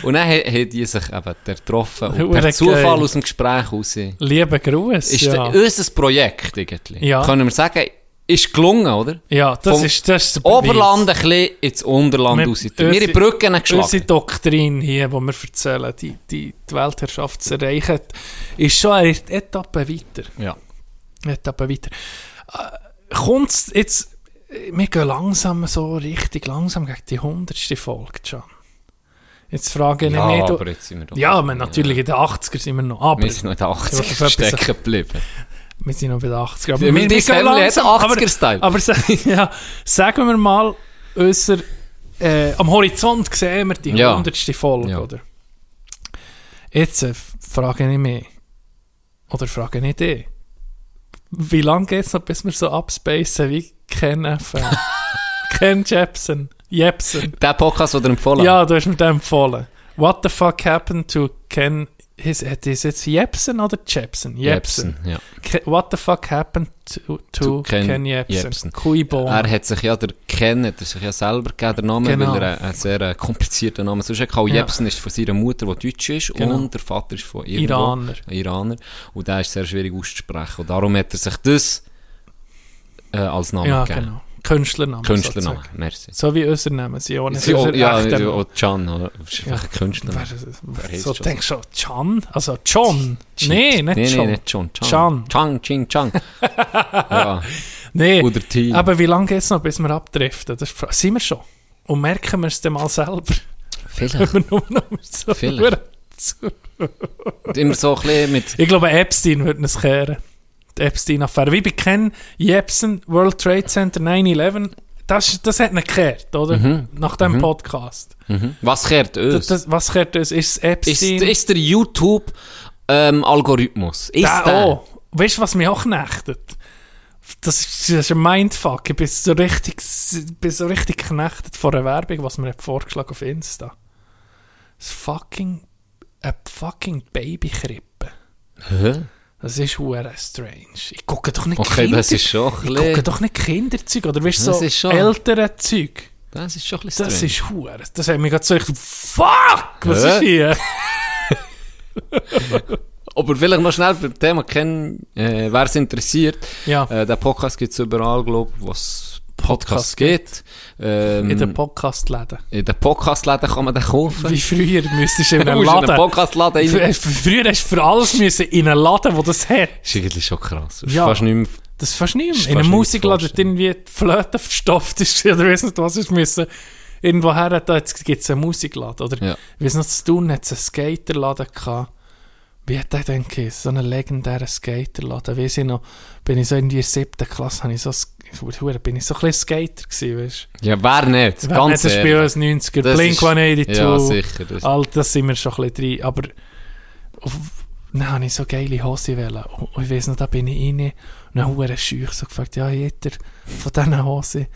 Und dann ha- haben die sich eben getroffen und per Zufall aus dem Gespräch raus. Lieber Gruß. Ist ja. unser Projekt irgendwie. Ja. Können wir sagen, ist gelungen, oder? ja, das vom ist, das ist der Beweis. Oberland ein bisschen ins Unterland Wir- raus. Wir unsere- Brücken geschlagen. Unsere Doktrin hier, die wir erzählen, die, die, die Weltherrschaft zu erreichen, ist schon eine Etappe weiter. Ja. Etappe weiter. Äh, kommt's jetzt, wir gehen langsam so richtig langsam gegen die hundertste Folge, John. Jetzt frage ich Ja, mich, du, aber jetzt sind wir doch... ja, wir, natürlich in den 80er sind wir noch, aber Wir sind noch in den 80 Ich will auf etwas- stecken geblieben. Wir sind noch bei den 80er. Aber Ja, wir, die wir gehen langsam, aber, 80er-Style. aber sa- ja, sagen wir mal, unser, äh, am Horizont sehen wir die Ja. hundertste Folge, Ja. oder? Jetzt äh, frage ich mich, oder frage ich dich, wie lange geht es noch, bis wir so abspacen wie Ken FM? Ken Jepsen. Jepsen. Der Podcast, den er empfohlen Ja, du hast mir den empfohlen. What the fuck happened to Ken... His, es jetzt Jepsen oder Jepsen? Jepsen, ja. What the fuck happened to, to, Ken, Ken Jepsen? Jepsen. Er hat sich ja, der Ken hat er sich ja selber gegeben, der Name, Genau. weil er einen, sehr äh, komplizierten Namen Sonst hat Ja. Jepsen ist von seiner Mutter, die Deutsch ist, Genau. und der Vater ist von irgendwo, Iraner. Iraner. Und der ist sehr schwierig auszusprechen. Und darum hat er sich das äh, als Namen ja, gegeben. genau. Künstlername. Künstlername, sozusagen. merci. So wie unser Name. Sie ohne Sie, oh, ja, ja, oh, Can, oder? Ja. einfach ein Künstlername. Wer- So schon denkst du, Can? Also John? Nee, nicht nee, John. Nee, nicht John. Can. Chang, Ching, Chang. ja. Nee, Oder Team. aber wie lange geht es noch, bis wir abdriften? Das sind wir schon? Und merken wir es dann mal selber? Vielleicht. Wenn wir nur so Vielleicht. Immer so ein bisschen mit... Ich glaube, Epstein würde es kehren. Die Epstein-Affäre. Wie bei Ken Jebsen, World Trade Center 9-11. Das, das hat ihn gekehrt, oder? Mhm. Nach dem Podcast. Mhm. Was kehrt Das, uns? das, was kehrt das? Ist es ist, Epstein? ist der YouTube-Algorithmus? ist der der? Weißt du, was mich auch knechtet? Das ist, das ist ein Mindfuck. Ich bin so richtig, bin so richtig geknechtet von einer Werbung, was mir hat vorgeschlagen auf Insta. Das fucking, eine fucking Babykrippe. Hä? Das ist hure strange. Ich gucke doch nicht Okay, Kinder. das ist schon Ich gucke doch nicht Kinderzeug, oder weißt so schon- ältere Zeug. Das ist schon ein bisschen Das strange. ist hure. Das hat mich gerade so richtig, fuck, was Hä? ist hier? Aber vielleicht noch schnell beim Thema kennen, äh, wer es interessiert. Ja, Äh, der Podcast gibt es überall, glaube ich, was Podcasts Podcast gibt. Ähm, in den Podcast-Läden. in den Podcastläden kann man den kaufen. Wie früher müsstest du in einem musst in einen Laden... Podcastladen rein. Früher hast du für alles müssen in einen Laden, der das hat. Das ist eigentlich schon krass. Das ist Ja. fast nicht mehr... Das ist fast nicht mehr. In einem nicht Musikladen hat vorstellen. irgendwie die Flöte verstopft ist oder weiss nicht was ist müssen. Irgendwo her, da gibt es einen Musikladen. Oder Ja. weiss noch, zu tun hat es einen Skaterladen gehabt. Wie hat der denn? So einen legendären Skaterladen. Weiss ich noch, bin ich so in der siebten Klasse, habe ich so, bin ich so ein bisschen Skater gewesen, weißt Ja, wer nicht? du? Ganz das Spiel ehrlich. als 90er, Das Blink ist- 182. Ja, sicher. Das, All das sind wir schon ein bisschen drin. Aber auf, dann habe ich so geile Hose wählen. Und ich weiss noch, da bin ich rein und dann habe ich schüch so gefragt, ja, jeder von diesen Hose. Und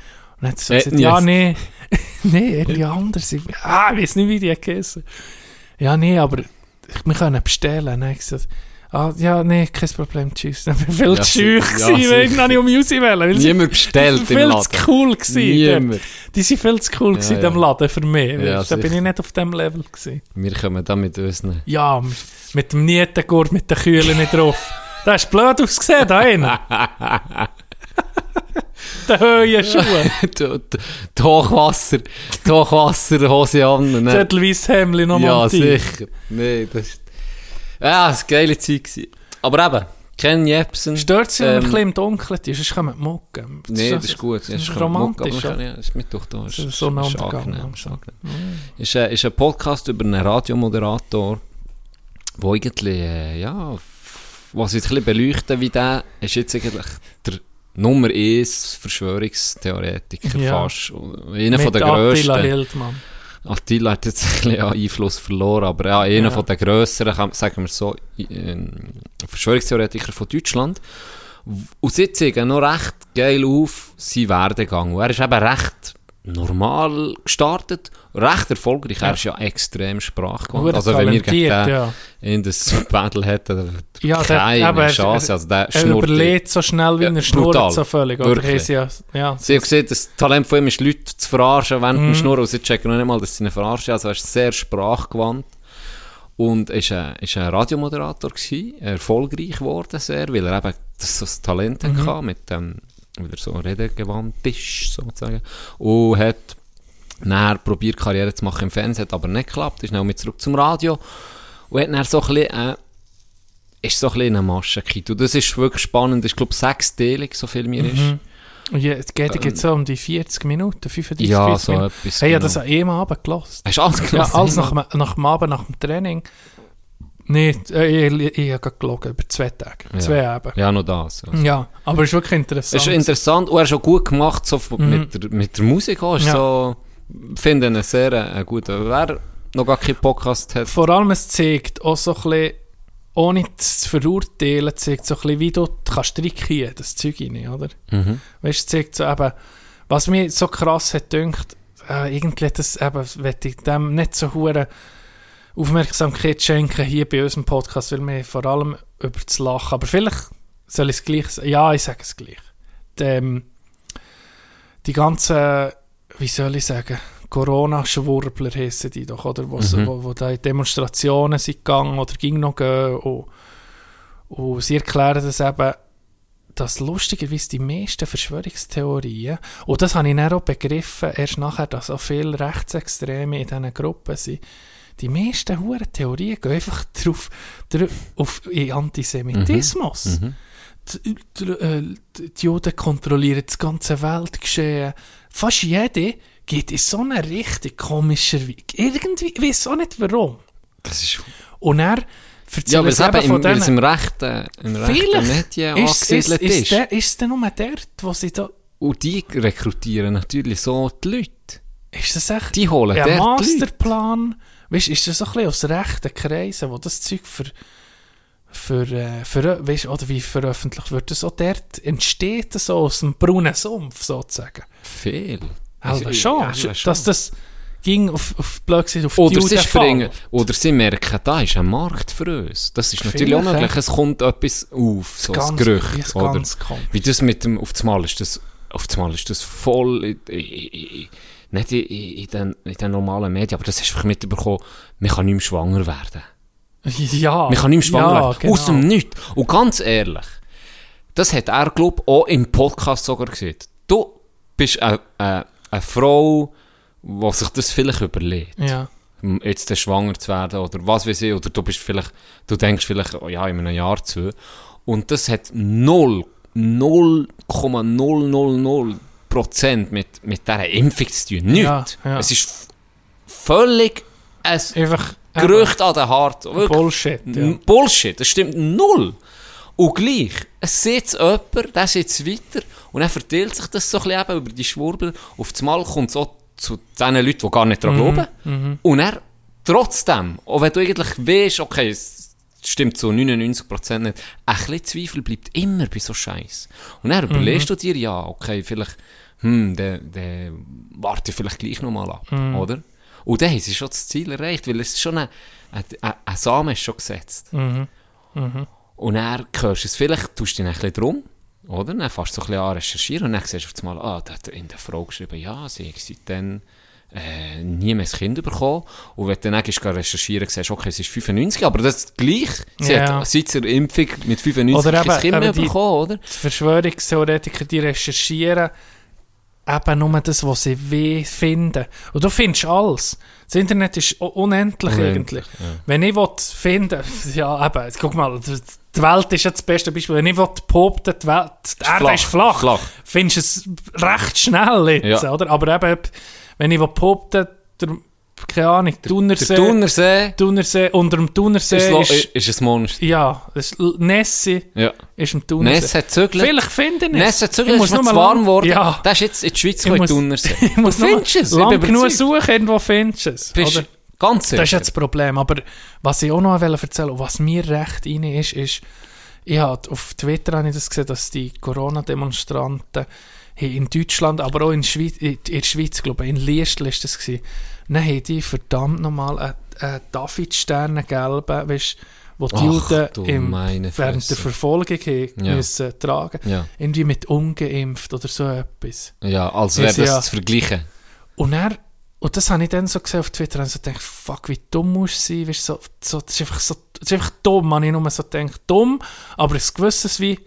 dann hat sie so Äh, gesagt, ja, nee, nee, irgendwie anders. Ich, ah, ich weiß nicht, wie die geheißen. Ja, nee, aber wir können bestellen. Dann gesagt, ah, ja, nee, kein Problem, tschüss. Dann ich viel Ja, zu schüch ja, gewesen, weil ich noch nicht um Musik wählen. sie- Niemand bestellt im viel Laden. zu cool gewesen. Die sind viel zu cool gewesen Ja, in diesem ja. Laden für mich. Ja, da bin ich nicht auf dem Level gewesen. Wir kommen da mit unseren... Ja, mit dem Nietengurt, mit den Kühlen nicht drauf. Das ist blöd ausgesehen, da hinten. Die Höhenschuhe. die, die, Hochwasser... Die Hochwasserhose an. ne? Zettelweiss Hemli noch Ja, sicher. Nee, das ist... Ja, das war eine geile Zeit. gewesen. Aber eben, Ken Jebsen... Stört sie, wenn ähm, ein bisschen im Dunkeln ist, sonst kommen die Mucken. Nee, das ist gut. Das ist romantisch, ja. Ja, ist Mittwoch da. Ist, So ist, ein ist angenehm, ist angenehm. Ist, ist ein Podcast über einen Radiomoderator, wo eigentlich, äh, ja, was ich ein bisschen beleuchten wie der, ist jetzt eigentlich der Nummer 1 Verschwörungstheoretiker Ja. fast. Einer Mit von der Attila grössten. Hildmann. Attila hat jetzt ein bisschen Einfluss verloren, aber ja, einer Ja. von der grösseren, sagen wir so, äh, Verschwörungstheoretiker von Deutschland. Und sie zeigen noch recht geil auf seinen Werdegang. Und er ist eben recht normal gestartet, recht erfolgreich. Er ist ja extrem sprachgewandt. Also wenn wir gegen den ja. in das Battle hätten, Ja, der- keine aber er- Chance. Also der Er schnurrt überlebt so schnell, wie Ja, er schnurrt, so völlig. Oder Wirklich. ja, ja, Sie haben gesehen, das Talent von ihm ist, Leute zu verarschen während Mhm. dem Schnurren. Und sie checken noch nicht mal, dass sie ihn verarschen. Also er ist sehr sprachgewandt. Und ist ein, ist ein Radiomoderator gewesen, erfolgreich geworden sehr, weil er eben das, so das Talent Mhm. hatte, mit dem, weil er so redegewandt ist, sozusagen. Und hat dann probiert, Karriere zu machen im Fernsehen, hat aber nicht geklappt, ist dann mit zurück zum Radio. Und hat dann so ein bisschen, äh, ist so ein bisschen eine Masche gekriegt. Und das ist wirklich spannend, ich glaube sechsteilig, so viel mir ist. Mhm. Und ja, es geht so um die 40 Minuten, 35 Ja, 40 so Minuten. etwas. Hey, ja, genau. das an einem Abend gelassen. Hast du alles Ja, gelassen? alles nach, dem- nach dem Abend, nach dem Training. Nee, äh, ich, ich habe gerade gelogen, über zwei Tage. Ja. Zwei Abend. Ja, noch das. Ja. Ja, aber es ist wirklich interessant. Es ist interessant und er ist auch gut gemacht so von- mit, der, mit der Musik. Auch. Ist Mhm. Ja. so, ich finde ihn sehr äh, gut. Wer noch gar keinen Podcast hat, Vor allem, es zeigt auch so ein bisschen, ohne es zu verurteilen, zeigt so ein bisschen, wie du kannst reinkiehen, das Zeug rein, oder? Mhm. Weißt du, es zeigt so eben, was mir so krass hat dünkt, äh, irgendwie das eben, möchte ich dem nicht so hure Aufmerksamkeit schenken hier bei unserem Podcast, weil wir vor allem über das Lachen, aber vielleicht soll ich es gleich sagen, ja, ich sage es gleich. Die, ähm, die ganzen, wie soll ich sagen, Corona-Schwurbler heissen die doch, oder? Wo, Mhm. wo, wo da in Demonstrationen sind gegangen oder ging noch gehen und, und sie erklären das eben, dass lustigerweise die meisten Verschwörungstheorien, und das habe ich dann auch begriffen, erst nachher, dass auch viele Rechtsextreme in diesen Gruppen sind, die meisten huren Theorien gehen einfach drauf, drauf auf Antisemitismus. Mhm. Die, die, äh, die Juden kontrollieren das ganze Weltgeschehen. Fast jede geht in so eine richtig komischer Weg. Irgendwie, ich weiß auch nicht warum. das ist... Und er Ja, erzählt aber es eben von denen... im rechten, im rechten Medien ist, ist, angesiedelt ist, ist. der, ist es denn nur dort, wo sie da... Und die rekrutieren natürlich so die Leute. Ist das echt Die holen ein dort die Leute. Masterplan? Weißt, ist das so ein bisschen aus rechten Kreisen, wo das Zeug für, für, äh, für weißt, oder wie veröffentlicht wird, das auch dort entsteht, so aus dem braunen Sumpf sozusagen. Viel. Also schon, ja, schon. dass das ging auf, auf blöd gesagt, auf Oder die sie, springen, oder sie merken, da ist ein Markt für uns. Das ist natürlich auch Vielleicht, möglich. ja. Es kommt etwas auf, so Ganz- ein Gerücht. ist Oder? Wie das mit dem, auf das Mal ist das, auf das Mal ist das voll, in, in, in, nicht in, in, den, in den normalen Medien, aber das hast du mitbekommen, man kann nicht mehr schwanger werden. Ja, Man kann mehr schwanger ja, werden. genau. Aus dem Nichts. Und ganz ehrlich, das hat er, glaube ich, auch im Podcast sogar gesagt. Du bist eine, eine, eine Frau, die sich das vielleicht überlegt. Ja, jetzt schwanger zu werden oder was weiß ich, oder du bist vielleicht, du denkst vielleicht, oh ja, in einem Jahr zu. Und das hat 0, 0,000 Prozent mit, mit dieser Impfung zu tun. Nichts. Ja, ja. Es ist völlig ein, einfach Gerücht an den Hart. Wirklich. Bullshit, ja. Bullshit, das stimmt null. Und gleich, es sitzt jemand, der sitzt weiter und dann verteilt sich das so ein bisschen über die Schwurbel. Auf das Mal kommt es auch zu den Leuten, die gar nicht daran glauben. Und er trotzdem, auch wenn du eigentlich weißt, okay, es stimmt zu 99% nicht, ein bisschen Zweifel bleibt immer bei so Scheiß. Und dann überlegst du dir, ja, okay, vielleicht, hm, dann dann warte ich vielleicht gleich nochmal ab, oder? Und dann haben sie schon das Ziel erreicht, weil es schon ein, ein, ein, ein Samen ist schon gesetzt. Und dann hörst du es vielleicht, tust du dich ein bisschen drum, oder? Dann fährst du so ein bisschen an recherchieren und dann siehst du auf einmal, ah, da hat er in der Frau geschrieben, ja, sie hat seitdem äh, nie mehr ein Kind bekommen. Und wenn du dann gehst, recherchieren, siehst du, okay, es ist 95, aber das ist gleich. Sie Ja. hat seit der Impfung mit 95 Oder eben- Kind mehr eben die- bekommen, oder? Die Verschwörungstheoretiker, die recherchieren eben nur das, was sie weh finden. Und du findest alles. Das Internet ist unendlich, Unendlich, eigentlich. Wenn ich will finden ja eben, guck mal, die Welt ist ja das beste Beispiel. Wenn ich will behaupten, die, Welt, die Erde flach, ist flach, flach. findest du es recht schnell jetzt, Ja. oder? Aber eben, wenn ich will behaupten, der, keine Ahnung, Der Thunersee, Thunersee Thunersee, unter dem Thunersee ist, ist, ist ein Monster. ja, das ist Nessie Ja. ist im Thunersee. Ness hat zügelt. Vielleicht finde ich es. Ness hat Ich zügelt, muss nur warm geworden. Ja. Der ist jetzt in die Schweiz Ich gekommen, Thunersee. Ich muss du findest es, ich lang genug suchen, irgendwo findest es. Bist Oder? ganz sicher. Das ist ja das Problem. Aber was ich auch noch erzählen wollte, und was mir recht rein ist, ist, ich habe auf Twitter habe ich das gesehen, dass die Corona-Demonstranten haben in Deutschland, aber auch in, Schweiz, in der Schweiz, glaube ich, in Liestl ist das gewesen, dann haben die verdammt nochmal einen, einen gelben, weißt, wo die Ach, Juden im, während der Verfolgung haben Ja. müssen tragen Ja. Irgendwie mit ungeimpft oder so etwas. Ja, als wäre das ja. zu vergleichen. Und er, und das habe ich dann so gesehen auf Twitter, und so gedacht, fuck, wie dumm musst du sein, weißt, so, so, das ist einfach so, das ist einfach dumm, habe ich nur so gedacht, dumm, aber ein gewisses wie,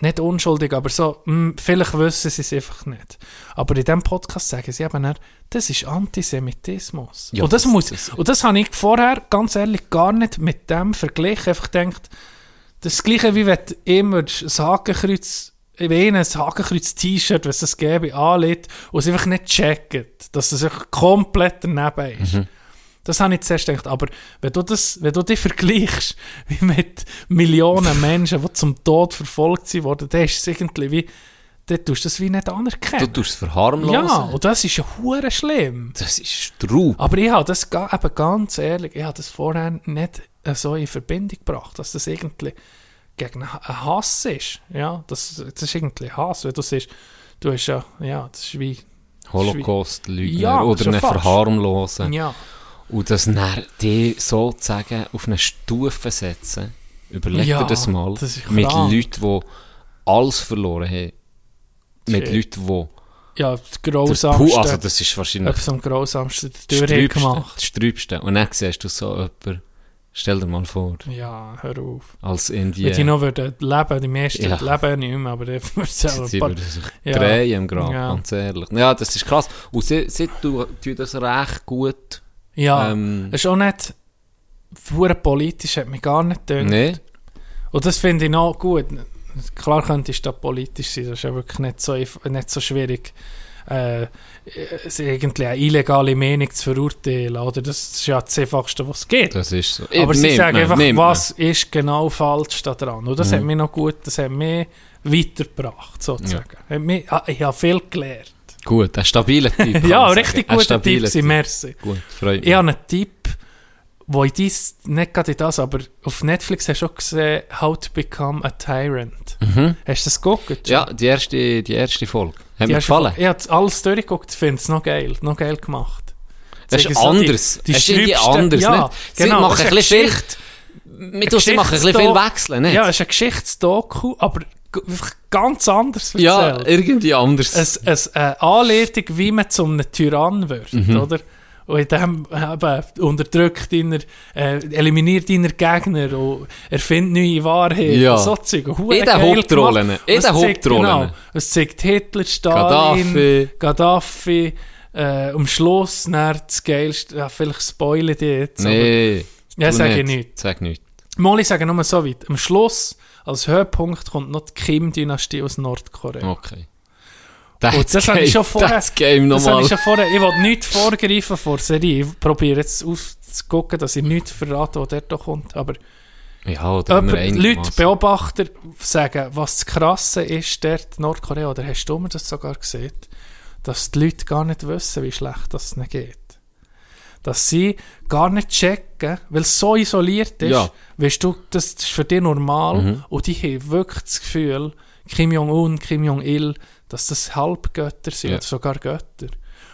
nicht unschuldig, aber so, hm, vielleicht wissen sie es einfach nicht. Aber in diesem Podcast sagen sie eben, dann, das ist Antisemitismus. Ja, und das, das- muss, das- und das habe ich vorher, ganz ehrlich, gar nicht mit dem verglichen, einfach gedacht, das das Gleiche, wie wenn immer das Hakenkreuz, wenn ein Hakenkreuz-T-Shirt, was es gäbe, anlegt und es einfach nicht checkt, dass es einfach komplett daneben ist. Das habe ich zuerst gedacht. Aber wenn du, das, wenn du dich vergleichst wie mit Millionen Menschen, die zum Tod verfolgt sind worden, dann ist es irgendwie wie, dann tust du das wie nicht Du anerkennen. tust es verharmlosen. ja, und das ist ja hure schlimm. Das ist Straub. Aber ich habe das eben ganz ehrlich, ich habe das vorher nicht äh, so in Verbindung gebracht, dass das irgendwie gegen einen Hass ist. Ja, das, das ist irgendwie Hass, weil du siehst, du hast ja, ja, das ist wie, Holocaust-Lügner Ja, oder einen verharmlosen. ja, Und das dann die sozusagen auf eine Stufe setzen. Überleg Ja, dir das mal. das mit. Leuten, die alles verloren haben. Mit. Leuten, die... ja, das grausamste, Pu- Also das ist wahrscheinlich etwas am grausamsten Sträubste. gemacht. Das Sträubste. Und dann siehst du so jemanden, stell dir mal vor, Ja, hör auf. als irgendwie... Wenn die noch würden leben, die meisten Ja. leben nicht mehr, aber der wird selber Sie würden sich Ja. drehen im Grab, Ja. ganz ehrlich. Ja, das ist krass. Und sie, sie tun das recht gut. Ja, Ähm, es ist auch nicht hure politisch, hat mich gar nicht gedacht. nee. Und das finde ich noch gut. Klar könnte es da politisch sein, das ist ja wirklich nicht so, nicht so schwierig, äh, irgendwie eine illegale Meinung zu verurteilen. Oder? Das ist ja das Einfachste, was es gibt. Das ist so. Aber sie Nimmt sagen man, einfach, nimmt man. was ist genau falsch daran. Und das Mhm. hat mich noch gut, das hat mich weitergebracht, sozusagen. Mich, ah, ich habe viel gelernt. Gut, ein stabiler Typ. ja, richtig guter Tipp, sie merci. Gut, freut mich. Ich habe einen Tipp, wo ich dies, nicht gerade das, aber auf Netflix hast du auch gesehen, How to Become a Tyrant. Mhm. Hast du das geguckt? Ja, die erste, die erste Folge. Hat Die mir gefallen. du- Ich habe alles durchgeguckt, finde es noch geil, noch geil gemacht. Das ist so die- anders. Die, Es ist anders, ja, nicht? Sie genau, machen ein bisschen Wir tun sie machen ein bisschen viel wechseln, nicht? Ja, es ist ein Geschichtsdoku, aber ganz anders Ja, erzählt. irgendwie anders. es, eine Anleitung, wie man zu einem Tyrann wird, Mhm. oder? Und in dem eben unterdrückt deiner, äh, eliminiert deiner Gegner und erfindet neue Wahrheiten. Ja. So Zeug. In den Hauptrollen. In den Hauptrollen. Genau, es zeigt Hitler, Stalin, Gaddafi. Gaddafi äh, am Schluss dann das Geilste, ja, vielleicht spoile ich jetzt, aber nee. ja, tu sage ich nicht. Sag nicht. Mal, ich sage nur so weit. Am Schluss, als Höhepunkt, kommt noch die Kim-Dynastie aus Nordkorea. Okay. Das, Und das habe ich schon vorher- Das Game nochmal. ich schon vorher. Ich will nichts vorgreifen vor der Serie. Ich probiere jetzt aus, zu gucken, dass ich nichts verrate, was dort kommt. Aber Ja, oder Jemand, Leute. Beobachter sagen, was das Krasse ist, dort in Nordkorea, oder hast du mir das sogar gesehen, dass die Leute gar nicht wissen, wie schlecht das ihnen geht. Dass sie gar nicht checken, weil es so isoliert ist, Ja. weißt du, das ist für dich normal Mhm. und die haben wirklich das Gefühl, Kim Jong-un, Kim Jong-il, dass das Halbgötter sind Ja. sogar Götter.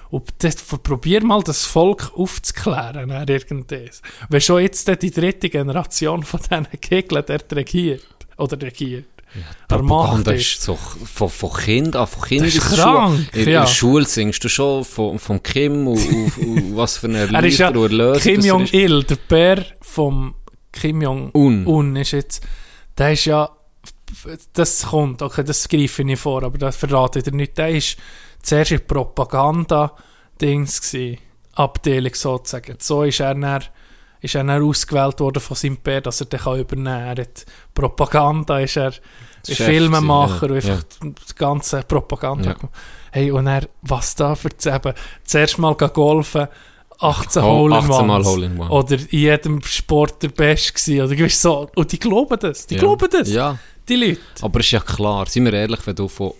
Und das, probier mal das Volk aufzuklären, dann irgendwas. Wenn schon jetzt die dritte Generation von diesen Kegeln dort regiert, oder regiert, Macht Propaganda ist. so von, von Kind an, von krank, In, in ja. der Schule singst du schon von, von Kim und, und, und was für eine Er ist ja Lieder und Erlöser Kim. Jong-il, der Bär vom Kim Jong-un Un. ist jetzt, der ist ja, das kommt, okay, das greife ich nicht vor, aber das verrate ich dir nicht, der ist zuerst in Propaganda-Dings gewesen, Abteilung sozusagen. So ist er dann, ist er dann ausgewählt worden von seinem Bär, dass er den kann übernehmen kann. Er hat Propaganda, ist er Chef Filmemacher gewesen, und ja, einfach die ganze Propaganda Ja. Hey, und er, was da für das eben, zuerst mal golfen, 18 Oh, Hole in 18 Mal Ones. Hole in One. Oder in jedem Sport der Beste gewesen. Oder gewiss so. Und die glauben das. Die Ja. glauben das. Ja, Die Leute. aber ist ja klar, sind wir ehrlich, wenn du von...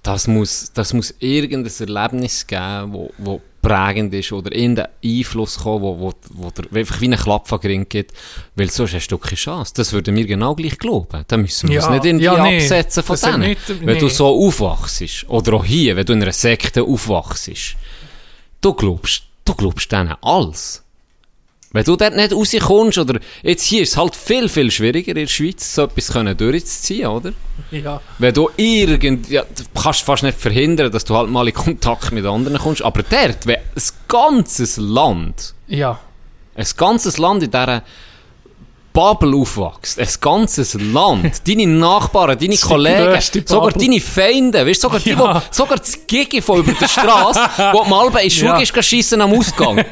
Das muss, das muss irgendein Erlebnis geben, wo, wo prägend ist oder irgendein Einfluss kommen, wo, wo, wo dir einfach wie einen Klapp von Grin gibt, weil sonst hast du keine Chance. Das würden wir genau gleich glauben. Da müssen wir Ja, uns nicht irgendwie ja, nee. absetzen von denen. nicht- Wenn du nee. so aufwachst, oder auch hier, wenn du in einer Sekte aufwachst, du glaubst, du glaubst denen alles. Wenn du dort nicht rauskommst, oder jetzt hier ist es halt viel, viel schwieriger in der Schweiz, so etwas können durchzuziehen, oder? Ja. Wenn du irgend, ja, du kannst fast nicht verhindern, dass du halt mal in Kontakt mit anderen kommst, aber dort, wenn ein ganzes Land, Ja. ein ganzes Land in dieser Bubble aufwächst, ein ganzes Land, deine Nachbarn, deine ist die Kollegen, sogar deine Feinde, weißt, sogar die, Ja. wo, sogar das Gigi von über der Straße, wo mal bei in die Schule Ja. schiessen am Ausgang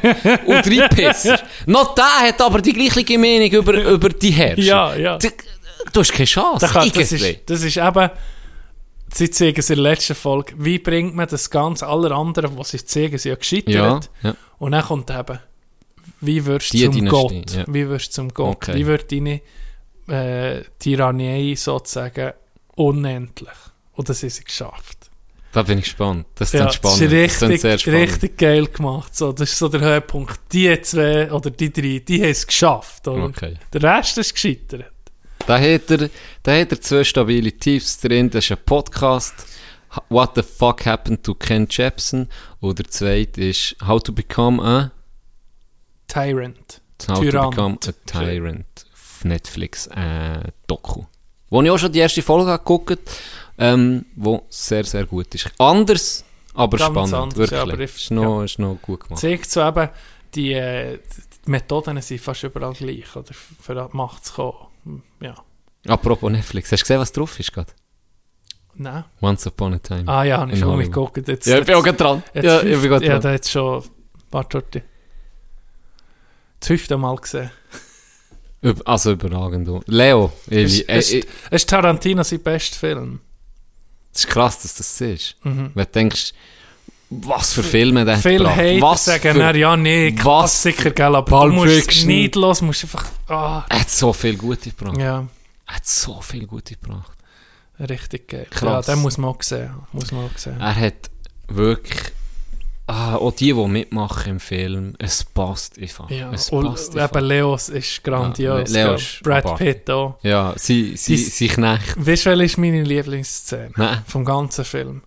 und reinpissen. Noch der hat aber die gleiche Meinung über, über die Herrscher. Ja, ja. Du, du hast keine Chance. Kann, das, ist, das ist eben, sie zeigen es in der letzten Folge, wie bringt man das Ganze, alle anderen, was sie zeigen, sind ja gescheitert. ja, ja. Und dann kommt eben, wie wirst du zum Gott? ja. Wie wirst du zum Gott? Okay. Wie wird deine äh, Tyrannei sozusagen unendlich? Und das haben sie geschafft. Da bin ich gespannt. Das ist Ja, das spannend. ist das klingt richtig, sehr spannend. richtig geil gemacht. So, das ist so der Höhepunkt. Die zwei oder die drei, die haben es geschafft. Oder? Okay. Der Rest ist gescheitert. Da hat er, da hat er zwei stabile Tipps drin. Das ist ein Podcast. What the fuck happened to Ken Jepsen? Und der zweite ist How to become a, Tyrant. How Tyrant. to become a Tyrant. Auf Netflix äh, Doku. Wo ich auch schon die erste Folge habe geguckt, ähm, wo sehr, sehr gut ist. Anders, aber Ganz spannend. anders, wirklich. ja, aber ich- ist, noch, ist noch gut gemacht. zeigt so eben, die, äh, die Methoden sind fast überall gleich, oder? Für die Macht zu kommen. Hm, Ja. Apropos Netflix, hast du gesehen, was drauf ist gerade? Nein. Once Upon a Time. Ah ja, habe ich schon mitgeguckt. Jetzt, Ja, ich bin auch dran. jetzt Ja, ich bin gerade Ja, dran. da hat schon, warte, warte. Das fünfte Mal gesehen. Also überragend. Leo, Es, ich, äh, es, ich, es ist Tarantino sein bester Film. es ist krass, dass das ist. Mhm. Wenn du denkst, was für Filme der hat Viele gebracht. Hater was sagen für, dann, ja, nee, Klassiker, gell, aber du musst nicht los, musst einfach, ah, Er hat so viel Gute gebracht. ja, Er hat so viel Gute gebracht. richtig geil. Krass. Ja, den muss man auch sehen, muss man auch sehen. Er hat wirklich... Ah, auch die, die mitmachen im Film, es passt einfach. Ja, es und passt eben einfach. Leos ist grandios. Ja, Leo gell. ist Brad abartig. Pitt auch. Ja, sie, sie, Dies- sie Knecht. Weißt du, welche ist meine Lieblingsszene Nein. vom ganzen Film?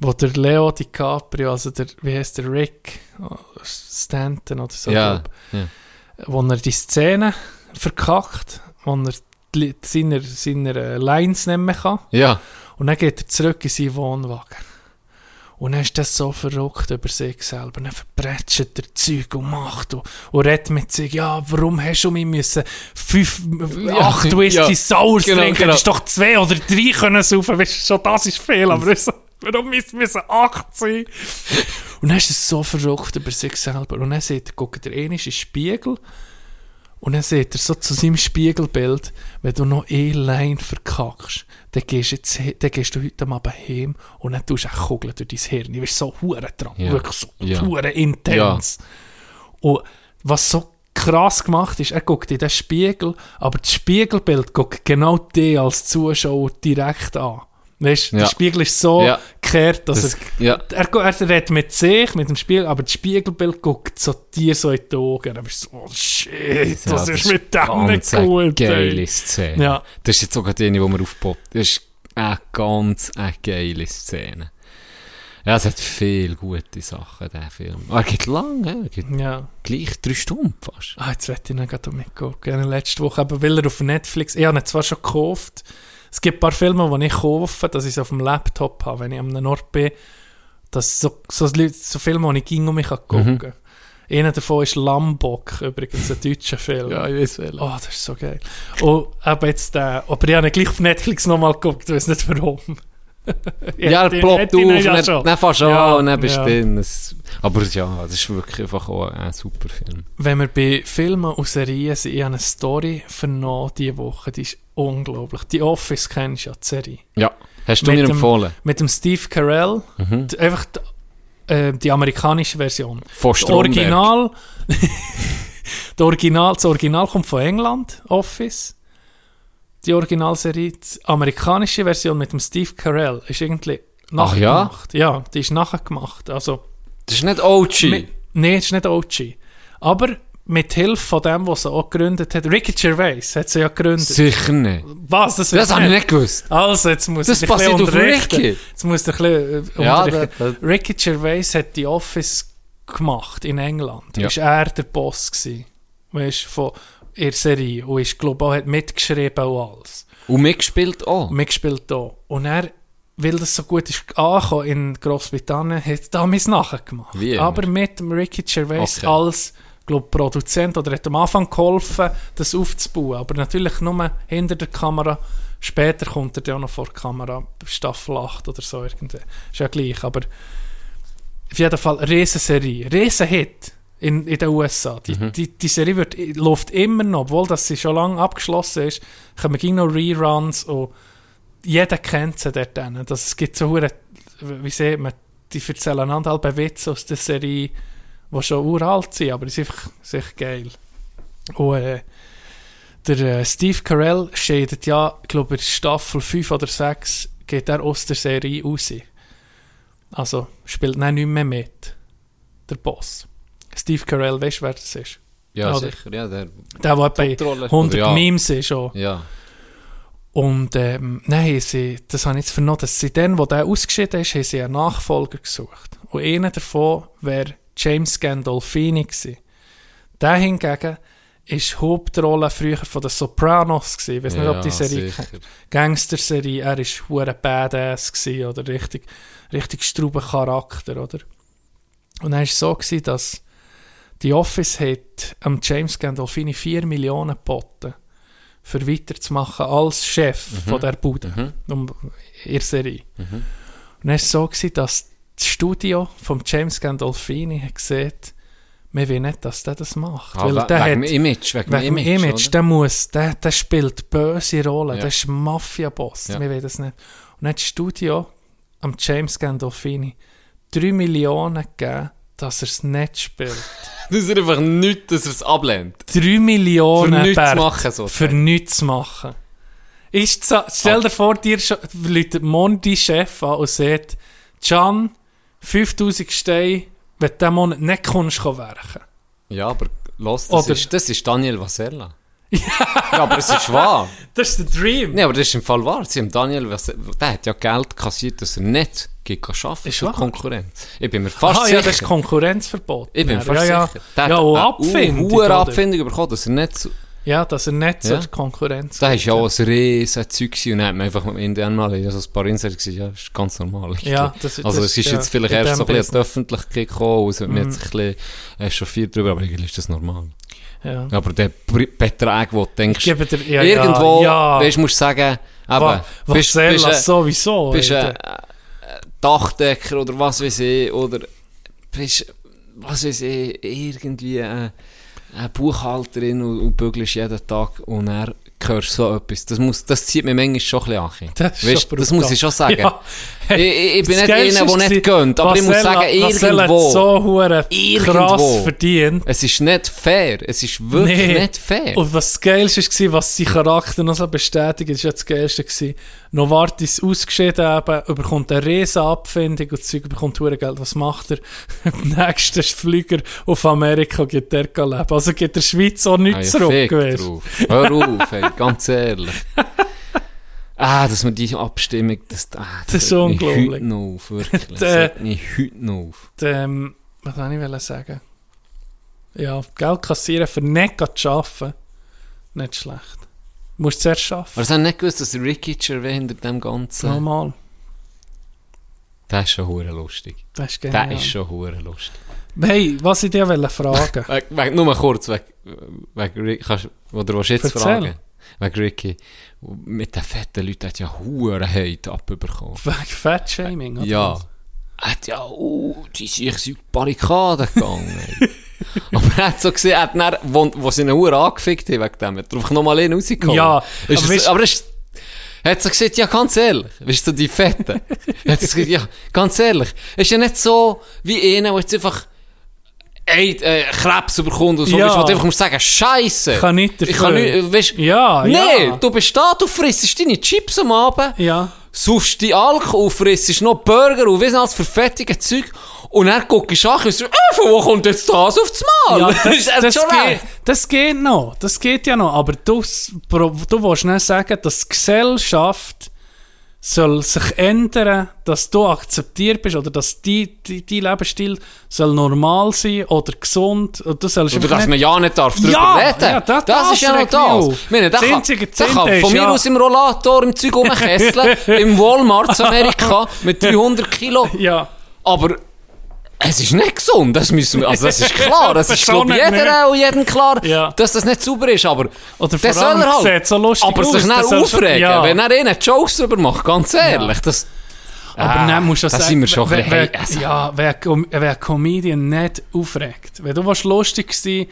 Wo der Leo DiCaprio, also der, wie heißt der, Rick oh, Stanton oder so, Ja, glaub, ja. wo er die Szene verkackt, wo er die, seine, seine äh, Lines mehr kann. Ja, Und dann geht er zurück in seinen Wohnwagen. Und dann ist das so verrückt über sich selber. Dann verbretscht er Zeug und macht und, und redet mit sich, ja, warum hast du mich müssen fünf, acht Whisky ja, Sours genau, trinken? genau. Ist doch zwei oder drei können saufen. Weißt du, schon das ist viel, aber so, warum müssen wir acht sein? Und dann ist es so verrückt über sich selber. Und dann sieht er, guckt er in den Spiegel und dann sieht er so zu seinem Spiegelbild, wenn du noch eine Line verkackst, dann gehst, du jetzt, dann gehst du heute Abend heim und dann tust du eine Kugel durch dein Hirn. Du bist so hure dran, Ja. wirklich so Ja. hure intens. Und was so krass gemacht ist, er guckt in den Spiegel, aber das Spiegelbild guckt genau dich als Zuschauer direkt an. Weißt Ja. der Spiegel ist so Ja. gekehrt, dass Das, er, ja. er, er redet mit sich, mit dem Spiegel, aber das Spiegelbild guckt so dir so in die Augen. Dann bist du so, oh shit, was Ja, ist mit dem nicht eine gut? geile Szene. Ja. Das ist jetzt sogar die, die wir aufpoppt. Das ist eine ganz eine geile Szene. Ja, es hat viele gute Sachen, der Film. Aber er geht lang, er geht Ja. gleich drei Stunden fast. Ah, jetzt werde ich noch gerade mitgucken. Letzte Woche, aber weil er auf Netflix, ich habe ihn zwar schon gekauft, es gibt ein paar Filme, die ich kaufe, dass ich sie auf dem Laptop habe, wenn ich an einem Ort bin, dass so, so, so Filme, die ich ging um mich gucken kann. Einer davon ist Lambok, übrigens, ein deutscher Film. ich weiß welchen. Oh, das ist so geil. Und aber jetzt der, aber ich habe ihn gleich auf Netflix nochmal geguckt, ich weiß nicht warum. Ja, er ploppt auf, und ja dann, fährst du Ja, an und dann bist du ja. drin. Das, aber ja, das ist wirklich einfach auch ein super Film. Wenn wir bei Filmen und Serien sind, ich habe eine Story vernommen diese Woche, die ist unglaublich. Die Office kennst du ja, die Serie. Ja. Hast du Mit mir dem- empfohlen? Mit dem Steve Carell, Mhm. die, einfach die, äh, die amerikanische Version. Von Das. Original, das Original, das Original kommt von England, Office. Die Originalserie, die amerikanische Version mit dem Steve Carell ist irgendwie Ach ja? nachgemacht. Ja, die ist nachher gemacht. Also, Das ist nicht OG. nee, das ist nicht OG. Aber mit Hilfe von dem, was er auch gegründet hat, Ricky Gervais hat sie ja gegründet. Sicher nicht. Was? Das, Das habe ich nicht gewusst. Also, jetzt muss Das ich basiert auf. Ricky. Jetzt muss ich ein bisschen äh, Ja, unterrichten. das- Ricky Gervais hat die Office gemacht in England. Ja. Ist er der Boss gewesen. Weißt, von ihrer Serie. Und ist, glaube auch hat mitgeschrieben und alles. Und mitgespielt auch. Mitgespielt auch. Und er, weil das so gut ist angekommen in Großbritannien, hat damals nachgemacht. Wie. Aber mit dem Ricky Gervais Okay. als glaub, Produzent oder hat am Anfang geholfen, das aufzubauen. Aber natürlich nur hinter der Kamera. Später kommt er dann auch noch vor der Kamera, Staffel 8 oder so irgendwie. Ist ja gleich, aber auf jeden Fall eine Riesenserie, Riesenhit in, in den USA. Die, Mhm. die, die Serie wird, läuft immer noch, obwohl dass sie schon lange abgeschlossen ist, kommen gegen noch Reruns und jeder kennt sie dort. Das, es gibt so wie sieht man, die erzählen einander halbe Witze aus der Serie, die schon uralt sind, aber die sind einfach, sind echt geil. Und äh, der äh, Steve Carell scheidet ja, ich glaube in Staffel 5 oder 6 geht er aus der Serie raus. Also spielt dann nicht mehr mit, der Boss. Steve Carell, weißt du, wer das ist? Ja, Oder- sicher. Ja, der, Der, der bei Hauptrolle. 100 Oder ja. Memes ist. Auch. ja. Und ähm, nein, sie, das habe ich jetzt vernommen, dass sie dann, wo der ausgeschieden ist, haben sie einen Nachfolger gesucht. Und einer davon wäre James Gandolfini gewesen. Der hingegen ist Hauptrolle früher von den Sopranos gewesen. Ich weiß nicht, ob die Ja, Serie. Gangster-Serie, er ist hure Badass gewesen, oder richtig, richtig struber Charakter, oder? Und dann war es so, gewesen, dass die Office hat am James Gandolfini 4 Millionen geboten, für weiterzumachen als Chef Mhm. von der Bude, um ihre Serie. Und dann war es so, gewesen, dass das Studio von James Gandolfini hat gesehen, wir wollen nicht, dass der das macht. Ah, weil we- der wegen hat, Image. Wegen, Wegen Image, oder? der muss, der, der spielt böse Rollen, Ja. der ist Mafia-Boss, Ja. wir wollen das nicht. Und dann hat das Studio am James Gandolfini 3 Millionen gegeben, dass er es nicht spielt. Das ist einfach nichts, dass er es ablehnt. 3 Millionen Für nichts Bert, zu machen, so Für nichts zu machen. Ist, stell dir vor, dir läutet morgen dein Chef an und sagt, Can, 5000 Steine, wenn du diesen Monat nicht kommst, kann werken. Ja, aber los, das, Oder- ist, das ist Daniel Vasella. ja, aber es ist wahr. Das ist der Dream. Nee, aber das ist im Fall wahr. Sie haben Daniel Vasella, der hat ja Geld kassiert, dass er nicht geht arbeiten Ist wahr. Konkurrenz. Ich bin mir fast Ah, sicher. ja, das ist Konkurrenzverbot. ich bin mir Ja, fast ja, sicher. Ja, hat ja und eine Abfindung. Abfindung bekommen, dass er nicht. Ja, dass er nicht Ja. zur Konkurrenz Da ist ja auch ein riesen Zeug und dann hat man einfach mit Indien mal ja, so ein paar Insider ja, das ist ganz normal. Ja, das- also das- es ist ja, jetzt vielleicht in erst so ein bisschen an die. Öffentlichkeit gekommen und wird mir Mhm. jetzt ein bisschen echauffiert drüber, aber eigentlich ist das normal. Ja. Aber der Betrag, wo du denkst, dir, ja, irgendwo, ja, ja. weißt, musst du sagen, aber Was bist, bist, das ein- sowieso? bist ein äh, Dachdecker oder was weiß ich, oder bist, was weiß ich, irgendwie eine, eine Buchhalterin und, und bügelst jeden Tag und er hörst so etwas. Das, muss, das zieht mir manchmal schon ein bisschen an. Das weißt, schon das muss ich schon sagen. Ja. Ich, ich, ich bin nicht einer, der nicht gönnt, aber ich muss sagen, irgendwo. so hure Irgendwo. krass verdient. Es ist nicht fair. Es ist wirklich Nee. nicht fair. Und was das Geilste war, was sein Charakter noch so bestätigt, ist ja das Geilste gewesen. Novartis ausgeschieden eben, bekommt eine Riesenabfindung und das Zeug bekommt hure Geld. Was macht er? Im nächsten Flüger auf Amerika geht der leben. Also geht der Schweiz auch Ah, nichts ja, zurück. Hör auf, ey, ganz ehrlich. Ah, dass man die Abstimmung, das, ah, Das ist regt mich unglaublich. heute noch auf, wirklich. Das regt mich heute noch auf. Ähm, was wollte ich sagen? Ja, Geld kassieren für nicht zu arbeiten, nicht schlecht. Du musst zuerst Aber arbeiten. sie haben nicht gewusst, dass Ricky Gervais hinter dem Ganzen... Nochmal. Der ist schon hure lustig. Das ist genial. ist schon hure lustig. Hey, was ich dir wollte fragen Weg, weg, nur mal kurz, weg, weg Ricky, kannst, oder was jetzt Erzähl. fragen? Wegen Ricky. Mit den fetten Leuten hat ja hure Hate abbekommen. Wegen Fettshaming, oder? Ja. was? Er hat ja, oh, die sind in die Barrikaden gegangen. aber er hat so gesehen, er hat dann, wo, wo sie ihn Uhr angefickt haben wegen dem, hat er einfach nochmal einen rausgekommen. Ja, ist aber es, aber er hat so gesagt, ja, ganz ehrlich, weißt du, die Fetten. er hat gesagt, ja, ganz ehrlich, ist ja nicht so wie einer, der jetzt einfach ey, äh, Krebs bekommt und so, Ja. weißt wo du einfach musst sagen, Scheiße. Ich kann nicht Ich kann dafür. nicht, weißt, Ja, nee, ja. du bist da, du frisst deine Chips am Abend Ja. Saufst die Alkohol, frisst noch Burger und weiss alles für fettige Zeug. Und dann guckst du an und sagst, äh, von wo kommt jetzt das aufs Mal? Ja, das, das, schon geht, das geht noch. Das geht ja noch. Aber du, du willst nicht sagen, dass die Gesellschaft soll sich ändern, dass du akzeptiert bist oder dass die, die, die Lebensstil soll normal sein oder gesund. Und du sollst Oder dass man ja nicht darf drüber Ja, reden. ja, das- das, das ist ja noch das. auf. Ich meine, Das kann, Zehnte kann von mir ja- aus im Rollator im Zeug rumkesseln, im Walmart Amerika mit 300 Kilo. Ja. Aber es ist nicht gesund, das müssen wir, also das ist klar, das ist glaube nicht, jeder und jedem klar, Ja. dass das nicht sauber ist, aber Oder allem soll er halt, so lustig aber aus, sich dann schon- aufregen, ja. wenn er ihnen Jokes drüber macht, ganz ehrlich, das, Aber Ah, dann musst du da sagen, sind wir schon wer, wer, also- ja, wer, wer Comedian nicht aufregt. Wenn du willst lustig sein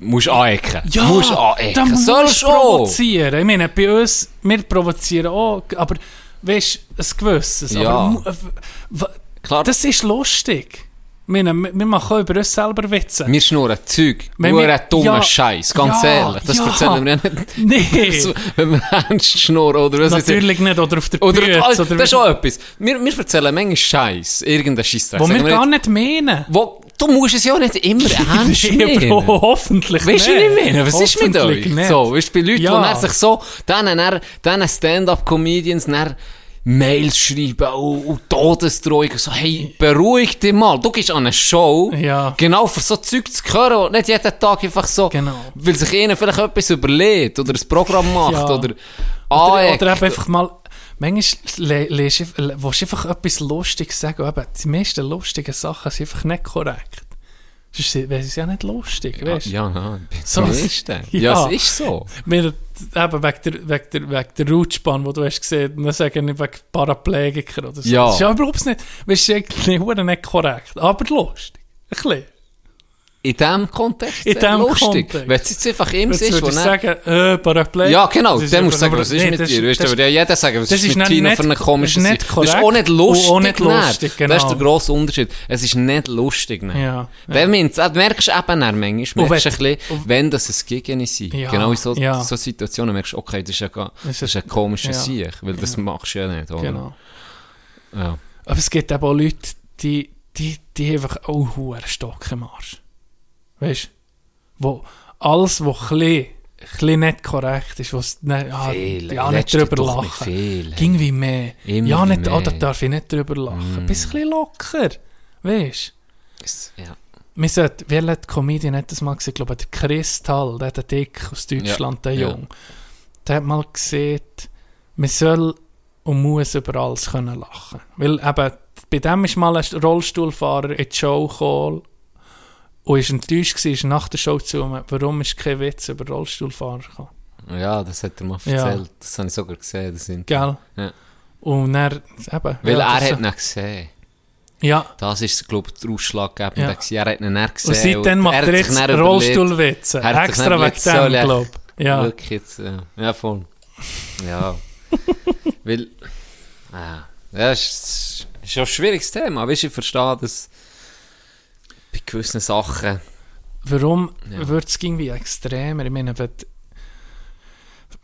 musst anecken, Ja, musst dann anecken, musst sollst du du auch. provozieren. Ich meine, bei uns, wir provozieren auch, aber weißt du, ein gewisses. Ja. Aber, äh, Klar, das ist lustig. Wir wir machen über uns selber Witze. wir schnurren Zeug, Wenn nur wir- ein dummer ja, Scheiß, ganz ja, ehrlich, das ja. erzählen wir ja nicht, nee, wenn wir ernst schnurren, oder was natürlich nicht. Oder auf der Oder, Bühne. also, das ist auch etwas. Wir, wir erzählen manchmal Scheiß, irgendeinen Scheiß. wo wir gar nicht meinen. Wo, du musst es ja nicht immer ernst nehmen. Bro, hoffentlich Weißt du, nicht. wie ich meine? Was ist mit euch? nicht. So, weißt du, bei Leuten, Ja. die sich so, dann, dann, dann Stand-up-Comedians, dann Mails schreiben und, und Todesdrohungen, so, hey, beruhig dich mal. Du gehst an eine Show, Ja. genau für so Zeug zu hören und nicht jeden Tag einfach so, Genau. weil sich ihnen vielleicht etwas überlegt oder ein Programm macht Ja. oder Oder, aneckt. oder eben einfach mal, manchmal willst du einfach etwas Lustiges sagen, eben, die meisten lustigen Sachen sind einfach nicht korrekt. Sonst wäre es ja nicht lustig, weißt du? Ja, nein, So- ist das. Ja. Ja. es ist so. Wir, eben wegen der, wegen der, wegen der Rutschbahn, die du hast gesehen, dann sagen wir wegen Paraplegiker oder so. Ja. Das ist ja überhaupt nicht, weißt du, eigentlich nicht korrekt, aber lustig. Ein bisschen. In diesem Kontext In diesem lustig. Kontext. Wenn es jetzt einfach ihm ist, wo sagen, äh, Paraplegiker. Ja, genau. Ist Dann musst du aber- sagen, was ist nee, mit das- dir? Weißt du, das- ja jeder sagen, was ist ist mit nicht- für eine komische ist Seite? Das ist auch nicht lustig. auch nicht nein. lustig, Das ist genau. der grosse Unterschied. Es ist nicht lustig. Nein. Ja, Dann meint's- äh, merkst du eben dann manchmal, merkst du ein wenn- bisschen, wenn das ein Gegen sind. Ja, Genau in so, ja. so Situationen merkst du, okay, das ist ja gar- Das ist- ist ein komischer ja. Sieg, weil das machst du ja nicht, oder? Genau. Ja. Aber es gibt eben auch Leute, die, die, die einfach auch einen Stock im Arsch. Weißt du? Wo alles, was ein bisschen, nicht korrekt ist, was nicht, ah, Viel. ja, nicht drüber lachen. viel. Ging wie mehr. Immer ja, nicht, mehr. ah, da darf ich nicht drüber lachen. Mm. Bist ein bisschen locker. Weißt du? Ja. Wir sollten, wer hat Comedian hat das mal gesehen? Ich glaube, der Chris Tall, der der Dick aus Deutschland, der Ja. Jung. Der hat mal gesehen, man soll und muss über alles können lachen. Weil eben, bei dem ist mal ein Rollstuhlfahrer in die Show gekommen und ist enttäuscht ist nach der Show zu mir, warum ist kein Witz über Rollstuhlfahrer gekommen. ja, das hat er mal Ja. erzählt. Das habe ich sogar gesehen. Das sind, Gell? Ja. Und er, eben, Weil ja, er das- hat ihn gesehen. Ja, Das ist, glaube ich, der Ausschlaggebende. Ja. Er hat ihn dann gesehen. und seitdem und macht er jetzt Rollstuhlwitze. Extra wegen dem, glaube ich. Ja. Wirklich jetzt, ja. Ja, voll. Ja. Weil, ah, ja, es ist, ist ja ein schwieriges Thema. Weißt du, ich verstehe das bei gewissen Sachen. Warum Ja. wird es irgendwie extremer? Ich meine, wenn,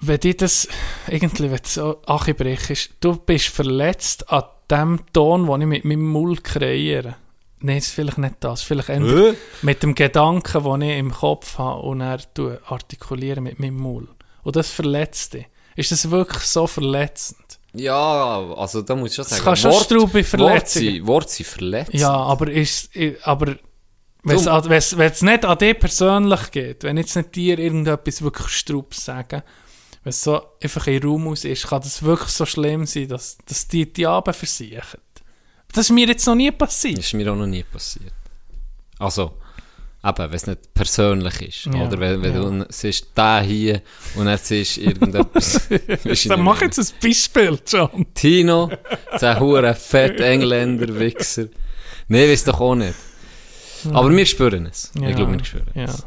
wenn dir das irgendwie wenn so anbrichst, du bist verletzt an dem Ton, den ich mit meinem Mund kreiere. Nein, es ist vielleicht nicht das. Vielleicht eher mit dem Gedanken, den ich im Kopf habe und er tue artikuliere mit meinem Mund. Und das verletzt dich. Ist das wirklich so verletzend? Ja, also da muss ich schon sagen. kann schon Worte Verletzungen. sind- Worte sind verletzt. Ja, aber ist, aber wenn es nicht an dich persönlich geht, wenn jetzt nicht dir irgendetwas wirklich Strubs sagen, wenn es so einfach in Raum aus ist, kann das wirklich so schlimm sein, dass, dass die die Abend versichern. Das ist mir jetzt noch nie passiert. Das ist mir auch noch nie passiert. Also, eben, wenn es nicht persönlich ist. Ja, Oder wenn, wenn ja. du siehst, der hier und er siehst irgendetwas. Dann mach jetzt ein Beispiel, John. Tino, der hure fett Engländer Wichser. Nein, weiß doch auch nicht. Aber wir spüren es. Ja, Ich glaube, wir spüren Ja. es.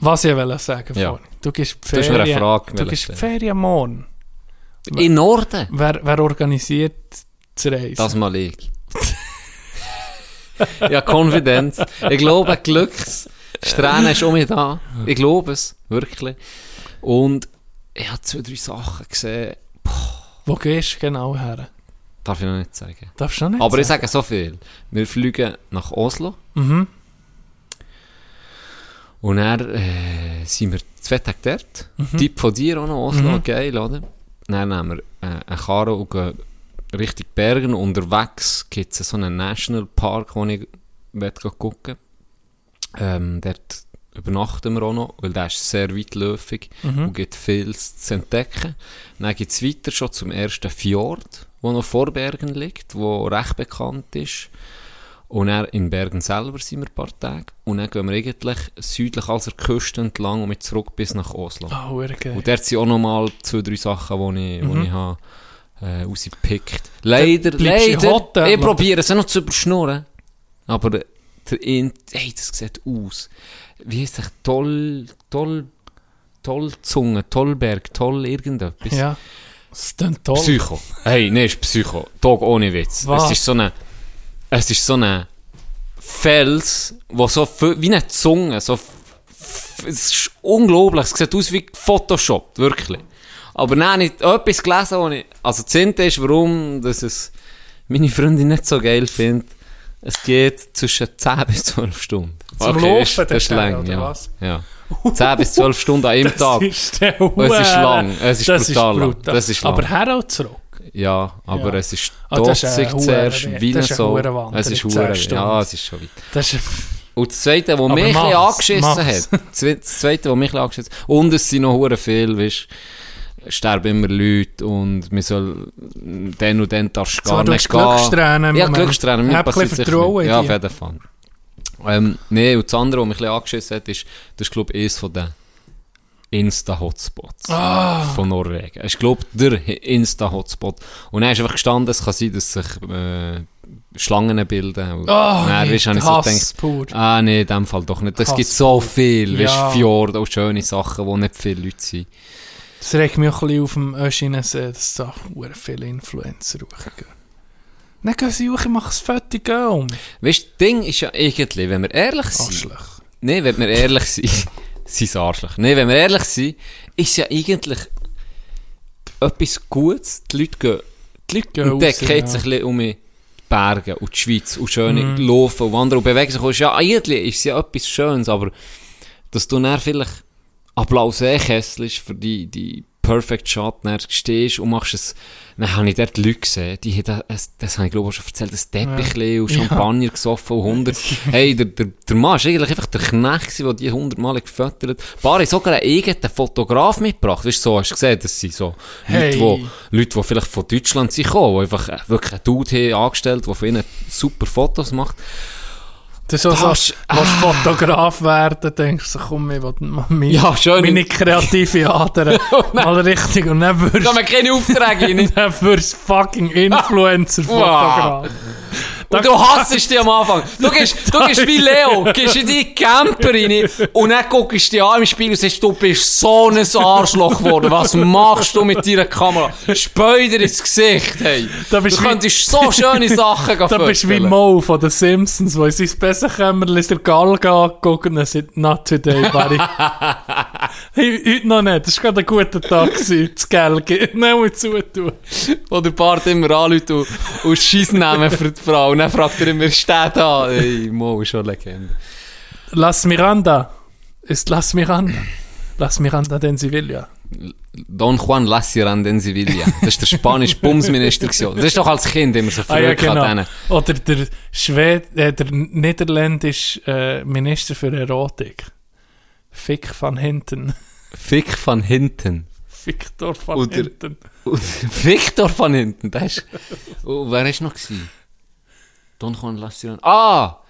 Was ich wollte sagen Ja. vorhin. Du gehst Du hast mir eine Ferien, Frage du gehst stellen. Ferien morgen. In Norden? Wer, wer organisiert die Reise? Das mal ich. ja, Konfidenz. Ich glaube, Glückssträhne ist um mich da. Ich glaube es, wirklich. Und ich habe zwei, drei Sachen gesehen, Wo gehst du genau her? Darf ich noch nicht sagen. Darfst du noch nicht Aber ich sagen? sage so viel. Wir fliegen nach Oslo Mhm. und dann äh, sind wir zwei Tage dort. Mhm. Tipp von dir auch noch, Oslo, geil, oder? Dann nehmen wir äh, eine Karre und gehen Richtung Bergen. Unterwegs gibt es so einen Nationalpark, wo ich möchte gucken ähm, Dort übernachten wir auch noch, weil der ist sehr weitläufig Mhm. und gibt viel zu entdecken. Dann geht es weiter schon zum ersten Fjord, wo noch vor Bergen liegt, wo recht bekannt ist. Und dann in Bergen selber sind wir ein paar Tage. Und dann gehen wir eigentlich südlich als der Küste entlang und mit zurück bis nach Oslo. Ah, oh, geil. Und dort sind auch nochmal zwei, drei Sachen, die ich, Mhm. ich habe, äh, rausgepickt. Leider, leider. Hotel, ich probiere es noch zu überschnurren. Aber der In hey, das sieht aus. Wie heisst das? Toll, toll, toll Zunge, Tollberg, toll irgendetwas. Ja. Das ist toll. Psycho. Hey, nee, ist Psycho. Tag ohne Witz. Was? Es ist so eine, es ist so eine Fels, wo so wie eine Zunge, so, es ist unglaublich. Es sieht aus wie Photoshop, wirklich. Aber nein, nicht etwas gelesen, wo ich, also das Zehnte ist, warum, dass es meine Freundin nicht so geil findet. Es geht zwischen 10 bis 12 Stunden. Zum ist, Laufen das ist dort her, lang, ja. was? ja. 10 bis 12 Stunden an einem Tag. ist der Es ist lang, es ist das brutal Ist lang. brutal. Das ist lang. Aber her auch zurück. Ja, aber Ja. es ist Ah, ist totzig eine zuerst, wie so. Es ist 10 hure, Stunden. ja, es ist schon weit. Das ist, Und das Zweite, was mich ein angeschissen hat, das Zwe- das Zweite, was mich ein angeschissen hat, und es sind noch hure viel, weißt, sterben immer Leute und man soll dann und dann darfst gar du nicht gehen. Glückstränen Ja. Glückstränen, mir passiert bisschen sicher Vertrauen nicht. Ja, auf jeden Fall. Ähm, nee, und das andere, was mich ein bisschen angeschissen hat, ist, das ist, glaube ich, eines von den Insta-Hotspots Ah. von Norwegen. Es ist, glaube ich, der Insta-Hotspot. Und dann ist einfach gestanden, es kann sein, dass sich äh, Schlangen bilden. Und Oh, dann nee, habe ich so gedacht, pur. ah nee, in dem Fall doch nicht. Es gibt so viel, Ja. weißt, Fjorde und schöne Sachen, wo nicht viele Leute sind. Das regt mich auch ein bisschen auf dem Öschinensee, dass da viele Influencer hochgehen. Dann gehen sie hoch, ich mache es Foto gehen um. Weißt du, das Ding ist ja irgendwie, wenn wir ehrlich sind, Arschloch. Nee, wenn wir ehrlich sind, sind Arschloch. Nee, wenn wir ehrlich sind, ist ja eigentlich etwas Gutes. Die Leute gehen, die Leute Gehen entdecken ja. ein bisschen um die Berge und die Schweiz und schöne Mhm. Laufen und Wandern und bewegen sich. Und ist ja, eigentlich ist es ja etwas Schönes, aber dass du dann vielleicht Applaus ist für die, die Perfect Shot, dann stehst und machst es, dann habe ich dort Leute gesehen, die haben, das, das habe ich glaube ich schon erzählt, das Teppich und Ja. Champagner gesoffen und 100, hey, der, der, der Mann ist eigentlich einfach der Knecht der die 100 Mal gefüttert hat. Ein paar haben sogar einen eigenen Fotograf mitgebracht, weißt du, so, hast du gesehen, das sind so Hey. Leute, die, Leute, die vielleicht von Deutschland sind gekommen, die einfach äh, wirklich einen Dude haben angestellt, der von ihnen super Fotos macht. Das ist auch so, willst du Fotograf werden, denkst du, komm, ich will mal meine, Ja, schön. meine kreative Ader mal richtig und dann wirst haben wir keine Aufträge rein. dann wirst du fucking Influencer-Fotograf. Und du hasst dich am Anfang. Du gehst, du gehst wie Leo, gehst in die Camper rein und dann guckst du dich an im Spiegel und sagst, du bist so ein Arschloch geworden. Was machst du mit deiner Kamera? Speu dir ins Gesicht, hey. Da bist du wie- könntest so schöne Sachen Da bist du wie. Mo von den Simpsons, wo in sein Bessenkämmerchen ist der Galga angeguckt und sagt, not today, buddy. hey, heute noch nicht. Das war gerade ein guter Tag, gewesen, das Gelge. Nicht mal zutun. Wo der Bart immer anruft und, und Scheiss nehmen für die Frau. Und dann fragt er immer, steht da? Ey, Mo ist schon Legende. Las Miranda. Ist Las Miranda. Las Miranda den Sevilla. Don Juan Lassiran en Sevilla. Das ist der spanische Bumsminister. Das ist doch als Kind immer so Ah ja, genau. Oder der Schwed äh, der niederländische äh, Minister für Erotik. Fick van Hinten. Fick von hinten. Victor van Oder- Hinten. Und Victor von hinten, das ist... Oh, wer ist noch gewesen? Don Juan Lassiran. Ah!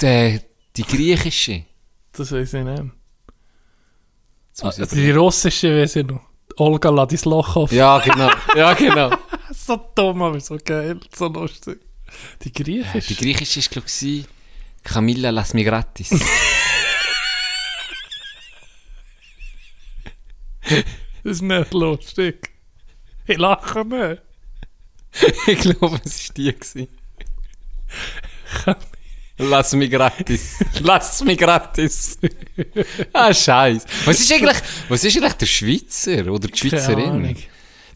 Der, die griechische. Das weiß ich nicht. Ich- Die russische weiß ich noch. Olga Ladislochov. Ja, genau. Ja, genau. So dumm, aber so geil. So lustig. Die Die griechische. griechische war, glaube ich, Camilla Las Migratis. Das ist nicht lustig. Ich lache nicht. ich glaube, es war die. gewesen. Lass mich gratis. Lass mich gratis. ah, Scheiß. Was ist eigentlich, was ist eigentlich der Schweizer oder die Schweizerin?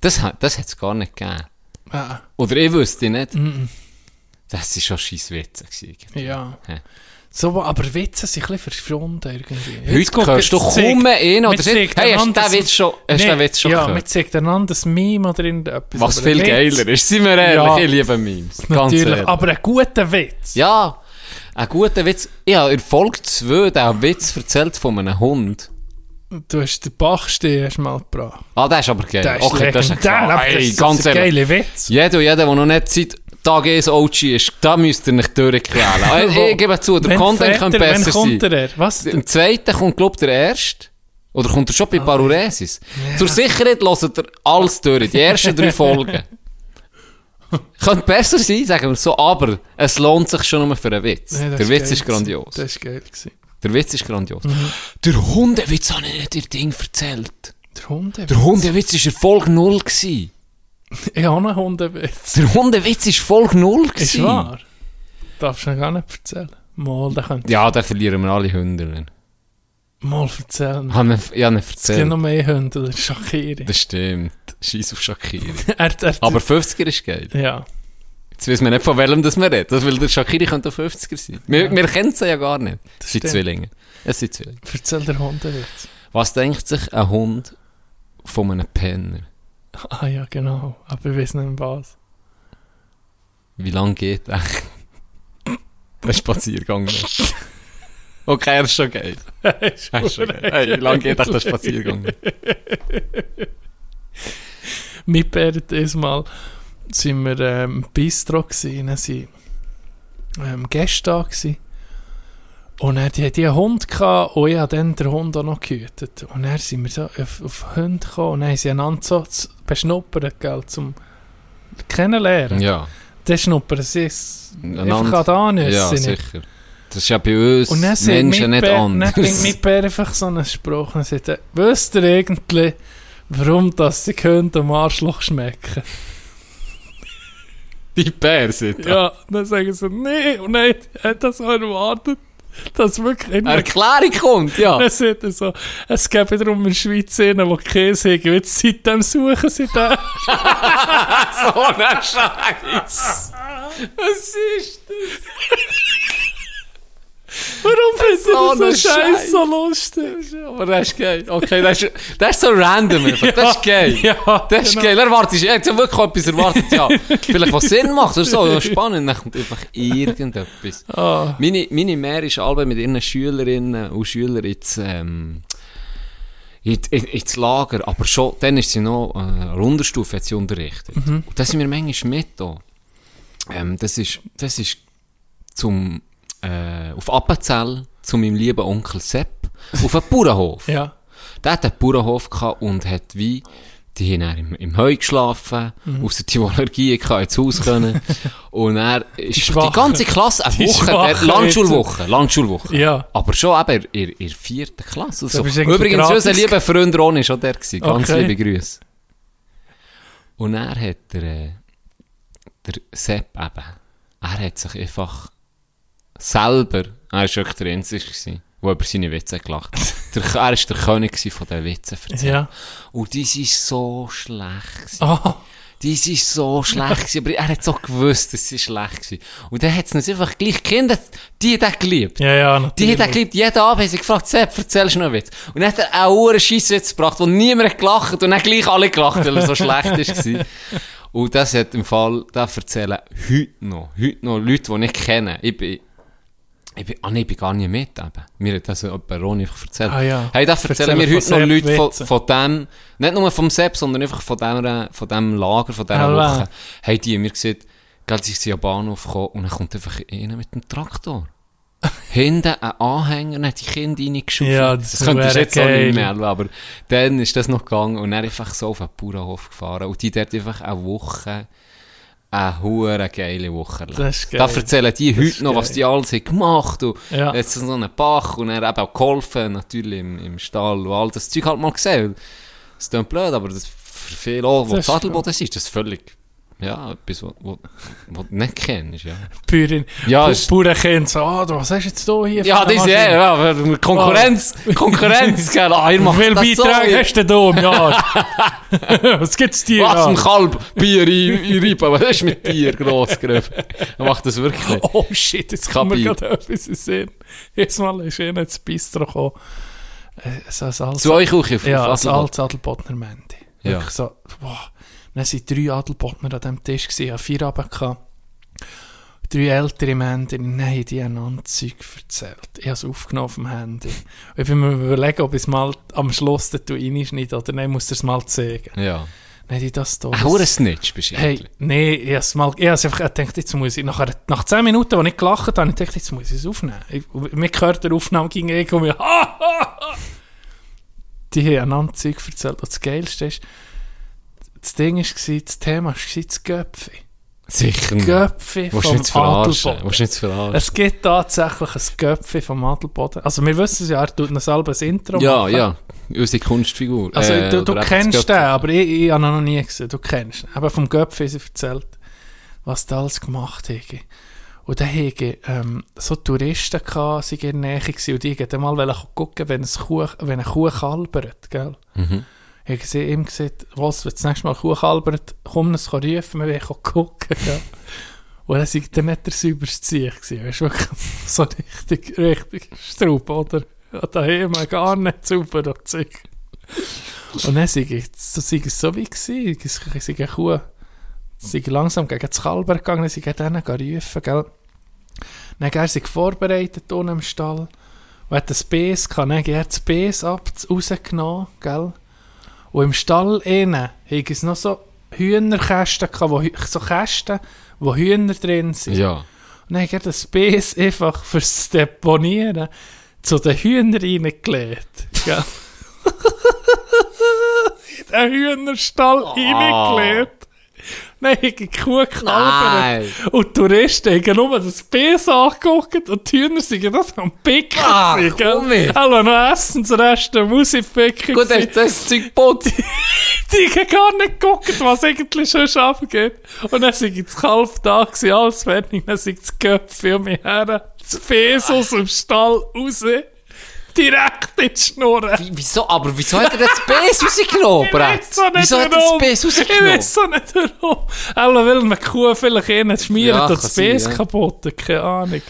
Das, hat- das hat es gar nicht gegeben. Ah, Oder ich wüsste nicht. Das war schon scheiß gewesen. ja. Ja. So, aber Witze sind ein bisschen verschwunden irgendwie. Heute guck, hörst du kaum einen oder Hey, hast du den Witz schon, hast den Witz schon ja, gehört? man zeigt einander ein Meme oder irgendetwas. Was aber viel Witz, geiler ist. Seien wir ehrlich, Ja. ich liebe Memes. Ganz Natürlich, ehrlich. aber ein guter Witz. Ja, ein guter Witz. Habe in Folge 2 den Witz erzählt von einem Hund. Du hast den du mal gebracht. Ah, der ist aber geil. Der ist okay, das ist ein aber hey, das ist ein geiler Witz. Jeder jeder, der noch nicht seit Tag 1 OG ist, da müsst ihr nicht durchquälen. ich, ich gebe zu, der Wenn Content könnte er- besser Wenn kommt sein. er? Was? Im zweiten kommt, glaube ich, der erste. Oder kommt er schon bei Paruresis? Zur Sicherheit hört er alles durch, die ersten drei Folgen. Könnte besser sein, sagen wir so, aber es lohnt sich schon nur für einen Witz. Nee, der Witz ist grandios. Das ist geil. Gewesen. Der Witz ist grandios. Der Hundewitz habe ich nicht dir Ding erzählt. Der Hunde. Der Hundewitz war Folge 0 gewesen. Ich habe einen Hundewitz. Der Hundewitz war Folge 0 gewesen. Ist wahr? Darfst du ihn gar nicht erzählen? Mal, da könnt Ja, da verlieren wir alle Hunde. mal erzählen. Ich habe ihn Es gibt erzählt. noch mehr Hunde, der Shakiri. Das stimmt. Scheiß auf er, er, Aber 50er ist geil. Ja. Jetzt wissen wir nicht, von welchem das wir reden. Das, weil der Shakiri könnte auch 50er sein. Wir, wir kennen sie ja gar nicht. Das sind. Zwillinge. Es sind Zwillinge. Erzähl der Hundewitz. Was denkt sich ein Hund von einem Penner? Ah ja, genau. Aber ich weiß nicht mehr was. Wie lang geht der? Der Spaziergang noch. Okay, er ist schon geil. Er ist schon geil. Hey, wie lang geht der Spaziergang? noch? Mit Bert diesmal sind wir ähm, im Bistro gewesen, dann sind ähm, Gäste da gewesen. Und die hatten einen Hund gehabt, und ich habe dann den Hund auch noch gehütet. Und dann sind wir so auf, auf Hunde gekommen und dann haben sie einander so beschnuppert, gell, zum Kennenlernen. Ja. Dann schnuppern sie es einfach an die Ja, sicher. Das ist ja bei uns Und dann Menschen nicht Mitbär- Dann bringt anders. Mitbär einfach so einen Spruch und sagt, er, wisst ihr eigentlich, warum das die Hunde am Arschloch schmecken? Die Bär sind da. Ja, dann sagen sie, nee, und nein, er hat das so erwartet, dass wirklich in Eine Erklärung kommt, ja. Dann sagt er so, es gibt wiederum in der Schweiz einen, die Käse haben, jetzt seitdem suchen sie den. so ein Scheiß. Was ist Warum findet So ihr das so ein scheiß Scheiß. so lustig? Aber das ist geil. Okay, das ist, das ist so random. einfach. Das ist geil. Ja, Das ist genau. geil. Erwartest du, jetzt wirklich etwas erwartet, ja. Vielleicht was Sinn macht oder so, spannend. Dann kommt einfach irgendetwas. Ah, Meine, meine Mehr ist alle mit ihren Schülerinnen und Schülern ins, ähm, in, in, ins Lager, aber schon, dann ist sie noch, äh, eine Unterstufe hat sie unterrichtet. Und das sind wir manchmal mit da. Ähm, das ist, das ist zum, äh, auf Appenzell, zu meinem lieben Onkel Sepp, auf einem Bauernhof. ja. Der hat einen Bauernhof gehabt und hat wie die haben dann im, im Heu geschlafen, Mhm. außer die, die Allergien hatten, ins Haus können. Und er ist die, Schwachen. ganze Klasse, eine Die Woche, der Landschulwoche, Landschulwoche. Ja. Aber schon eben in, in der vierten Klasse. Also. Übrigens, unser lieber Freund Ron ist auch der gewesen. Ganz Okay. liebe Grüße. Und er hat der, äh, der Sepp eben, er hat sich einfach selber, er war wirklich der Einzige, gewesen, der über seine Witze gelacht hat. Er war der König von den Witzen erzählen. Ja. Und die sind so schlecht. Ah, Die sind so schlecht gewesen, aber er hat so gewusst, dass sie schlecht waren. Und dann hat es uns einfach gleich, die Kinder, die hat er geliebt. ja, ja, Die natürlich. hat er geliebt, jeden Abend haben sie gefragt, Sepp, erzählst du noch einen Witz? Und dann hat er auch einen Scheisswitz gebracht, wo niemand hat gelacht und dann gleich alle gelacht, weil er so schlecht war. Und das hat im Fall, das erzählen heute noch, heute noch Leute, die ich kenne. Ich bin, ich bin, ah nee, ich bin gar nicht mit eben. Mir hat das Ronny erzählt. Ah ja. Hey, das erzählen mir heute noch Leute von, von dem, nicht nur vom Sepp, sondern einfach von dem, von dem Lager, von dieser Ah, Woche. Hey, die haben mir gesagt, sie sind am Bahnhof gekommen und dann kommt einfach einer mit dem Traktor. Hinten ein Anhänger, hat die Kinder reingeschaut. Ja, das das könnte ich jetzt auch nicht mehr, aber dann ist das noch gegangen und dann einfach so auf den Bauernhof gefahren und die dort einfach eine Woche, eine hure geile Woche. Das. Da erzählen die Das heute noch, was die alles haben gemacht und Ja. jetzt so einen Bach und er eben auch geholfen, natürlich im, im Stall und all das Zeug halt mal gesehen. Das klingt blöd, aber das für viele auch, wo Das das ist das ist völlig, ja, etwas, was du nicht kennst, ja. Bäuerin. Ja, ist- Bauernkind so, ah, was hast du jetzt hier hier? Ja, diese, Maschine? ja, ja, Konkurrenz, Konkurrenz, gell, ah, ihr Wie macht viele das so, Beiträge ihr- hast du da im Jahr? was gibt's dir? Was, da? ein Kalb, Bier in, in Reiben, was ist mit dir gross? Er macht das wirklich. Oh shit, jetzt mir Kapi. gerade etwas Sinn. Jedes Mal ist einer ins Bistro gekommen. Äh, so ein altes, Zu euch auch, auf ja, ein Adelbodner Mende. Ja. Wirklich so, boah. Dann waren drei Adelbodner an diesem Tisch, ich hatte vier Abend. Drei ältere Männer, nein, die haben einander Zeug erzählt. Ich habe es aufgenommen auf dem Handy. Und ich bin mir überlegen, ob ich es mal am Schluss reinschneide oder nein, muss ich es mal zeigen. Ja. Nein, die das da. Ein hoher Snitch bist du Hey, nee, ich habe mal, ich habe einfach gedacht, jetzt muss ich, nach, einer- nach 10 Minuten, als ich gelacht habe, habe ich gedacht, jetzt muss ich es aufnehmen. Ich, mir gehört der Aufnahme ging um mich, ha, ha, ha. Die haben einander Zeug erzählt. Und das Geilste ist, das Ding war, das Thema war das Göpfi. Sicher nicht. Göpfi vom nicht? Adelboden. Nicht? Es gibt tatsächlich ein Göpfi vom Adelboden. Also wir wissen es ja, er tut noch selber ein Intro Ja, machen. ja. Unsere Kunstfigur. Also Äh, du, du kennst das den, aber ich, ich habe ihn noch nie gesehen. Du kennst ihn. Aber vom Göpfi sie erzählt, was da alles gemacht haben. Und dann haben ähm, so Touristen gehabt, sind in der Nähe gewesen, und die wollten mal gucken, wenn, ein Kuh, wenn eine Kuh kalbert, gell? Mhm. Haben sie ihm gesagt, was, wenn das nächste Mal Kuh kalbert, komm uns rufen, wir wollen gucken, gell? Und dann war der nicht der sauberste Zieh. Weißt du, wirklich so richtig, richtig Straub, oder? Ja, daheim gar nicht sauber. Und dann sei ich, so sei es so wie gewesen. Es sei eine Kuh, sei langsam gegen das Kalber gegangen, sie gegen denen rufen, gell. Dann hat er sich vorbereitet unten im Stall und hat das dann hat er das Bes rausgenommen, gell. Und im Stall innen hat es noch so Hühnerkästen wo, so Kästen, wo Hühner drin sind. Ja. Und dann hat er das Bes einfach fürs Deponieren zu den Hühnern reingelegt. Gell? In den Hühnerstall reingelegt. Dann hat die Kuh gekalbert. Nein. Und die Touristen haben nur das Bes angeguckt und die Hühner sind das am Picken. Gell? komm. Hallo, noch Essensrest, Musikpicken. Gut, hast du das Zeug geboten? Die haben gar nicht geguckt, was eigentlich schon abgeht. Und dann sind das Kalb da gewesen, alles fertig. Dann sind das Köpfe um mich her, das Fes aus dem Stall raus, direkt in die Schnur. Wie- Wieso? Aber wieso hat er das Bes rausgenommen, Brett? Nicht Wieso hat er das warum. Bes Ich rausgenommen? weiß auch nicht warum. Auch weil eine Kuh vielleicht innen schmiert Ja, und kann das Bes ja. kaputt keine Ahnung.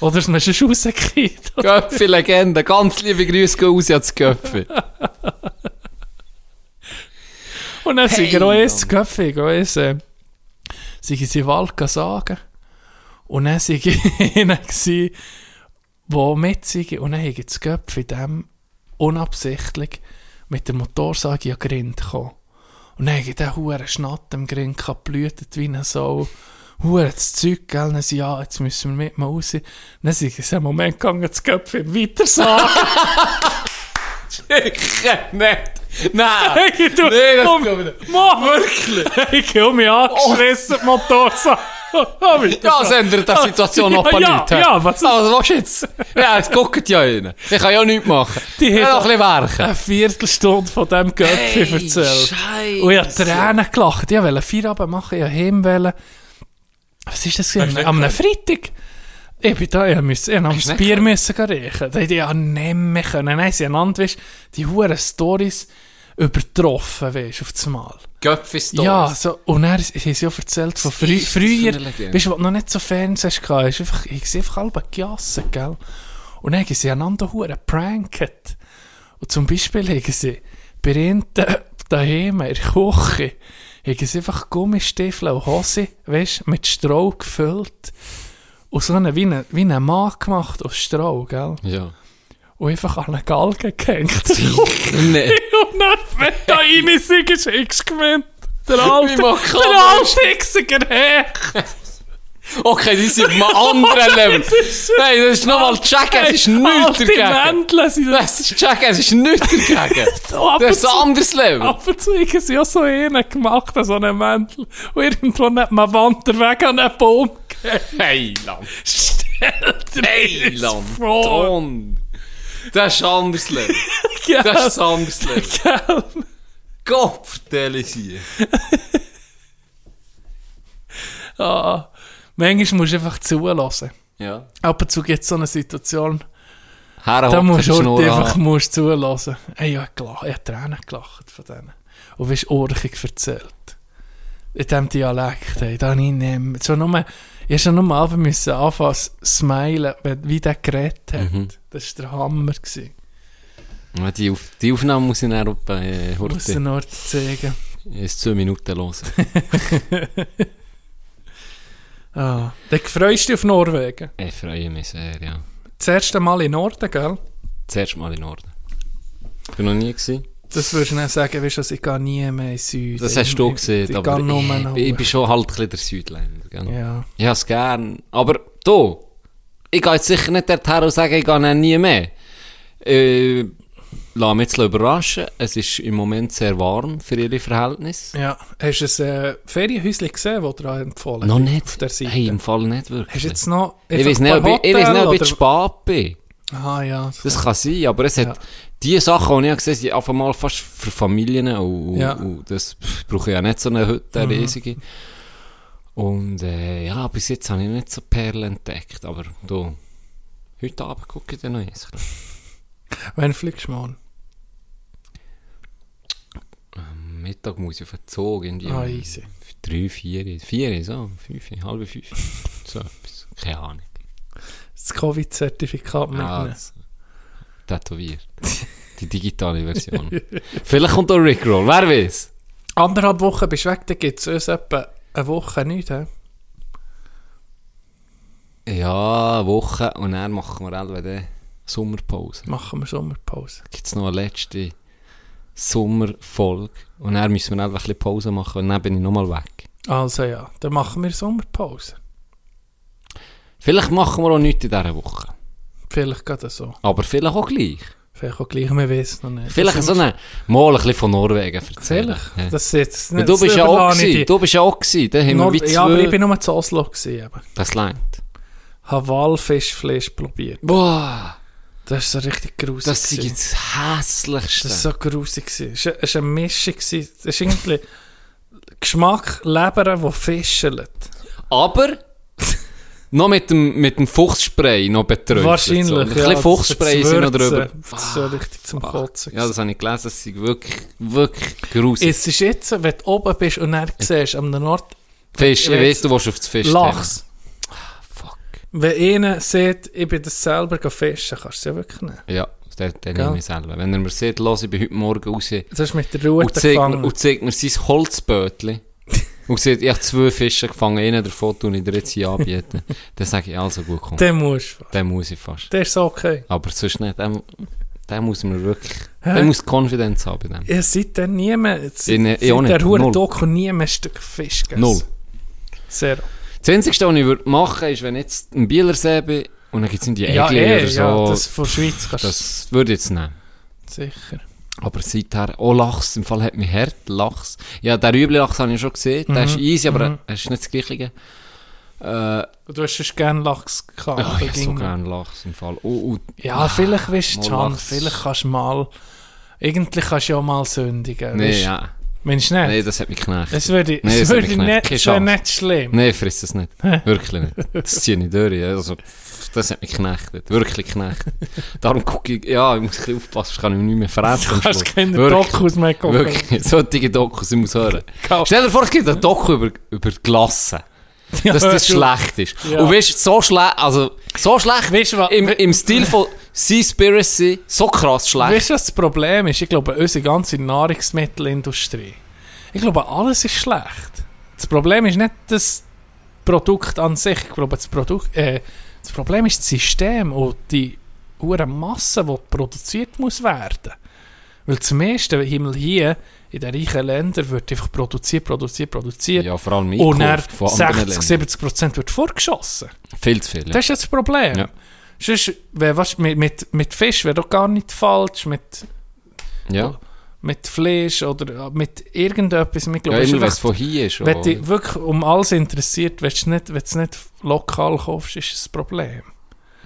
Oder ist mir schon rausgekriegt. Göpfi-Legende. Ganz liebe Grüße gehen raus an das Göpfi. Und dann sind wir auch Kaffee, gehen erst, äh, sind sie Wald sagen. Und dann sind einer gsi, wo mit sind, und dann haben das Köpfe in dem unabsichtlich mit der Motorsage an den Grind gekommen. Und dann haben die Huren Schnatt am Grind gehabt, blühtet wie eine Sau. Huren das Zeug, gell, dann sie, ja, jetzt müssen wir mit mal raus. Dann sind sie einen Moment gegangen, das Köpfe weiter sagen. Sicher nicht. Nein! Hey, du, Nee, das um, wirklich? Ich habe mich angeschissen, die Motorsache. Ja, es ändert die Situation noch ein Ja, paar Leute. ja, ja, was- Also, was jetzt? Ja, es guckt ja rein. Ich kann ja nichts machen. Die Ich noch ein bisschen werken. eine Viertelstunde von diesem Göpfi erzählt. Scheiße. Und ich habe Tränen gelacht. Ich wollte Feierabend machen, ich wollte heim. wollen. Was ist das? gewesen? Am einem Freitag. Ich bin da, ich musste, ich musste das Bier müssen riechen. Da hätte ich ja nicht mehr können. Nein, sie weißt, die huren Stories übertroffen, weißt, auf das Mal. Göpfi-Stories. Ja, so, und er haben sie auch erzählt von frü früher, weißt du, wo du noch nicht so Fans hast, einfach, ich sehe einfach alle gejasset, gell? Und dann haben sie einander hure pranket. Und zum Beispiel haben sie bei ihnen daheim in der Küche, haben sie einfach Gummistiefel und Hose, weißt du, mit Stroh gefüllt. Und so einen, wie einen, wie einen Mann gemacht aus Stroh, gell? Ja. Und einfach an eine Galge gehängt. Nee. Und dann, wenn du da rein hast du gemeint, der alte, der alte Hixiger Hecht. Okay, die sind einem anderen Level. Nein, das ist nochmal checken, es ist nichts dagegen. Mäntel das. Ist checken, es ist nichts dagegen. Das ist ein anderes Level. ab und zu haben sie auch so einen gemacht, so einen Mantel. Und irgendwo neben einer Wand der Weg an einen Baum gegeben. Hey, Land. Stell dir das vor. Das ist. Gell? Das ist. Gell? Gott, vertelle sie. Ah, manchmal musst du einfach zulassen. Ja. Ab und zu gibt es so eine Situation, da musst du halt einfach musst zulassen. Ey, ich habe ich Tränen gelacht von denen. Und wie orchig erzählt. In diesem Dialekt, ey, da habe ich nicht so nur, ich musste nur mal müssen anfangen zu smilen, wie der geredet hat. Mhm. Das war der Hammer. Gewesen. Ja, Die, Auf die Aufnahme muss ich dann auch bei äh, Muss Horte den nur zeigen. ist zwei Minuten los. Ah. Dann freust du dich auf Norwegen. Ich freue mich sehr, ja. Das erste Mal in Norden, gell? Zuerst mal in Norden. Ich bin noch nie gewesen. Das würdest du dann sagen, weißt du, ich gehe nie mehr in Süden. Das hast du Ich- gesehen, ich, aber ich, noch ich, bin schon halt ein bisschen der Südländer. Gell? Ja. Ich habe es gern. Aber du, ich gehe jetzt sicher nicht dorthin und sage, ich gehe nie mehr. Äh, lass mich jetzt überraschen. Es ist im Moment sehr warm für ihre Verhältnisse. Ja. Hast du ein äh, Ferienhäuschen gesehen, das dir empfohlen Noch nicht. Auf der Seite. Hey, im Fall nicht wirklich. Hast jetzt noch... ich weiß nicht, ein ob ich, ich, nicht, ob ich zu spät bin. oder- Ah ja. Das kann sein, aber es hat die Sachen, die ich gesehen habe, sind einfach mal fast für Familien und, Ja. Mhm. und das brauche ich ja nicht so eine Hütte, eine riesige. Und äh, ja, bis jetzt habe ich nicht so Perlen entdeckt, aber du, heute Abend gucke ich dann noch eins. Wann fliegst du? Am Mittag muss ich irgendwie Ah, easy. drei, vier, vier, so, fünf, halb fünf, so etwas, keine Ahnung. Das Covid-Zertifikat Ah, mitnehmen. das, tätowiert. Die digitale Version. Vielleicht kommt auch Rickroll, wer weiß. Anderthalb Wochen bist du weg, dann gibt es uns etwa eine Woche nicht. He? Ja, eine Woche und dann machen wir alle dann Sommerpause. Machen wir Sommerpause. Gibt es noch eine letzte Sommerfolge und dann müssen wir einfach ein bisschen Pause machen und dann bin ich nochmal weg. Also ja, dann machen wir Sommerpause. Vielleicht machen wir auch nichts in dieser Woche. Vielleicht geht das so. Aber vielleicht auch gleich. Vielleicht auch gleich, wir wissen noch nicht. Vielleicht so wir- eine, mal ein bisschen von Norwegen erzählen. Vielleicht. Das ist jetzt Weil du bist ja auch gewesen. Du bist ja auch gewesen. Da haben wir Nor- zwei... ja, aber ich bin nur zu Oslo gewesen, eben. Das leint. Habe Walfischfleisch probiert. Boah, Das ist so richtig grusig. das ist jetzt das Hässlichste. Das war so grusig. Es war- eine Mischung. Es ist irgendwie Geschmack Leber, die fischelt. Aber noch mit dem, mit dem Fuchsspray noch betreut. Wahrscheinlich, So. Ein ja. bisschen Fuchsspray das sind noch drüber. Das ist so richtig zum Kotzen. Ja, das habe ich gelesen. Es ist wirklich, wirklich grusig. Es ist jetzt, wenn du oben bist und dann siehst, am Nord Fisch, ich weiß, du willst auf das Fisch. Lachs. Fuck. Wenn einer sieht, ich bin das selber fischen, kannst du es ja wirklich nehmen. Ja, den, den Gell? nehme ich selber. Wenn er mir sieht, los, ich bin heute Morgen raus Das ist mit der Ruhe und zeigt, mir, und zeigt mir sein Holzbötchen und sieht, ich habe zwei Fische gefangen, einen davon tue ich dir jetzt hier anbieten. dann sage ich, also gut, komm, Den musst du. den muss ich fast. Der ist okay. Aber sonst nicht, den, den muss man wirklich, Hä? der muss Konfidenz haben bei dem. Ja, seitdem nie mehr, seit, In- seit der Hure Null. Doku nie mehr ein Stück Fisch gegessen. Null. Sehr. Das Einzige, was ich würde machen ist, wenn ich jetzt im Bielersee bin und dann gibt es die Ja, Egli eh, oder so, ja, das, das von Schweiz kannst du würde ich jetzt nehmen. sicher. Aber seither, oh Lachs, im Fall hat mich hart Lachs. Ja, der Rüebli-Lachs habe ich schon gesehen, der Mhm. ist easy, aber er ist nicht das Gleiche. Äh, Du hast sonst gerne Lachs gehabt. ja, ich so ging- gerne Lachs im Fall. Oh, oh, Ja, vielleicht willst du Can, Lachs. vielleicht kannst du mal. Eigentlich kannst du ja mal sündigen. nee, weisst- ja. Meinst du nicht? Nee, das hat mich geknackt. Das würde, Nee, das würde nicht, nicht. Schlimm. Nee, ich friss das nicht. Wirklich nicht. Das ziehe ich durch. Also, das hat mich geknechtet. Wirklich geknechtet. Darum gucke ich, ja, ich muss ein bisschen aufpassen, sonst kann ich mich nicht mehr fressen. am Du kannst Schluss. keine Wirklich. Dokus mehr gucken. Wirklich, solche Dokus, ich muss hören. Stell dir vor, es gibt ein Doku über, über Glassen. Dass das schlecht ist. Ja. Und weißt du, so schlecht, also, so schlecht, Weißt was- im, im Stil von Seaspiracy, so krass schlecht. Weißt du, was das Problem ist? Ich glaube, unsere ganze Nahrungsmittelindustrie. Ich glaube, alles ist schlecht. Das Problem ist nicht das Produkt an sich. Ich glaube, das, Produkt, äh, das Problem ist das System und die hohe Masse, die produziert muss werden. Weil zum ersten Himmel hier in den reichen Ländern wird einfach produziert, produziert, produziert. ja, vor allem und dann einkauft von anderen 60, Ländern. 70 Prozent wird vorgeschossen. Viel zu viel. Ja. Das ist jetzt das Problem. Ja. Sonst, wär, weißt, mit, mit, mit Fisch wäre doch gar nicht falsch, mit, ja. Mit Fleisch oder mit irgendetwas. Ich glaube, ja immer, wenn es von hier ist. wenn dich wirklich um alles interessiert, wenn du es nicht, wenn du es nicht lokal kaufst, ist es ein Problem.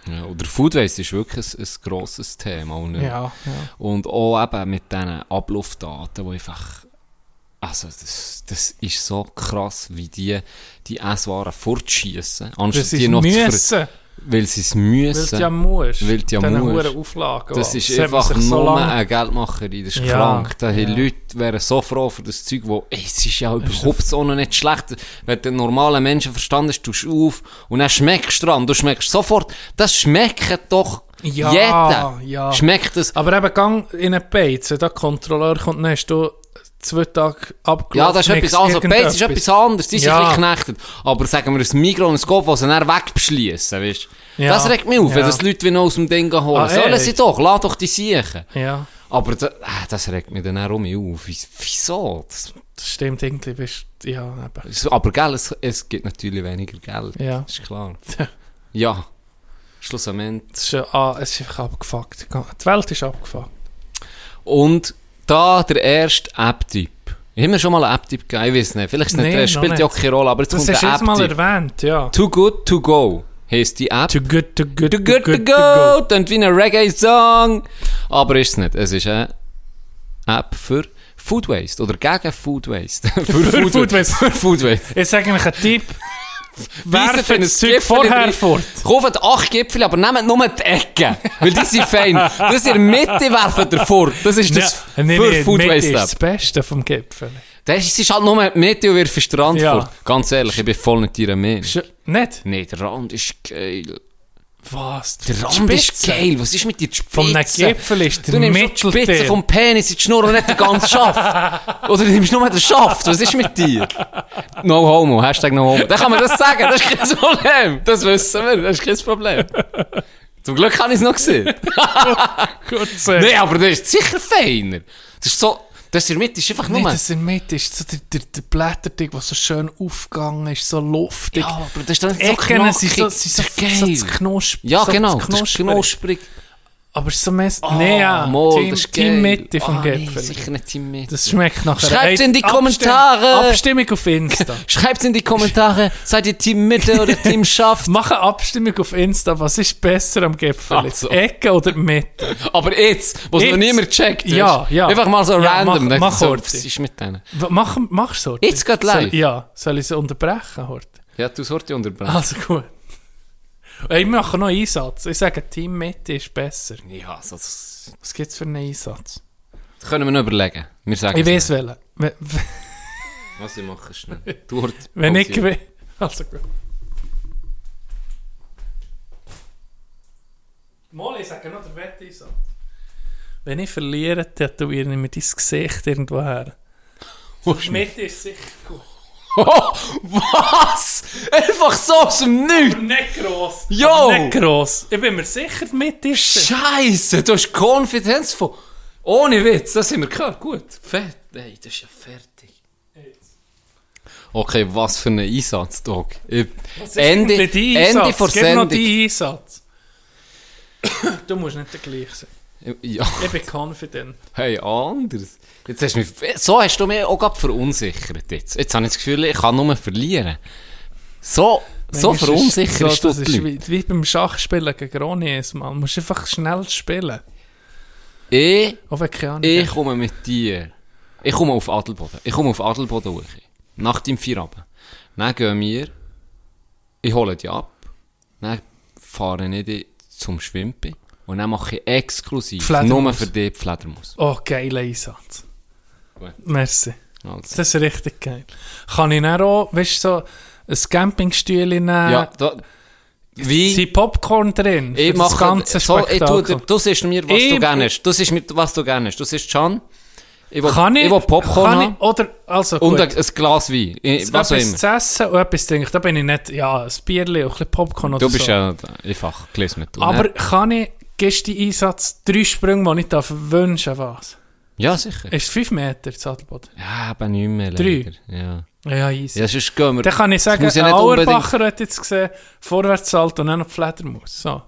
Ja, oder Food Waste ist wirklich ein, ein grosses Thema. Und, Ja, ja. und auch eben mit diesen Abluftdaten, die einfach. Also, das, das ist so krass, wie die die Esswaren fortschießen. Anstatt die noch zu ver müssen, Weil sie es weil müssen. du ja musst. Weil du ja musst. Auflagen. Das ist man einfach so nur lange- eine Geldmacherei, das ist Ja, krank. Da ja. Leute wären so froh für das Zeug, wo, ey, es ist ja überhaupt so nicht schlecht. Wenn du normalen Menschenverstand hast, tust du auf und dann schmeckst du dran. Du schmeckst sofort, das schmeckt doch Ja, jeder. ja. Schmeckt das. Aber eben, gang in einen Beiz, wenn der Kontrolleur kommt, dann hast du zwei Tage abgelaufen. Ja, das ist etwas anderes. Beiz ist etwas anderes. Die sind Ja. ein bisschen geknechtet. Aber sagen wir, ein Migros und ein Scope, was sie dann wegbeschliessen, weißt? Ja. Das regt mich auf, wenn Ja. das Leute wie noch aus dem Ding holen. Ah, Sollen echt? sie doch, lass doch die siechen. Ja, Aber da, äh, das regt mich dann auch um auf. Wie- Wieso? Das, das stimmt irgendwie. Bist, ja, eben. aber gell, es, es gibt natürlich weniger Geld. Ja. Ist klar. Ja. Schlussendlich. Es ist, ah, es ist einfach abgefuckt. Die Welt ist abgefuckt. Und da der erste App-Typ. Ich habe mir schon mal einen App-Typ gegeben, ich weiß nicht. Vielleicht ist es nicht, Nee, das spielt ja auch keine Rolle, aber jetzt Das kommt hast du der jetzt mal App-Typ. erwähnt, ja. Too Good To Go heisst die App. Too good, too good, Too good to go, klingt wie ein Reggae-Song. Aber ist es nicht. Es ist eine App für Food Waste oder gegen Food Waste. für Food Waste. Für Food Waste. Jetzt sage ich einen Tipp. Werfen das Zeug vorher fort. Kauft acht Gipfel, aber nehmt nur die Ecken. Weil die sind fein. Das in der Mitte werfen ihr fort. Das ist das Ja, nee, für nee, Food Mitte Waste ist das Beste vom Gipfel. Das ist halt nur die Mitte und wirft Strand Ja. fort. Ganz ehrlich, ich bin voll nicht ihrer Meinung. Sch nicht? Nee, der Rand ist geil. Was? Der Rand ist geil. Was ist mit dir Spitze? Vom Gipfel ist Du der nimmst die Spitze vom Penis in die Schnur und nicht den ganzen Schaft. Oder du nimmst nur den Schaft. Was ist mit dir? No homo. Hashtag no homo. Dann kann man das sagen. Das ist kein Problem. Das wissen wir. Das ist kein Problem. Zum Glück habe ich es noch gesehen. Gut gesagt. Nee, aber das ist sicher feiner. Das ist so... Das in der Mitte ist einfach Nee, nur... das in der Mitte ist so der, der, der Blätterding, der so schön aufgegangen ist, so luftig. Ja, aber das ist dann so Ecken sind so, sind so, so, geil. so knusp, Ja, so genau. das Das ist knusprig. Aber es ist so mess... Oh, nee, ja. mal, Team, das ist Team. Mitte vom Ah, nee, sicher nicht Team Mitte. Das schmeckt nach Schreibt's in die Kommentare. Abstimmung auf Insta. Schreibt in die Kommentare, seid ihr Team Mitte oder Team Schaft? Mach eine Abstimmung auf Insta. Was ist besser am Gipfel? Ach Jetzt so. Ecke oder Mitte? Aber jetzt, wo es noch niemand checkt. Ja, ja. Einfach mal so Ja, random. mach- dann mach so, Horti. was ist mit denen? Mach, machst du Jetzt geht live? Soll, ja. Soll ich sie unterbrechen heute? Ja, du sollst unterbrechen. Also gut. Ich mache noch einen Einsatz. Ich sage, Team Mitte ist besser. Ja, so, das, Was gibt es für einen Einsatz? das können wir noch überlegen. Wir sagen Ich es weiß nicht. welchen. Wenn- Was ich mache, schnell. Du Horti. Wenn ich gewinne. Also gut. Mal, ich sage noch den Wetteinsatz. Wenn ich verliere, tätowiere ich mir dein Gesicht irgendwo her. Die Mitte ist sicher gut. Oh, was? Einfach so aus dem Nichts. Nicht gross. Jo! Aber Nicht gross. Ich bin mir sicher, die Mitte ist. Scheiße, du hast Konfidenz von... Ohne Witz, das haben wir gehört. Gut, fett. Ey, das ist ja fertig. Okay, was für ein Einsatz, Dog. Ich, Was ist Ende, Ende Einsatz? vor Gib noch deinen Einsatz. du musst nicht der gleiche sein. Ja, Ich bin confident. hey, anders. Jetzt hast mich, so hast du mich auch gerade verunsichert jetzt. Jetzt habe ich das Gefühl, ich kann nur verlieren. So, so Manchmal ist- verunsicherst so, du das ist wie, wie beim Schachspielen gegen Ronies, man. Du musst einfach schnell spielen. Ich, ich komme mit dir. Ich komme auf Adelboden. Ich komme auf Adelboden hoch. Nach dem Feierabend. Dann gehen wir, ich hole dich ab. Dann fahre ich dich zum Schwimpen. Und dann mache ich exklusiv, nur für dich, Fledermaus. Oh, geiler Einsatz. Gut. Merci. Also. Das ist richtig geil. Kann ich dann auch, weißt du, so ein Campingstühle nehmen? Ja, da, wie? Sind Popcorn drin? Ich mache das ganze so, ich Spektakel? dir- du siehst mir, was Ich- du gerne hast. Du siehst mir, was du gerne hast. Du siehst Can. Ich will, kann ich, ich will Popcorn kann ich, oder, also Und gut. ein, ein Glas Wein. Ich- Was etwas zu essen und etwas zu trinken. Da bin ich nicht, ja, ein Bierchen und ein bisschen Popcorn oder Du bist so. ja einfach gelesen mit du. Aber ne? kann ich, gibst du den Einsatz drei Sprünge, die ich darf wünschen, was? Ja, sicher. Ist es fünf Meter, das Adelboden? Ja, aber nicht mehr. Drei? Ja. Ja, easy. Ja, sonst gehen wir. Dann kann ich sagen, ja unbedingt- Auerbacher hat jetzt gesehen, Vorwärtssalt und dann noch Fledermaus. So.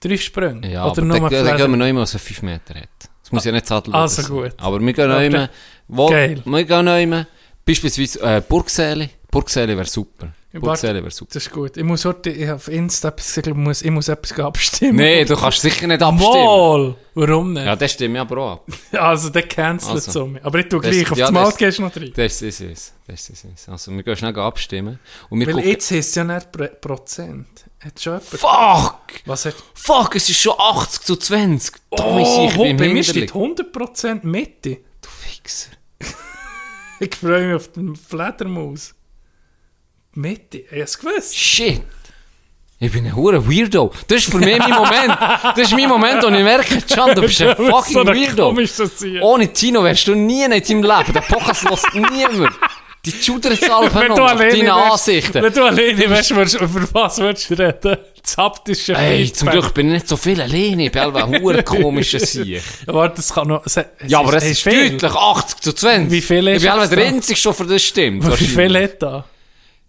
Drei Sprünge. Ja, Oder aber nur dann, dann gehen wir noch immer, was er 5 Meter hat. Das muss ja nicht Sattel Also sein. gut. Aber wir gehen noch immer. Wo, Geil. Wir gehen noch immer. Beispielsweise äh, Burgsäle. Burgsäle wäre super. Burgsäle wäre super. Das ist gut. Ich muss heute, ich auf Insta etwas ich muss, ich muss etwas abstimmen. Nee, du kannst sicher nicht abstimmen. Mal! Warum nicht? Ja, das stimmt ja aber auch ab. Also, der cancelt Also. so. Aber ich tue gleich, auf ja, das Mal gehst du noch rein. Das ist es. Das ist es. Also, wir gehen schnell abstimmen. Und wir Weil gucken. jetzt ist es ja nicht Pro- Prozent. Hat schon jemand... Fuck! Was hat... Fuck, es ist schon 80 zu 20. Tommy, Oh, ich bin bei mir steht 100% Mitte. Du Fixer. Ich freue mich auf den Fledermaus. Mitte? Ich habe es gewusst. Shit. Ich bin ein hure Weirdo. Das ist für mich mein Moment. Das ist mein Moment, wo ich merke, Can, du bist ein fucking so Weirdo. Ohne Tino wärst du nie in deinem Leben. Der Podcast lässt niemand. Die Wenn noch, wärst, Ansichten. wenn du alleine wärst, über was würdest du reden? Das haptische Ey, zum. Glück bin ich nicht so viel alleine. Ich bin einfach ein hure komischer Sieg. Warte, das kann noch... Ja, aber es ist deutlich 80 zu 20. Wie viel ist Ich bin einfach der? Einzige schon für das stimmt. Wie viel hat da?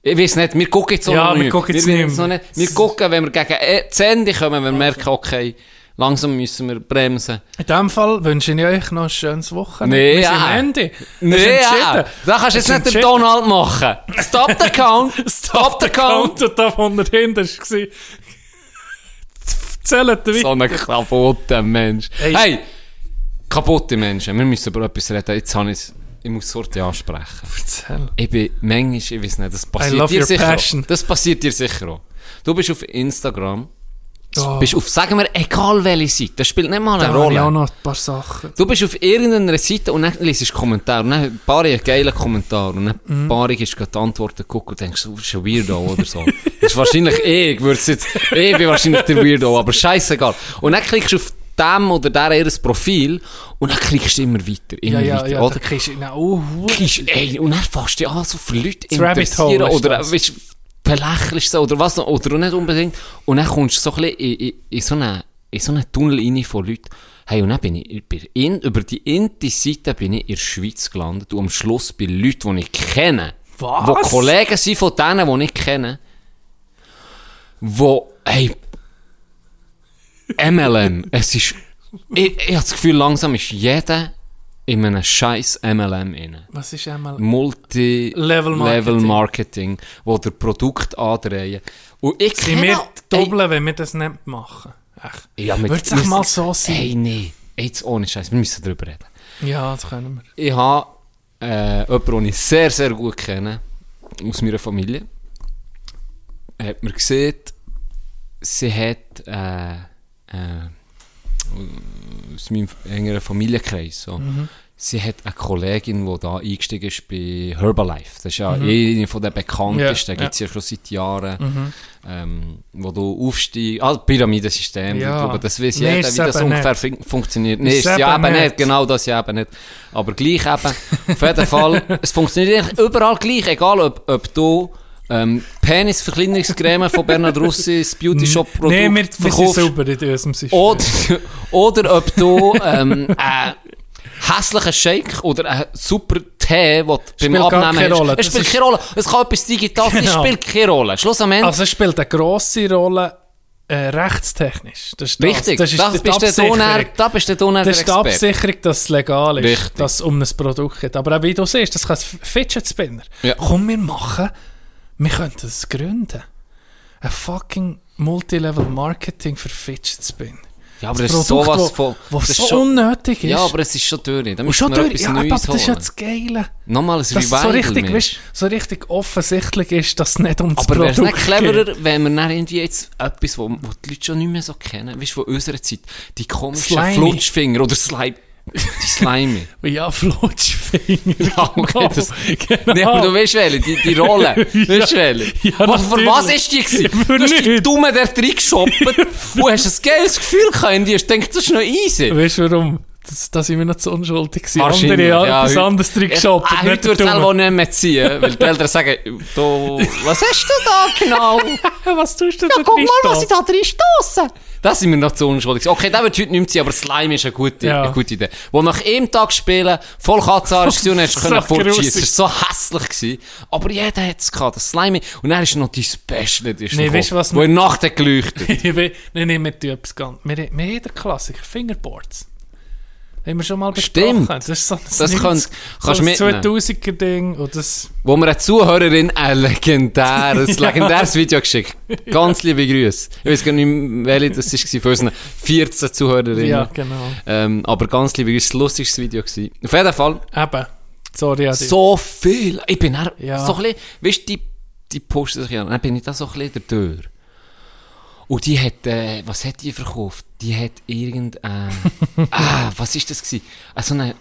Ich weiß nicht, wir gucken jetzt auch Ja, noch wir nicht. gucken jetzt wir, nicht wissen mehr. noch nicht. Wir gucken, wenn wir gegen das Ende kommen, wenn wir merken, okay, langsam müssen wir bremsen. In dem Fall wünsche ich euch noch ein schönes Wochenende. Nee, Wir sind ja. am Ende. Nee, ja. Da kannst du jetzt nicht den. Donald machen. Stop the count. Stop the count. Und da von dahinter war... Zählt weiter. So ein kaputter Mensch. Hey. Hey, kaputte Menschen. Wir müssen über etwas reden. Jetzt habe ich ich muss Sorte ansprechen. Erzähl. Ich bin manchmal, ich weiß nicht, das passiert dir sicher passion. auch. Das passiert dir sicher auch. Du bist auf Instagram, Oh, bist auf, sagen wir, egal welche Seite, das spielt nicht mal da eine habe ich auch Rolle. noch ein paar Sachen. Du bist auf irgendeiner Seite und dann liest du Kommentare und dann ein paar einen geilen Kommentar und dann Mhm. ein paar ist gerade die Antworten gucken und denkst, du bist ein Weirdo oder so. das ist wahrscheinlich eh, ich würde jetzt, ich bin wahrscheinlich der Weirdo, aber scheißegal. Und dann klickst du auf dem oder der ihr Profil und dann klickst du immer weiter, immer Ja, ja, weiter, ja. oder? Da kriegst du... na, Oh, ey, und dann fängst du an, so für Leute Das interessieren oder, weißt, belächelst sie oder was noch, oder nicht unbedingt. Und dann kommst du so ein bisschen in, in, in so einen, in so einen Tunnel rein von Leuten. Hey, und dann bin ich, in, über die Inti-Seite bin ich in der Schweiz gelandet und am Schluss bei Leuten, die ich kenne. Was? Die Kollegen sind von denen, die ich kenne. Wo, hey, MLM, es ist, ich, ich habe das Gefühl, langsam ist jeder in einem scheiß MLM inne. Was ist einmal... Multi-Level Marketing. Marketing. wo der Produkt andrehen. Und ich Sind wir doppeln, wenn wir das nicht machen? Echt? ja, Wird es mal so sein? Hey, nee. Jetzt ohne Scheiß, wir müssen darüber reden. Ja, das können wir. Ich habe äh, jemanden, den ich sehr, sehr gut kenne, aus meiner Familie. Hat mir gesehen, sie hat äh, äh, aus meinem engeren Familienkreis. So. Sie hat eine Kollegin, die da eingestiegen ist bei Herbalife. Das ist ja eine von den bekanntesten, Ja, gibt es ja schon seit Jahren. Ähm, wo du aufsteigst, ah, Pyramidensystem, Ja. ich glaube, das weiß Nee, jeder, wie das ungefähr fun funktioniert. Nee, Ist ist ja eben nicht, nicht. genau das ja eben nicht. Aber gleich eben, auf jeden Fall, es funktioniert überall gleich, egal ob, ob du ähm, Penisverkleinerungscreme von Bernhard Russi, das Beauty Shop Produkt Nein, wir, wir verkaufst. sauber in unserem System. Oder, oder ob du ähm, einen hässlichen Shake oder einen super Tee, den du beim Abnehmen keine hast. Rolle. Es Das spielt keine Rolle. Es kann etwas Digitales sein, es Genau. spielt keine Rolle. Schluss am Ende. Also es spielt eine grosse Rolle, äh, rechtstechnisch. Das ist das. Richtig, Das ist da die bist du da bist du dann der Das ist die. Absicherung, dass es legal ist, Richtig. dass es um ein Produkt geht. Aber auch wie du siehst, das kann ein Fidget Spinner. Ja. Komm, wir machen, wir könnten das gründen. Ein fucking Multilevel Marketing für Fidget Spinner. Ja, aber das ist sowas von... was das so ist schon, unnötig ist. Ja, aber es ist schon durch. Da Und schon durch, ja, aber das ist ja das Geile. Nochmal ein es Revival so richtig, weißt, so richtig offensichtlich ist, dass es nicht um das Aber wäre es Produkt nicht geht. cleverer, wenn wir dann irgendwie jetzt etwas, wo, wo die Leute schon nicht mehr so kennen, weißt du, von unserer Zeit, die komischen Slimy. Flutschfinger oder Slime, die Slimy. Ja, Flutschfinger. Ja, okay, das, genau. Nee, aber du weißt welche, die, die Rolle. Weißt du welche? Ja, was, für was ist die gewesen? Für du hast die nichts. Dumme der reingeshoppt und hast ein geiles Gefühl gehabt in dir. Du denkst, das ist noch easy. Weißt du warum? Das, da sind wir noch zu unschuldig gewesen. Andere haben ja, etwas heute- anderes drin geshoppt. Ja, heute wird es selber nicht mehr ziehen, weil die Eltern sagen, du, was hast du da genau? Was tust du Ja, da guck mal, was ich da drin stosse. Das sind wir noch zu unschuldig. Okay, der wird heute nicht mehr ziehen, aber Slime ist eine gute, Ja. eine gute Idee. Wo nach einem Tag spielen voll Katzarisch war und hast So fortschießen. Es war so hässlich. Gewesen. Aber jeder hat es gehabt, das Slime. Und dann ist noch die Special Edition Nee, weißt du, was wo in der Nacht hat geleuchtet. Nein, nein, wir tun etwas ganz... Wir, wir haben den Klassiker, Fingerboards. Haben wir schon mal besprochen. Stimmt. Das ist so ein, Das könnt- so kannst ein mitnehmen. 2000er-Ding und das... wo mir eine Zuhörerin ein legendäres, legendäres Video geschickt. Ganz liebe Grüße. Ich weiß gar nicht, welche das war von unseren 14 Zuhörerinnen. Ja, genau. Ähm, aber ganz liebe Grüße, ein lustiges Video gewesen. Auf jeden Fall, Eben. Sorry, Adi. so viel. Ich bin dann Ja. so ein bisschen, weißt du, die, die posten sich ja, dann bin ich da so ein bisschen durch. Und die hat, äh, was hat die verkauft? Die hat irgendein, ah, was ist das gewesen? Ah, so eine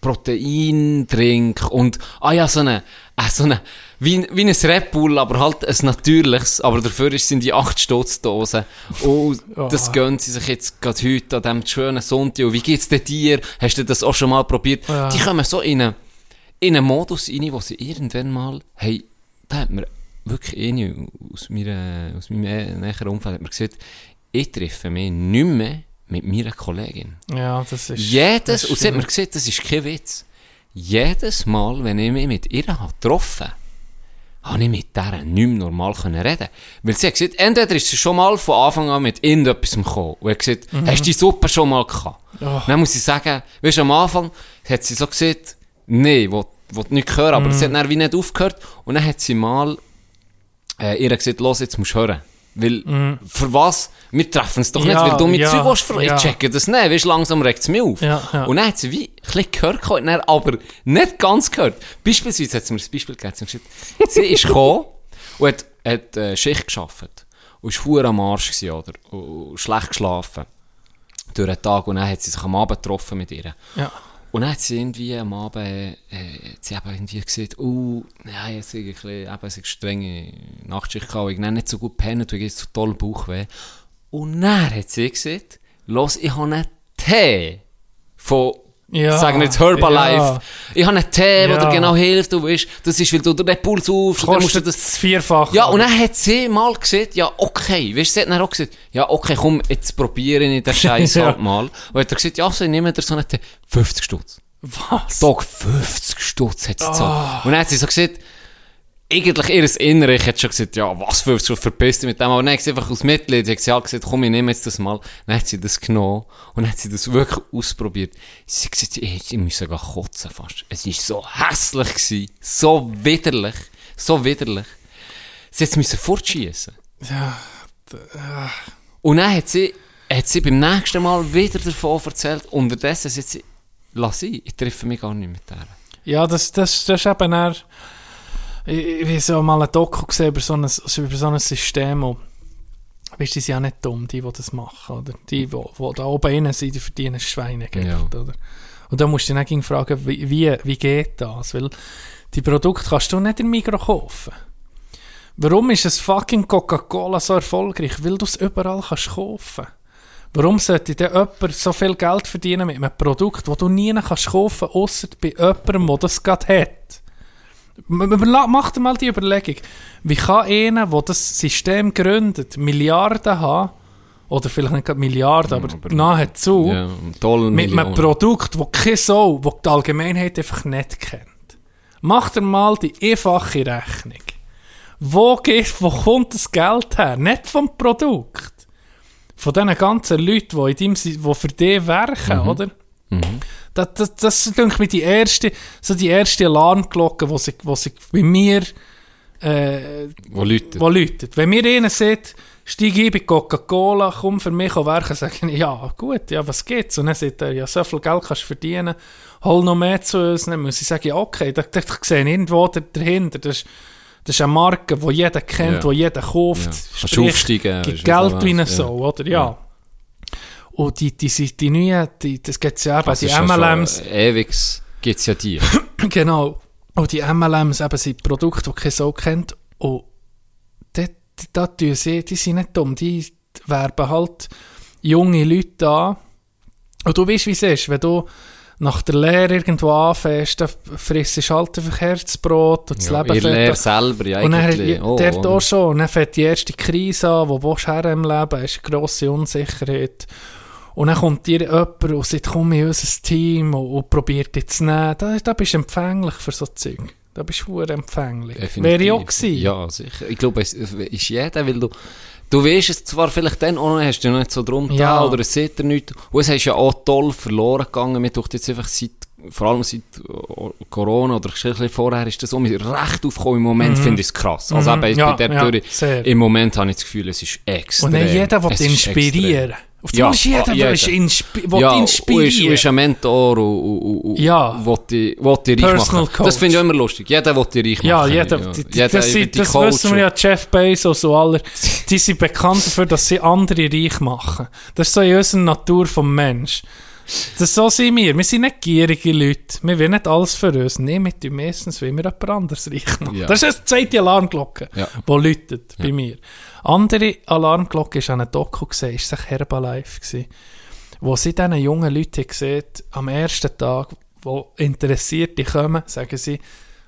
Proteindrink und, ah ja, so eine, ah, so eine, wie, wie ein Red Bull, aber halt ein natürliches, aber dafür sind die 8 Stotzdosen. Und das gönnen sie sich jetzt gerade heute an diesem schönen Sonntag. Und wie geht's denn dir? Hast du das auch schon mal probiert? Ja. Die kommen so in einen, in einen Modus rein, wo sie irgendwann mal, hey, da hat mir wirklich eine aus, meiner, aus meinem äh, näheren Umfeld hat mir gesagt, ich treffe mich nicht mehr mit meiner Kollegin. Ja, das ist... das Jedes, ist und sie hat mir gesagt, das ist kein Witz. Jedes Mal, wenn ich mich mit ihr habe getroffen habe, ich mit der nicht mehr normal reden Weil sie hat gesagt, entweder ist sie schon mal von Anfang an mit irgendetwas gekommen und hat gesagt, hast du die Suppe schon mal gehabt? Oh. Dann muss ich sagen, weißt du, am Anfang hat sie so gesagt, nee, will, will nicht hören, aber sie hat dann wie nicht aufgehört und dann hat sie mal äh, ihr gesagt, los, jetzt musst du hören. Weil, für was? Wir treffen es doch Ja, nicht, weil du mit ja, Zeug willst ver- ja. Ich checke das nicht, weißt langsam regt es mich auf. Ja, ja. Und dann hat sie wie ein bisschen gehört, gehabt, dann aber nicht ganz gehört. Beispielsweise hat sie mir ein Beispiel gegeben. Sie ist gekommen und hat, hat äh, Schicht geschafft. Und war am Arsch gewesen, oder? Und schlecht geschlafen. Durch den Tag. Und dann hat sie sich am Abend getroffen mit ihr. Ja. Und dann hat sie irgendwie am Abend, äh, sie eben irgendwie gesagt, oh, ja, jetzt habe ich ein eine strenge Nachtschicht gehabt, ich habe nicht so gut gepennt, und ich habe so toll Bauchweh. Und dann hat sie gesagt, los, ich habe einen Tee von, Ja, sagen wir jetzt Herbalife. ja. Ich habe einen Tee, der Ja. dir genau hilft, du weißt, das ist, weil du den Puls auf, dann musst du Kostet das, vierfach. ja, und dann hat sie mal gesagt, ja, okay, weißt du, sie hat dann auch gesagt, ja, okay, komm, jetzt probiere ich den Scheiß Ja. halt mal. Und hat er gesagt, ja, so, ich nehme dir so einen Tee. 50 Stutz. Was? Tag 50 Stutz hat sie Ah. gezahlt. Und dann hat sie so gesagt, eigentlich ihres Innere, ich hätte schon gesagt, ja, was 50 Stutz, verpisst mit dem. Aber dann hat sie einfach aus Mitleid, sie hat sie halt gesagt, komm, ich nehme jetzt das mal. Dann hat sie das genommen und dann hat sie das wirklich ausprobiert. Sie hat gesagt, ich hätte müssen gehen kotzen fast. Es war so hässlich gewesen, so widerlich, so widerlich. Sie hat es müssen fortschießen. Und dann hat sie, hat sie beim nächsten Mal wieder davon erzählt. Unterdessen sagt sie, lass sie, ich treffe mich gar nicht mit der. Ja, das, das, das ist eben eher... Ich, ich habe mal ein Doku gesehen über so ein, über so ein System, wo, weißt, die sind ja nicht dumm, die, die das machen, oder? Die, die, die da oben innen sind, die verdienen Schweinegeld, Ja. oder? Und da musst du dich dann fragen, wie, wie, wie geht das? Weil die Produkte kannst du nicht im Mikro kaufen. Warum ist es fucking Coca-Cola so erfolgreich? Weil du es überall kannst kaufen. Warum sollte denn jemand so viel Geld verdienen mit einem Produkt, das du nie kannst kaufen, außer bei jemandem, der das gerade hat? M- m- überla- Mach dir mal die Überlegung. Wie kann einer, der das System gründet, Milliarden haben, oder vielleicht nicht gerade Milliarden, aber, aber- nahezu, Ja, mit einem Produkt, das keine Sau, das die Allgemeinheit einfach nicht kennt. Mach dir mal die einfache Rechnung. Wo, geht, wo kommt das Geld her? Nicht vom Produkt. von diesen ganzen Leuten, die, in deinem, die für dich werken, Mhm. oder? Das, das, das ist, denke ich, die erste, so die erste Alarmglocke, die sich, die sich bei mir äh, Wo Leute. wo läutet. Wenn mir einer sagt, steig ein bei Coca-Cola, komm für mich werken, sage ich, ja gut, ja was geht's? Und dann sagt er, ja so viel Geld kannst du verdienen, hol noch mehr zu uns. Dann muss ich sagen, ja okay, da, da, ich sehe irgendwo da- dahinter, das ist, das ist eine Marke, die jeder kennt, Ja. die jeder kauft. Ja. Kannst du aufsteigen, Gibt Geld wie ja. Sau, oder? Ja. Und die, die, die, die neuen, die, das gibt es ja eben, die ist ja schon MLMs, Ewig gibt es ja die. Genau. Und die MLMs eben sind Produkte, die kein Sau kennt. Und dort, da tun sie, die sind nicht dumm. Die werben halt junge Leute an. Und du weißt, wie es ist. Wenn du nach der Lehre irgendwo anfängst, dann frisst du halt einfach Herzbrot und das Ja, Leben fährt Lehrer an. selber, ja, Und dann, Oh, dort oh. auch schon. Und dann fängt die erste Krise an, wo du her im Leben? Ist eine grosse Unsicherheit. Und dann kommt dir jemand und sagt, komm in unser Team und, und probiert dich zu nehmen. Da, da bist du empfänglich für so Zeug. Da bist du empfänglich. Definitiv. Wäre ich auch gewesen. Ja, sicher. Ich glaube, es ist jeder, weil du, du weißt es zwar vielleicht dann noch, hast du noch nicht so drum Ja. oder es sieht er nicht. Und es ist ja auch toll verloren gegangen. Mir tut jetzt einfach seit, vor allem seit Corona oder ein vorher ist das so recht aufgekommen. Im Moment finde ich es krass. Also Mhm. eben Ja, bei der ja, sehr. im Moment habe ich das Gefühl, es ist extrem. Und dann jeder will ist inspirieren. extrem. Auf ja, Ja, ist jeder, ah, jeder. dich inspi will ja, inspirieren. Und ist, ein Mentor und, und, und Ja. will dich, will dich reich Personal machen. Coach. Das finde ich immer lustig. Jeder will dich reich Ja, machen. jeder, ja. Jeder das, sind- die das wissen wir ja, Jeff Bezos und aller, die sind bekannt dafür, dass sie andere reich machen. Das ist so in unserer Natur vom Mensch. Das, so sind wir. Wir sind nicht gierige Leute. Wir wollen nicht alles für uns. Nein, wir tun meistens, wenn wir jemand anderes reich machen. Ja. Das ist die zweite Alarmglocke, Ja. die läutet bei mir. Andere Alarmglocke war an einem Doku, gesehen, ist es Herbalife gewesen, wo sie diesen jungen Leuten gesehen am ersten Tag, wo Interessierte kommen, sagen sie,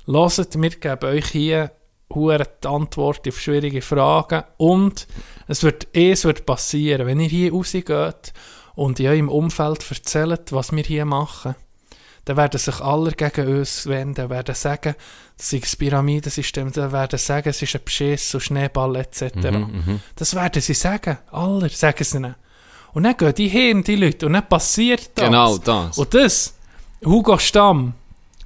Hört, wir geben euch hier die Antwort auf schwierige Fragen und es wird, es wird passieren, wenn ihr hier rausgeht und in eurem Umfeld erzählt, was wir hier machen, dann werden sich alle gegen uns wenden, werden sagen, das ist ein Pyramidensystem, dann werden sagen, es ist ein Beschiss und Schneeball etc. Das werden sie sagen, alle sagen sie ihnen. Und dann gehen die hin, die Leute, und dann passiert das. Genau das. Und das, Hugo Stamm,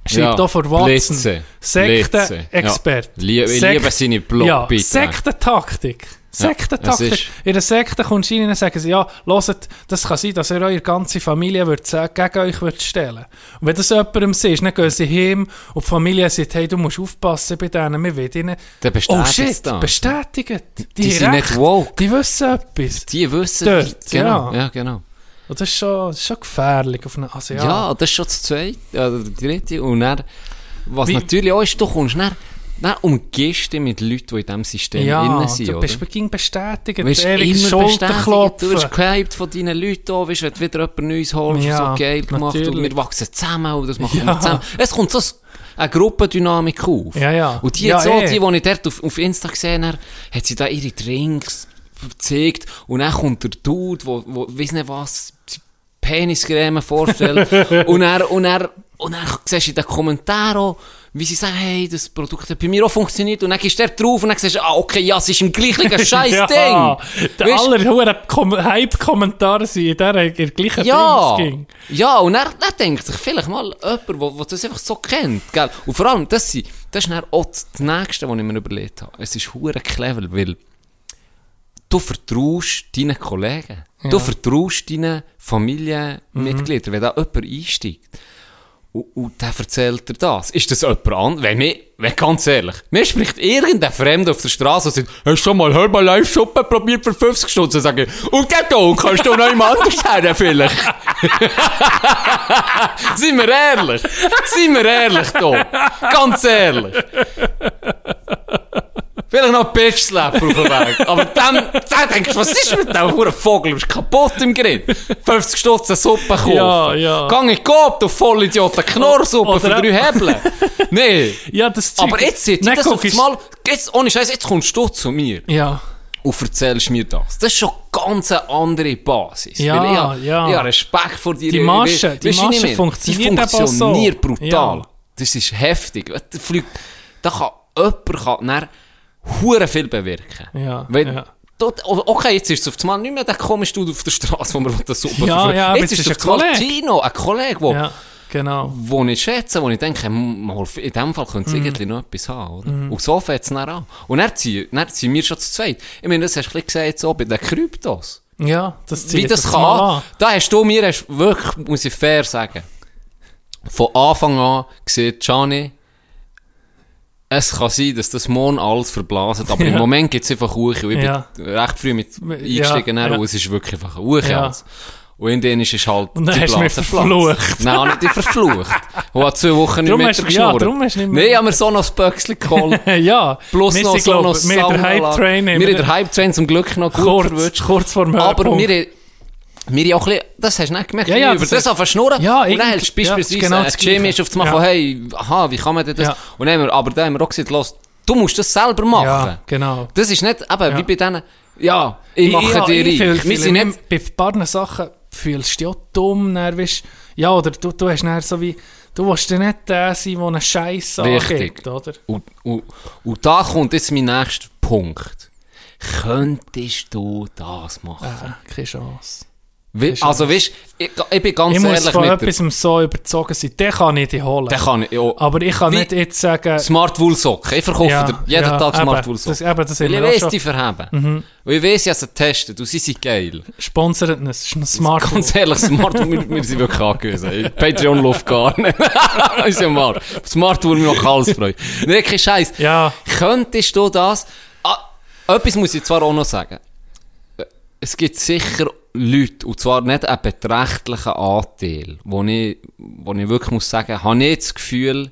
schreibt Ja, auch vor Watson, Blitze. Sektenexperte. Ja. Lie- ich liebe seine Blog- Ja, Beiträge. Sektentaktik. Sektentaktik. ist- In der Sekte kommst du rein und sagen sie, ja, hört, das kann sein, dass ihr eure ganze Familie wird, gegen euch wird stellen Und wenn das jemandem ist, dann gehen sie heim und die Familie sagt, hey, du musst aufpassen bei denen, wir wollen ihnen... Dann bestätigt Oh shit, das. bestätigt. Die, Die sind recht. nicht woke. Die wissen etwas. Die wissen, Dort, genau, ja. ja. genau. Und das ist schon, das ist schon gefährlich. Auf eine, also Ja. ja. das ist schon das zweite, oder der dritte. Und dann, was Wie- natürlich auch ist, du kommst dann, dann umgehst dich mit Leuten, die in diesem System Ja, innen sind, du oder? bist beginn bestätigt, Du bist immer bestätigt, du wirst gehypt von deinen Leuten auch, weißt, wenn du wieder jemand Neues holst, Ja, so geil gemacht und wir wachsen zusammen und das machen Ja. wir zusammen. Es kommt so eine Gruppendynamik auf. Ja, ja. Und die Ja, so, eh. die, die ich dort auf, auf Insta gesehen habe, hat sie da ihre Drinks gezeigt und dann kommt der Dude, wo, wo weiss nicht was, Peniscreme vorstellt und er und er und dann siehst du in den Kommentaren auch, wie sie sagen, hey, das Produkt hat bei mir auch funktioniert und dann gehst du da drauf und dann siehst du, ah, okay, ja, es ist im gleichen scheiß ja, Ding. Die Weisst- aller Kom Hype-Kommentare sind in der, in der gleichen ja, ging. ja, und er, er denkt sich vielleicht mal jemand, der, der das einfach so kennt, gell? Und vor allem, das, sind, das ist dann auch das Nächste, was ich mir überlegt habe. Es ist hure clever, weil du vertraust deinen Kollegen, du vertraust deinen Familienmitgliedern, wenn da jemand einsteigt. Und, und der erzählt dir das. Ist das jemand anderes? Wenn mir, wenn ganz ehrlich, mir spricht irgendein Fremder auf der Straße und sagt, hast du schon mal Herbalife-Suppe probiert für 50 Stunden? Sage ich, und der da, kannst du noch jemand anders her, vielleicht? Seien wir ehrlich. Seien wir ehrlich da. Ganz ehrlich. Vielleicht noch ein Bitch-Slap auf. Aber dann, dann denkst du, was ist mit dem verdammten Vogel? Du bist kaputt im Grill. 50 Stutz eine Suppe kaufen. Ja, ja. Gang in Coop, du Vollidiot. Eine Knorrsuppe für drei Hebel. Nee. Ja, das Zeug- Aber jetzt Dann das auf einmal, jetzt, ohne Scheiß, jetzt kommst du zu mir Ja. und erzählst mir das. Das ist schon ganz eine andere Basis. Ja, Weil ich, hab- ja. ich habe Respekt vor dir. Die Masche- die Masche funktioniert Die funktioniert brutal. Ja. Das ist heftig. Da, fliegt, da kann jemand kann dann hure viel bewirken. Ja, Wenn, ja. Dort, okay, jetzt ist es auf einmal nicht mehr der komische Dude auf der Straße, wo man das super Ja, ja, Jetzt es ist es ein. Tino, ein Kollege, wo, Ja, genau. wo ich schätze, wo ich denke, in dem Fall könnte es Mhm. irgendwie noch etwas haben, oder? Und so fängt es dann an. Und dann ziehen, dann ziehen wir schon zu zweit. Ich meine, das hast du gesehen, jetzt auch bei den Kryptos. Ja, das Wie zieht das aufs kann. An. Da hast du mir hast wirklich, muss ich fair sagen, von Anfang an gesehen, Gianni, es kann sein, dass das morgen alles verblasen, aber im Ja. Moment gibt es einfach Kuchen. Ich Ja. bin recht früh mit eingestiegen Ja, und es ist wirklich einfach ein Kuchen. Ja. alles. Und in denen ist es halt Und dann die hast du mich Blase verflucht. Nein, nicht die verflucht. Und hat zwei Wochen nicht mehr du- ja, geschnurrt. darum hast du nicht mehr- Nein, haben wir so noch das Böckchen geholt. ja, Plus noch so noch wir in der. Hype-Train Wir in der Hype-Train zum Glück noch gut kurz, verwünscht. kurz vor dem Aber Höhepunkt. wir, wir haben auch ein bisschen, das hast du nicht gemerkt, Ja, ja, ja, über das das, ist- anfangen schnurren. Ja, und dann hältst du ja, beispielsweise, genau äh, das Jimmy ist auf einmal Ja. von, hey, aha, wie kann man denn das? Ja. Und dann haben wir, aber dann haben wir auch gesagt, los, du musst das selber machen. Ja, genau. Das ist nicht, eben, Ja. wie bei denen, ja, ich mache ja, dir ich reich. Wir sind nicht, Bei ein paar Sachen fühlst du dich auch dumm, weisst, ja, oder du, du hast dann so wie, du willst ja nicht der sein, der einen Scheiß angibt, oder? und, und, und da kommt jetzt mein nächster Punkt. Könntest du das machen? Äh, keine Chance. Ist also, weißt ich, ich bin ganz Ich muss ehrlich von mit dir. etwas so überzogen sein, den kann ich dich holen. Den kann ich, ja, Aber ich kann Wie- nicht jetzt sagen, Smart Socken. Ich verkaufe Ja, dir jeden ja, Tag Smart eben. Wool Das- eben, das Weil ich weiss, schon- Mhm. die verheben. Und ich weiss, ich habe sie getestet und sie sind geil. sponsert ein Smart Ganz ehrlich, Smart Wool, wir, wir sind wirklich angewiesen. Patreon läuft gar nicht. ist ja mal. Smart Wool, wir machen alles euch. Nee, kein Scheiß. Ja, Könntest du das... Ah, etwas muss ich zwar auch noch sagen. Es gibt sicher Leute, und zwar nicht einen beträchtlichen Anteil, wo ich, wo ich wirklich muss sagen, habe ich das Gefühl,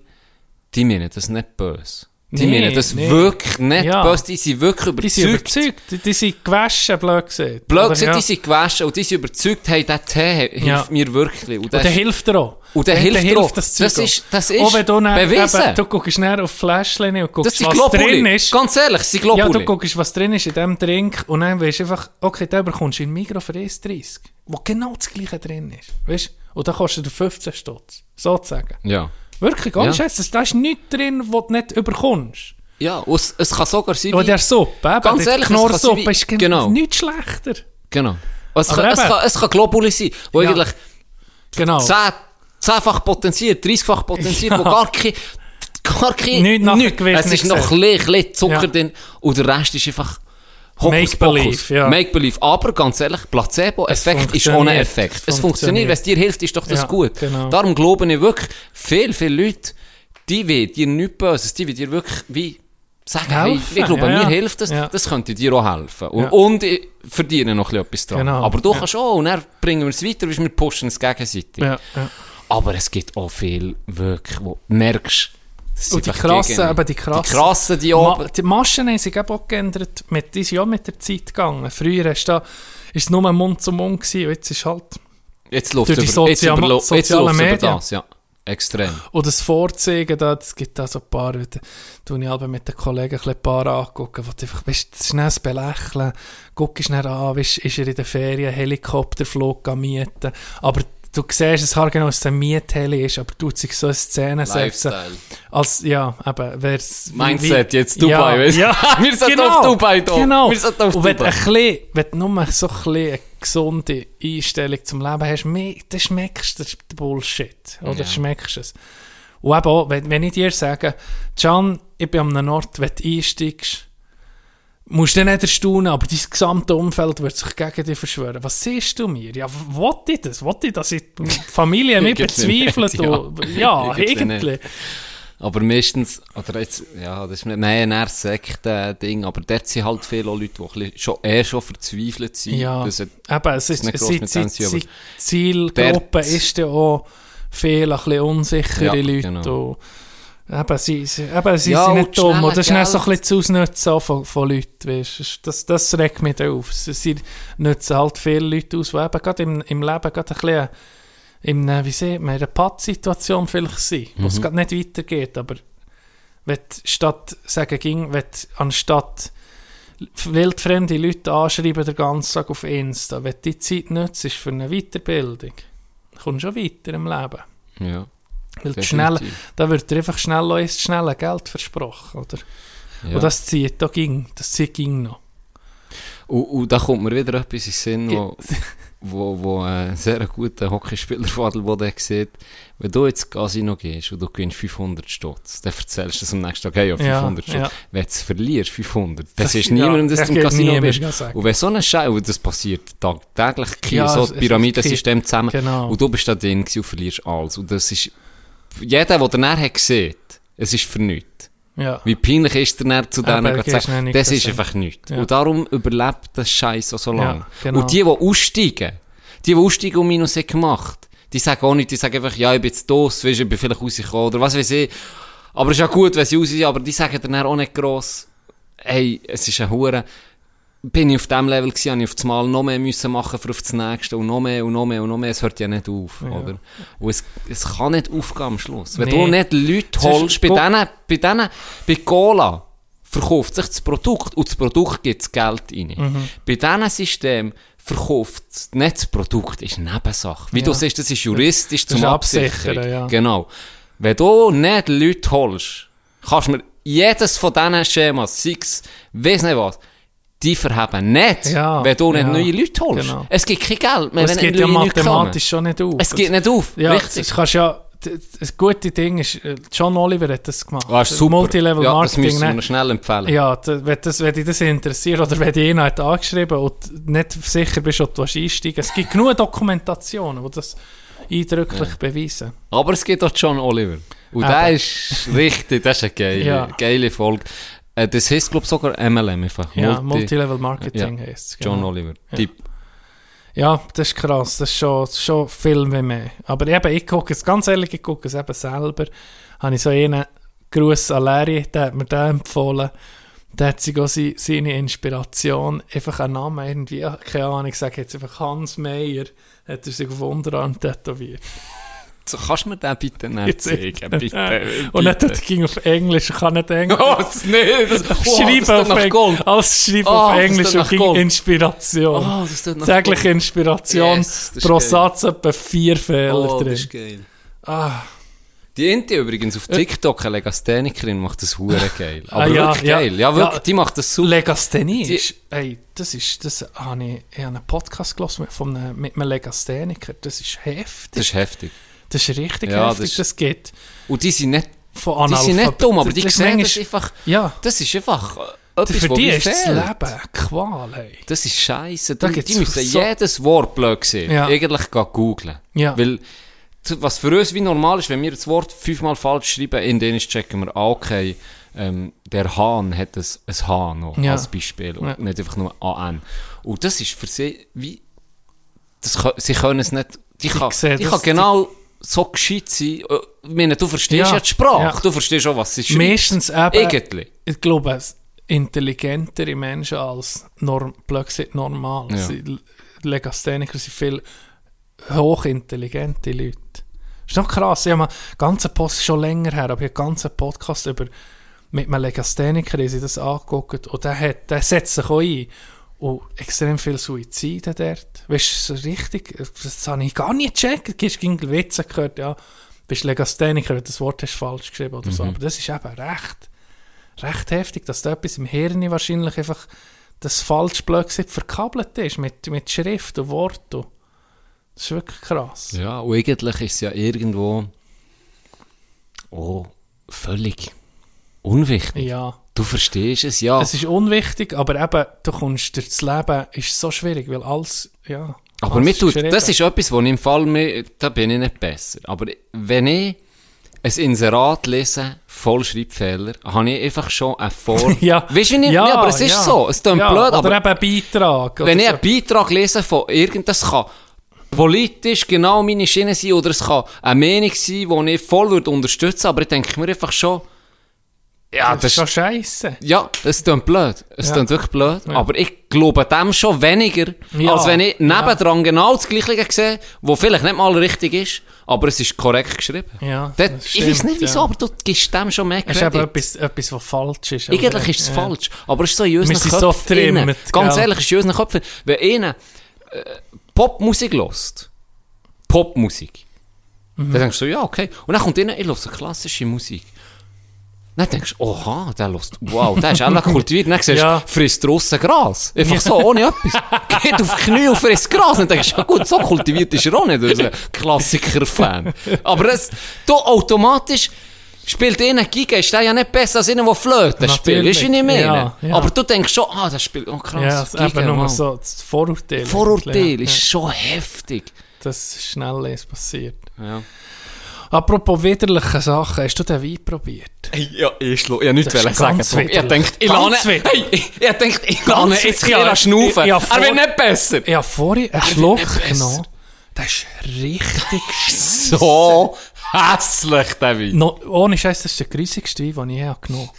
die meinen das nicht böse. Die Nee, meinen das nee. wirklich nicht Ja. böse, die sind wirklich die sind überzeugt. überzeugt, die, die sind gewaschen, blöd gesehen. Blöd gesagt, ja. die sind gewaschen und die sind überzeugt, hey, der Tee hilft Ja. mir wirklich. Und, Und der hilft dir auch. Und der hilft dir auch. das Das ist- das ist auch wenn du dann, bewiesen. Eben, du guckst näher auf die Fläschchen und guckst, was drin ist. Ganz ehrlich, das sind Ja, du guckst, was drin ist in diesem Drink und dann weißt du einfach, okay, da bekommst du in Migro für 1,30, wo genau das gleiche drin ist. Weißt du? Und dann kostet er 15 Stutz. Sozusagen. ja. Wirklich, ganz Ja. schätze, da ist nichts drin, was du nicht überkommst. Ja, und es, es kann sogar sein, wie- der Suppe, eben, Ganz ehrlich, Knorrsuppe ist gen- genau. nichts schlechter. Genau. Es kann, es, kann, es kann Globuli sein, wo Ja. eigentlich Genau. zehn, zehnfach potenziert, 30-fach potenziert, Ja. wo gar kein, gar kein, nichts. gewesen, Es ist nicht noch ein bisschen Zucker Ja. drin und der Rest ist einfach Make-believe, ja. Make-believe. Aber ganz ehrlich, Placebo-Effekt ist ohne. Effekt. Es funktioniert. funktioniert. Wenn es dir hilft, ist doch das Ja, gut. genau. Darum glaube ich wirklich, viele, viele Leute, die wollen dir nichts Böses, die wollen dir wirklich wie sagen, hey, ich glaube, ja, mir hilft das, das könnte dir auch helfen. Und, und ich verdiene noch etwas dran. Genau. Aber du kannst auch, und dann bringen wir es weiter, wir pushen es gegenseitig. Aber es gibt auch viel, wirklich, wo du merkst, Und die krassen, Gegner. eben die krassen. Die krassen, die Ma oben. die Maschen haben sich auch geändert. Mit, die sind auch mit der Zeit gegangen. Früher ist da, ist es nur Mund zu Mund gewesen, und jetzt ist halt, Jetzt läuft die über, jetzt Sozial- über, jetzt sozialen läuft's über Medien. das, ja. Extrem. und das Vorzeigen, da, es gibt da so ein paar, da tue ich aber mit den Kollegen ein paar angucken, wo du einfach, weißt, das nicht das Belächeln, guck ich schnell an, weißt, ist er in der Ferien, Helikopterflug am mieten, aber du siehst es genau, dass es ein Mietheli ist, aber tut sich so eine Szene setzen, Lifestyle. als, ja, eben, wär's, wie- Mindset, wie- jetzt Dubai, ja, weißt du? ja, Wir sind genau, auf Dubai da. Genau. Wir sind auf Und wenn du Dubai. ein bisschen, wenn du nur so ein bisschen eine gesunde Einstellung zum Leben hast, dann schmeckst du den Bullshit. Oder Ja. schmeckst du es. Und eben auch, wenn, wenn ich dir sage, Can, ich bin an einem Ort, wenn du einsteigst, musst du nicht erstaunen, aber dein gesamte Umfeld wird sich gegen dich verschwören. Was siehst du mir? Ja, wollte ich das? Wollte ich, dass ich die Familie mich bezweifelt? Und- Ja, Irgendwie. Aber meistens, oder jetzt, ja, das ist nicht mehr ein Sekt-Ding, aber dort sind halt viele Leute, die schon, eh schon verzweifelt sind. Ja, Das eben, es ist, es tun, sie, Zielgruppe ist ja auch viel ein bisschen unsichere Ja, Leute. genau. Eben, sie, sie, eben, sie Ja, sind nicht dumm. Und das ist nicht so ein bisschen zu ausnutzen von, von Leuten. Weißt. Das, das regt mich dann auf. Sie, nutzen halt viele Leute aus, die eben gerade im, im Leben gerade ein bisschen in einer, wie sieht man, in einer Pattsituation vielleicht sind, wo Mhm. es gerade nicht weitergeht. Aber wenn statt, sagen ging, wenn anstatt wildfremde Leute anschreiben den ganzen Tag auf Insta, wenn die Zeit nutzt für eine Weiterbildung, kommst schon weiter im Leben. ja, Weil schnell, da wird dir einfach schnell auch erst schnell Geld versprochen, oder? Ja. Und das zieht da ging, das zieht ging noch. Und, und da kommt mir wieder etwas in Sinn, wo, wo, wo ein sehr guter Hockeyspieler von Adelboden sieht, wenn du ins Casino gehst und du gewinnst 500 Stutz, dann erzählst du das am nächsten Tag, hey, ja, Ja, 500 Stutz. ja. Wenn du es verlierst, 500, das, Das- ist ja, niemandem, dass das du im Casino bist. Und wenn so ein Scheiß, das passiert tagtäglich, Ja, so es- ein es- Pyramidensystem zusammen, Genau. und du bist da drin und verlierst alles. Und das ist, jeder, der danach hat gesehen, es ist für nichts. Ja. Wie peinlich ist der dann zu denen, sagen, nicht das ist einfach nichts. Ja. Und darum überlebt das Scheiß auch so lange. Ja, genau. Und die, die aussteigen, die, die aussteigen und Minus haben gemacht, die sagen auch nicht, die sagen einfach, ja, ich bin jetzt weißt, du, ich bin vielleicht rausgekommen, oder was weiß ich. Aber es ist ja gut, wenn sie raus sind, aber die sagen dann auch nicht gross, hey, es ist ein Hure. Bin ich auf dem Level gewesen, habe ich auf das Mal noch mehr müssen machen für auf das nächste und noch mehr und noch mehr und noch mehr. Es hört ja nicht auf, oder? Und es, es kann nicht aufgehen am Schluss. Wenn Nee. du nicht Leute holst, bei denen, bei denen, bei Cola verkauft sich das Produkt und das Produkt gibt das Geld rein. Mhm. Bei diesem System verkauft nicht das Produkt, ist Nebensache. Wie du Ja. siehst, das ist juristisch Das zum ist Absichern. ja. Genau. Wenn du nicht Leute holst, kannst du mir jedes von diesen Schemas, sei es, weiss nicht was, die verheben nicht, Ja, wenn du nicht ja, neue Leute holst. genau. Es gibt kein Geld mehr, es wenn geht ja mathematisch schon nicht auf. Es geht nicht auf, Ja, richtig. das kannst ja, das gute Ding ist, äh, John Oliver hat das gemacht. Ah, super. Multilevel ja, das Marketing. müssen wir ne? schnell empfehlen. Ja, wenn, das, wenn dich das interessiert oder wenn dich einer hat angeschrieben und nicht sicher bist, ob du einsteigen. Es gibt genug Dokumentationen, die das eindrücklich beweisen. Aber es gibt auch John Oliver. Und Eben. der ist richtig, das ist eine geile, Ja. geile Folge. Äh, das heißt, glaube ich, sogar MLM einfach. Ja, Multi- Multilevel Marketing Ja. heisst es. John genau. Oliver. Ja. Tipp. Ja, das ist krass. Das ist schon, schon viel wie mehr. Aber eben, ich gucke es, ganz ehrlich, ich gucke es eben selber. Habe ich so einen Gruß an Larry, der hat mir den empfohlen. Der hat sich auch sie- seine Inspiration, einfach einen Namen irgendwie, keine Ahnung, ich sage jetzt einfach Hans Meyer, hat er sich auf Unterarm tätowiert. So, kannst du mir den bitte nicht zeigen? Bitte. Und dann bitte. tut ging auf Englisch, ich kann nicht Englisch. Oh, das nicht. Das, oh, Schreiben das auf Englisch. Alles schreiben Oh, auf das Englisch und ging. Inspiration. Oh, das tut nach Tägliche. Inspiration, Yes, das pro geil. Satz etwa vier Fehler Oh, drin. das ist geil. Ah, Die Inti übrigens auf TikTok, eine Legasthenikerin, macht das hure geil. Aber Ah, ja, wirklich ja. geil. Ja, wirklich, Ja. die macht das super. Legasthenie Die- ist, ey, das ist, das habe ich, ich habe einen Podcast gelesen von einem, mit einem Legastheniker. Das ist heftig. Das ist heftig. Das ist richtig Ja, heftig. das Das, geht Und die sind nicht, von die sind nicht dumm, aber die das sehen das einfach, Ja, das ist einfach äh, etwas, für die ist das. Leben Qual, hey. Das ist scheiße. Da Die, die müssen so- jedes Wort blöd sehen. Ja. Eigentlich googlen. Ja. Weil, was für uns wie normal ist, wenn wir das Wort fünfmal falsch schreiben, in Dänisch checken wir, ah, okay, ähm, der Hahn hat ein, ein H noch Ja. als Beispiel und Ja. nicht einfach nur AN. Und das ist für sie wie, das, sie können es nicht, die kann, sehen die kann genau so gescheit sein. Äh, Ich meine, du verstehst ja, Ja. die Sprache, Ja. du verstehst auch, was sie schreibt. Meistens eben, Irgendwie. ich glaube, intelligentere Menschen als norm, gesagt, normal. Ja. Sie, Legastheniker sind viel hochintelligente Leute. ist noch krass. Ich habe einen ganzen Post schon länger her, aber ich habe einen ganzen Podcast über mit einem Legastheniker, die das angeguckt und der, hat, der setzt sich auch ein. Und extrem viel Suizide dort. Weißt du, so richtig, das habe ich gar nicht gecheckt. Du hast gegen Witze gehört, ja, bist Legastheniker, wenn das Wort hast falsch geschrieben oder so. Aber das ist eben recht, recht heftig, dass da etwas im Hirn wahrscheinlich einfach das falsch blöd gesagt verkabelt ist mit, mit Schrift und Wort. Und das ist wirklich krass. Ja, und eigentlich ist es ja irgendwo oh, völlig unwichtig. Ja. Du verstehst es, ja. Es ist unwichtig, aber eben, du kommst durch das Leben, ist so schwierig, weil alles, ja. aber alles mir tut, das ist etwas, wo ich im Fall, mir, da bin ich nicht besser. Aber wenn ich ein Inserat lese, voll Schreibfehler, habe ich einfach schon eine Vor... Ja. Weißt du nicht? Ja, Ja, aber es ist ja. so. Es klingt ja, blöd, oder aber eben ein Beitrag. wenn ich oder einen Beitrag lese von irgend, das kann politisch genau meine Schiene sein oder es kann eine Meinung sein, die ich voll würde unterstützen aber ich denke mir einfach schon, ja, das ist das schon ist, scheiße. ja, es klingt blöd. Es Ja. klingt wirklich blöd. Ja. Aber ich glaube dem schon weniger, Ja. als wenn ich nebendran genau das Gleiche sehe, wo vielleicht nicht mal richtig ist, aber es ist korrekt geschrieben. Ja, Dort, das ich weiß stimmt, nicht wieso, ja. aber du gibst dem schon mehr Es ist eben etwas, etwas, was falsch ist. Eigentlich aber- ist es ja. falsch, aber es ist so in unseren so Köpfen. innen. getrimmt, Ganz ehrlich, es ist in unseren Köpfen. Wenn einer äh, Popmusik hört, Popmusik, Mhm. dann denkst du, ja, okay. Und dann kommt einer, ich höre klassische Musik. Dann denkst du, oha, der lässt, wow, der ist auch kultiviert. Dann siehst du, Ja. frisst draussen Gras. Einfach so, ohne etwas. Geht auf die Knie und frisst Gras. Und dann denkst du, ja gut, so kultiviert ist er auch nicht. Das ein Klassiker-Fan. Aber es, du, automatisch spielt einer Giga, ist der ja nicht besser als einer, der Flöte spielt. Weißt du, ich meine? Ja, ja. Aber du denkst schon, ah, der spielt, oh krass, Ja, Giga, eben nur so das Vorurteil. Vorurteil ist schon heftig. Das ist schnell passiert. Ja. Apropos widerliche Sachen, hast du den Wein probiert? Ja, ich schlo, ich wollte Das nicht ist sagen. Ich widerlich. denke, ich widerlich. hey, ich, ich denke, ich lerne jetzt hier schnaufen. Ja, er wird nicht besser. Ich habe vorhin einen Schluck genommen. Das ist richtig scheiße. So hässlich, der Wein. No, ohne Scheiß, das ist der grüßigste Wein, den ich je habe genommen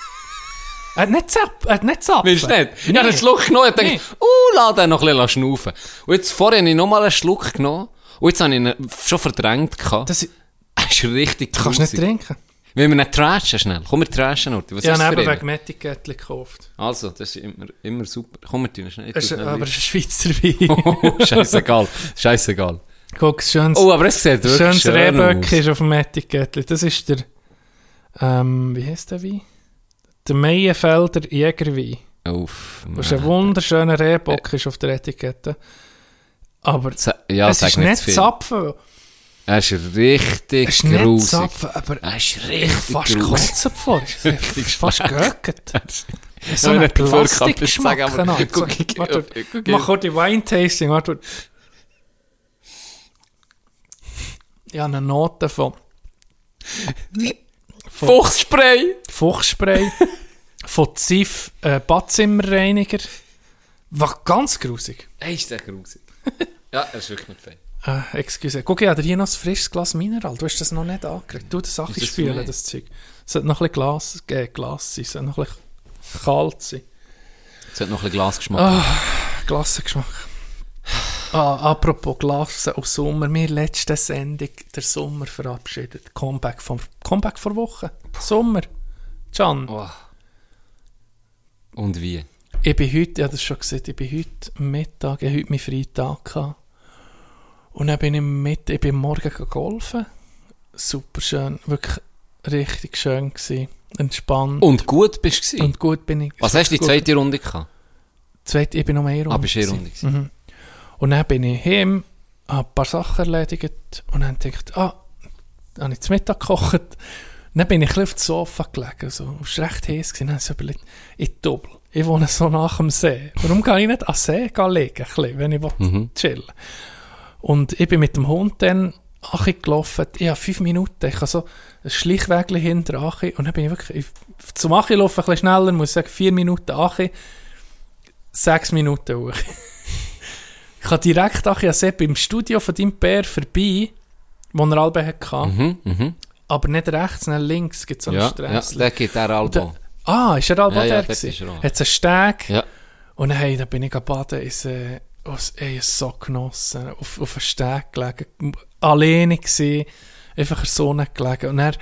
Er hat nicht zapp, er hat nicht zapp. Willst du nicht? Ich habe einen Schluck genommen und Nee. dachte, uh, lass den noch ein bisschen schnaufen. Und jetzt vorher habe ich nochmal einen Schluck genommen und jetzt habe ich ihn schon verdrängt. gehabt. Das, Er ist richtig du kannst nicht trinken. Wenn wir nicht trashen schnell. Komm, wir trashen, Orti. Was Ich ist habe für eben ihn? wegen Metikettchen gekauft. Also, das ist immer, immer super. Komm, wir tun schnell. Das schnell aber es ist ein Schweizer Wein. Oh, scheißegal. Scheißegal. Guck, das schönes, Oh, aber es sieht wirklich schönes schön Rehböck ist auf dem Etikettchen. Das ist der, ähm, wie heißt der Wein? Der Meienfelder Jägerwein. Uff, Das ist ein wunderschöner Rehbock ist auf der Etikette. Aber Ja, es ist nicht. Zapfen. Er ist richtig Es ist grusig. Zapfen, aber Er ist ich richtig fast kotzen vor. Fast göcket. So ein Plastikgeschmack. mach kurz die Wine-Tasting. Ich habe eine Note von Fuchsspray! Fuchsspray, von Ziff äh, Badzimmerreiniger. War ganz grusig. Ey, ist der grusig. ja, er ist wirklich nicht fein. Äh, excuse. Guck, ich habe dir hier noch ein frisches Glas Mineral. Du hast das noch nicht angekriegt. Du, das Sache Ist das das Zeug. Es sollte noch ein bisschen Glas, äh, Glas sein. Es sollte noch ein bisschen kalt sein. Es hat noch ein bisschen Glasgeschmack. Ah, Glassengeschmack. Ah, apropos Glas und Sommer. Wir letzte Sendung der Sommer verabschiedet. Comeback, vom, Comeback vor Woche. Sommer. Can, Oh. Und wie? ich bin heute, ich habe das schon gesagt, ich bin heute Mittag, ich habe heute meinen Freitag gehabt. Und dann bin ich mit, ich bin morgen gegangen golfen. Super schön, wirklich richtig schön gewesen. Entspannt. Und gut bist du? Und gut bin ich. Was hast du die gut. zweite Runde gehabt? Zweite, ich bin noch mehr Ah, bist du eine. Runde. Mhm. Und dann bin ich heim, habe ein paar Sachen erledigt und dann ich, ah, habe ich zu Mittag gekocht. Dann bin ich auf dem Sofa gelegen, so. Es war recht heiß, dann habe ich so überlegt, ich doppel. Ich wohne so nach dem See. Warum kann ich nicht an den See liegen, wenn ich will Mhm. chillen Und ich bin mit dem Hund dann Achi gelaufen. Ich habe fünf Minuten. Ich habe so ein Schleichwägchen hinter Achi. Und dann bin ich wirklich ich, zum Achi laufen ein bisschen schneller. Muss ich sagen, vier Minuten Achi. Sechs Minuten hoch. ich habe direkt Achi Sepp im Studio von deinem Bär vorbei, wo er alle hatte. Mhm, mhm. Aber nicht rechts, nicht links. gibt so einen Ja, ja, Stress. der geht der Albo. ah, ist er Alba Ja, ja, der? dort gewesen? ist er auch. Hat es einen Steg? Ja. Und hey, da bin ich baden, ist, äh, aus, ey, es so genossen, auf, auf einem Steg gelegen, alleine gewesen, einfach in der Sonne gelegen. Und dann,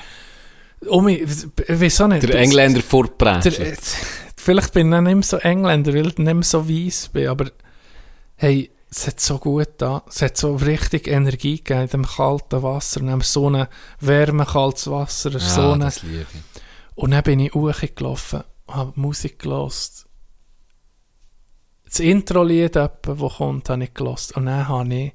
um mich, ich weiß auch nicht. Der Engländer Der, vorprägt. äh, vielleicht bin ich nicht mehr so Engländer, weil ich nicht mehr so weiss bin, aber hey, es hat so gut da, es hat so richtig Energie gegeben in dem kalten Wasser, und dann so ein wärme, kaltes Wasser, ja, so eine, das liebe ich. und dann bin ich hochgelaufen, habe Musik gelost. Das Intro-Lied, das kommt, habe ich gelost. Und dann habe ich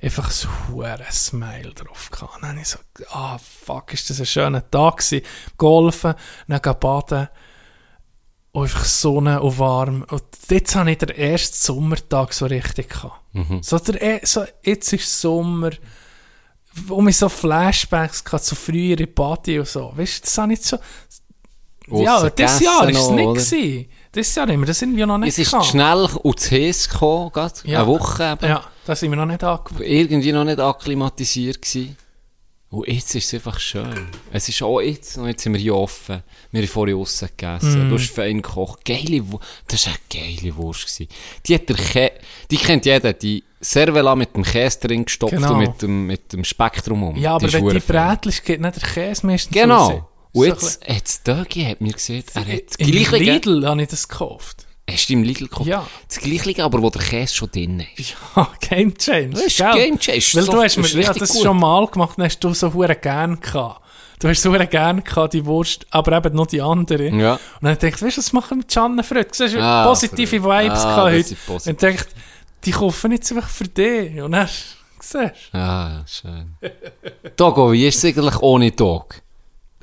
einfach so ein Smile drauf gehabt. Und dann habe ich so, ah, fuck, ist das ein schöner Tag gewesen. Golfen, dann baden. Und einfach Sonne und warm. Und jetzt habe ich den ersten Sommertag so richtig gehabt. Mhm. So der, e- so, jetzt ist Sommer, wo ich so Flashbacks hatte, so frühere Party und so. Weißt du, das habe ich so. ja, gegessen Jahr ist es nicht gewesen. Das Jahr haben wir das irgendwie noch nicht Es ist zu schnell und zu heiß gekommen, gerade. Ja. Eine Woche eben. Ja, da sind wir noch nicht angekommen. Irgendwie noch nicht akklimatisiert gewesen. Und jetzt ist es einfach schön. Es ist auch jetzt, und jetzt sind wir hier offen. Wir haben vorhin aussen gegessen. Mm. Du hast fein gekocht. Geile Wurst. Das war eine geile Wurst. Gewesen. Die hat der Kä die kennt jeder. Die Cervela mit dem Käse drin gestopft Genau. und mit dem, mit dem Spektrum um. Ja, aber ist wenn die. Brätlich geht, nicht der Käse meistens raus. Und jetzt, jetzt Dögi hat mir gesehen, er hat das Im gleiche Lidl habe ich das gekauft. Hast du im Lidl gekauft? Ja. Das gleiche, aber wo der Käse schon drin ist. Ja, Game Change. Das ist gell? Game Change. Weil So- du hast mir ja, das gut. schon mal gemacht und hast du so hure gern gehabt. du hast so gerne gehabt, die Wurst, aber eben noch die andere. Ja. Und dann denkst du, weißt du, was machen wir mit Janne Fröd? Du siehst, Ah, positive Fröd. Vibes Ah, gehabt heute. positiv. Und denkst, die kaufen jetzt einfach für dich. Und dann, siehst du, Ah, schön. Togo, wie ist es eigentlich ohne Dog?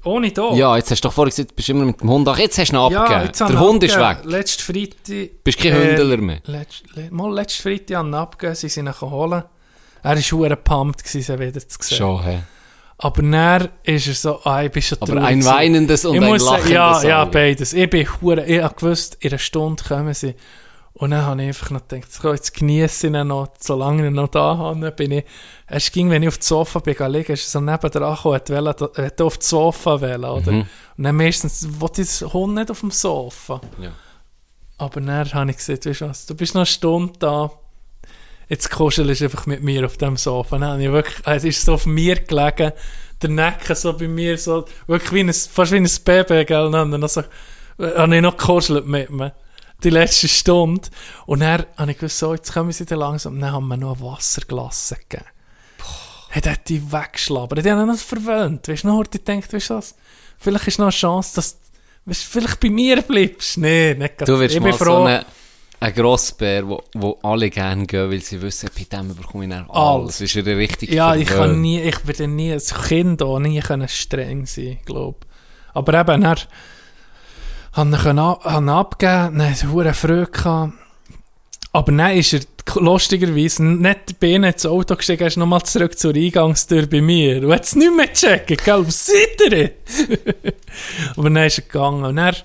Ohne da. Ja, jetzt hast du doch vorhin gesagt, du bist immer mit dem Hund. Ach, jetzt hast du ihn Ja, abgegeben. Der ich Hund ist abgegeben. weg. Letzten Freitag. Bist kein äh, Hündler mehr. Letzt, le, mal letzten Freitag haben ihn abgegeben, sie sind ihn holen. Er war schon gewesen, sie wieder zu sehen. Schon, hä? Aber dann ist er so, ah, ich bin schon Aber ein weinendes und ich ein lachendes Ja, ja, beides. Ich bin hure, ich habe gewusst, in einer Stunde kommen sie. Und dann habe ich einfach noch gedacht, so, jetzt genieße ich ihn noch, solange ich ihn noch da habe. Bin ich, es ging, wenn ich auf dem Sofa bin, liegen, ist er so neben der Acho, hat wollen, hat auf das Sofa wollen, oder? Mhm. Und dann meistens, wollte ich den Hund nicht auf dem Sofa. Ja. Aber dann habe ich gesagt, weißt du was, du bist noch eine Stunde da, jetzt kuschelst du einfach mit mir auf dem Sofa. Dann habe ich wirklich, es ist so auf mir gelegen, der Nacken so bei mir, so, wirklich wie ein, fast wie ein Baby, gell, und dann, äh, habe ich noch gekuschelt mit mir. Die letzte Stunde. Und dann habe ich gewusst, so, jetzt kommen sie dann langsam. Dann haben wir noch ein Wasserglas gegeben. Hat er die weggeschlabbert. Die haben noch verwöhnt. Weißt du, noch, ich denkt, weißt du was? Vielleicht ist noch eine Chance, dass du vielleicht bei mir bleibst. Nee, nicht grad. Du wirst ich mal bin so froh. ein, Grossbär, wo, wo alle gerne gehen, weil sie wissen, bei dem bekomme ich dann alles. Alles. Ist er richtig Ja, ich kann nie, ich werde nie, als Kind auch nie können streng sein, glaube Aber eben, er hat ihn abgegeben, dann hat er hure Freude gehabt. Aber dann ist er lustigerweise nicht bei ihnen ins Auto gestiegen, er ist nochmal zurück zur Eingangstür bei mir. Und hat es nicht mehr gecheckt, gell? Was seid ihr jetzt? Aber dann ist er gegangen. Und dann,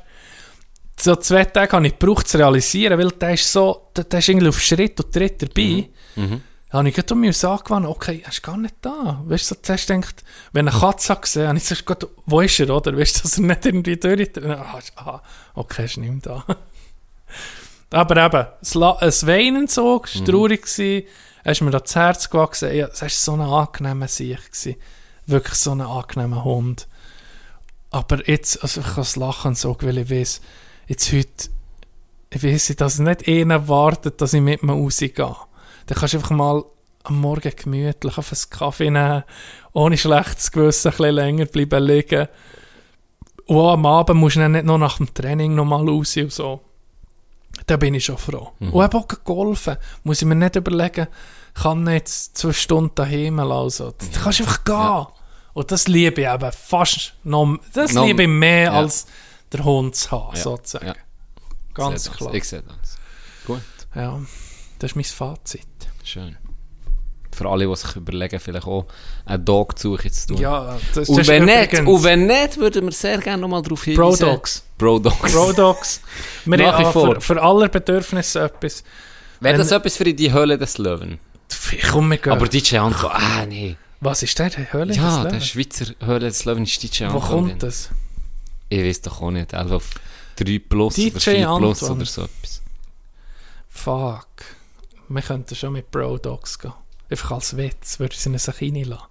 so zwei Tage habe ich gebraucht zu realisieren, weil der ist so, der, der ist irgendwie auf Schritt und Tritt dabei. Mhm. Da habe ich gerade um mich angewandt, okay, er ist gar nicht da. Weißt du, so zuerst denkt, wenn eine Katze gesehen, habe ich zuerst gedacht, wo ist er, oder? Weißt du, dass er nicht irgendwie durch ah, ah, okay, er ist nicht mehr da. Aber eben, La das Weinen so, es war traurig, gewesen, er ist mir das Herz gewachsen, ja, es war so ein angenehmer Sieg. Gewesen. Wirklich so ein angenehmer Hund. Aber jetzt, also ich kann das Lachen so, weil ich weiß, jetzt heute, ich weiss, dass nicht einer wartet, dass ich mit mir rausgehe. Dann kannst du einfach mal am Morgen gemütlich auf einen Kaffee nehmen, ohne schlechtes Gewissen ein bisschen länger bleiben liegen. Und auch am Abend musst du dann nicht noch nach dem Training noch mal raus und so. Da bin ich schon froh. Und eben auch golfen. Muss ich mir nicht überlegen, kann ich jetzt zwei Stunden daheim lassen. Also, da kannst du einfach gehen. Und das liebe ich eben fast noch, das Noch- liebe ich mehr ja. als der Hund zu haben, Ja, sozusagen. ja. Ganz klar. Ich sehe das. Gut, Ja, das ist mein Fazit. Schön. Für alle, die sich überlegen, vielleicht auch eine Dog-Suche zu tun. Ja, das, und, das wenn nicht, und wenn nicht, würden wir sehr gerne nochmal darauf hinweisen. Pro-Dogs. Pro-Dogs. Pro-Dogs. Wir Nach wie haben vor. für, für alle Bedürfnisse etwas. Wäre das etwas für die Höhle des Löwen? Komm, wir gehen. Aber DJ Anto, ah nee. Was ist der? Höhle Ja, des der Lebens? Schweizer Höhle des Löwen ist DJ Wo Anto. kommt das? Ich weiß doch auch nicht. Also auf 3 plus DJ oder 4 plus Anton. oder so etwas. Fuck. Wir könnten schon mit Pro-Dogs gehen. Einfach als Witz, würde sie sich reinlassen.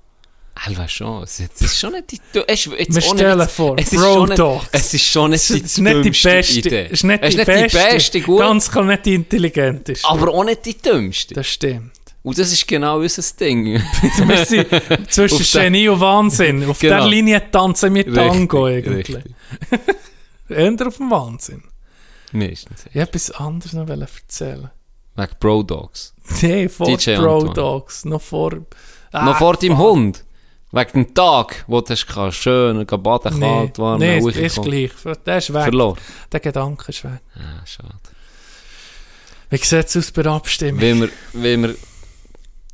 Alva schon. Es ist schon nicht die... ist Wir stellen vor, es ist schon nicht, Pro-Dogs. Es ist schon nicht Es die, ist nicht die beste, Idee. es ist nicht, Es die, beste, beste, gut, Ganz klar nicht die intelligenteste. aber auch nicht die dümmste. das stimmt. Und das ist genau unser Ding. Wir sind zwischen Genie und Wahnsinn. Auf Genau. der Linie tanzen wir Tango Richtig, eigentlich. Eher auf dem Wahnsinn. Meistens. Ich wollte etwas anderes noch erzählen. Wegen Pro-Dogs. Nee, vor DJ Pro Antoine. Dogs. Noch vor. Noch Ah, vor deinem. Hund. Wegen dem Tag, wo du kannst schön baden, Nee, kalt, warm, nee ist gleich. Der ist weg. Verloren. Der Gedanke ist weg. Ah, schade. Wie sieht es aus bei der Abstimmung? Wenn wir, wenn wir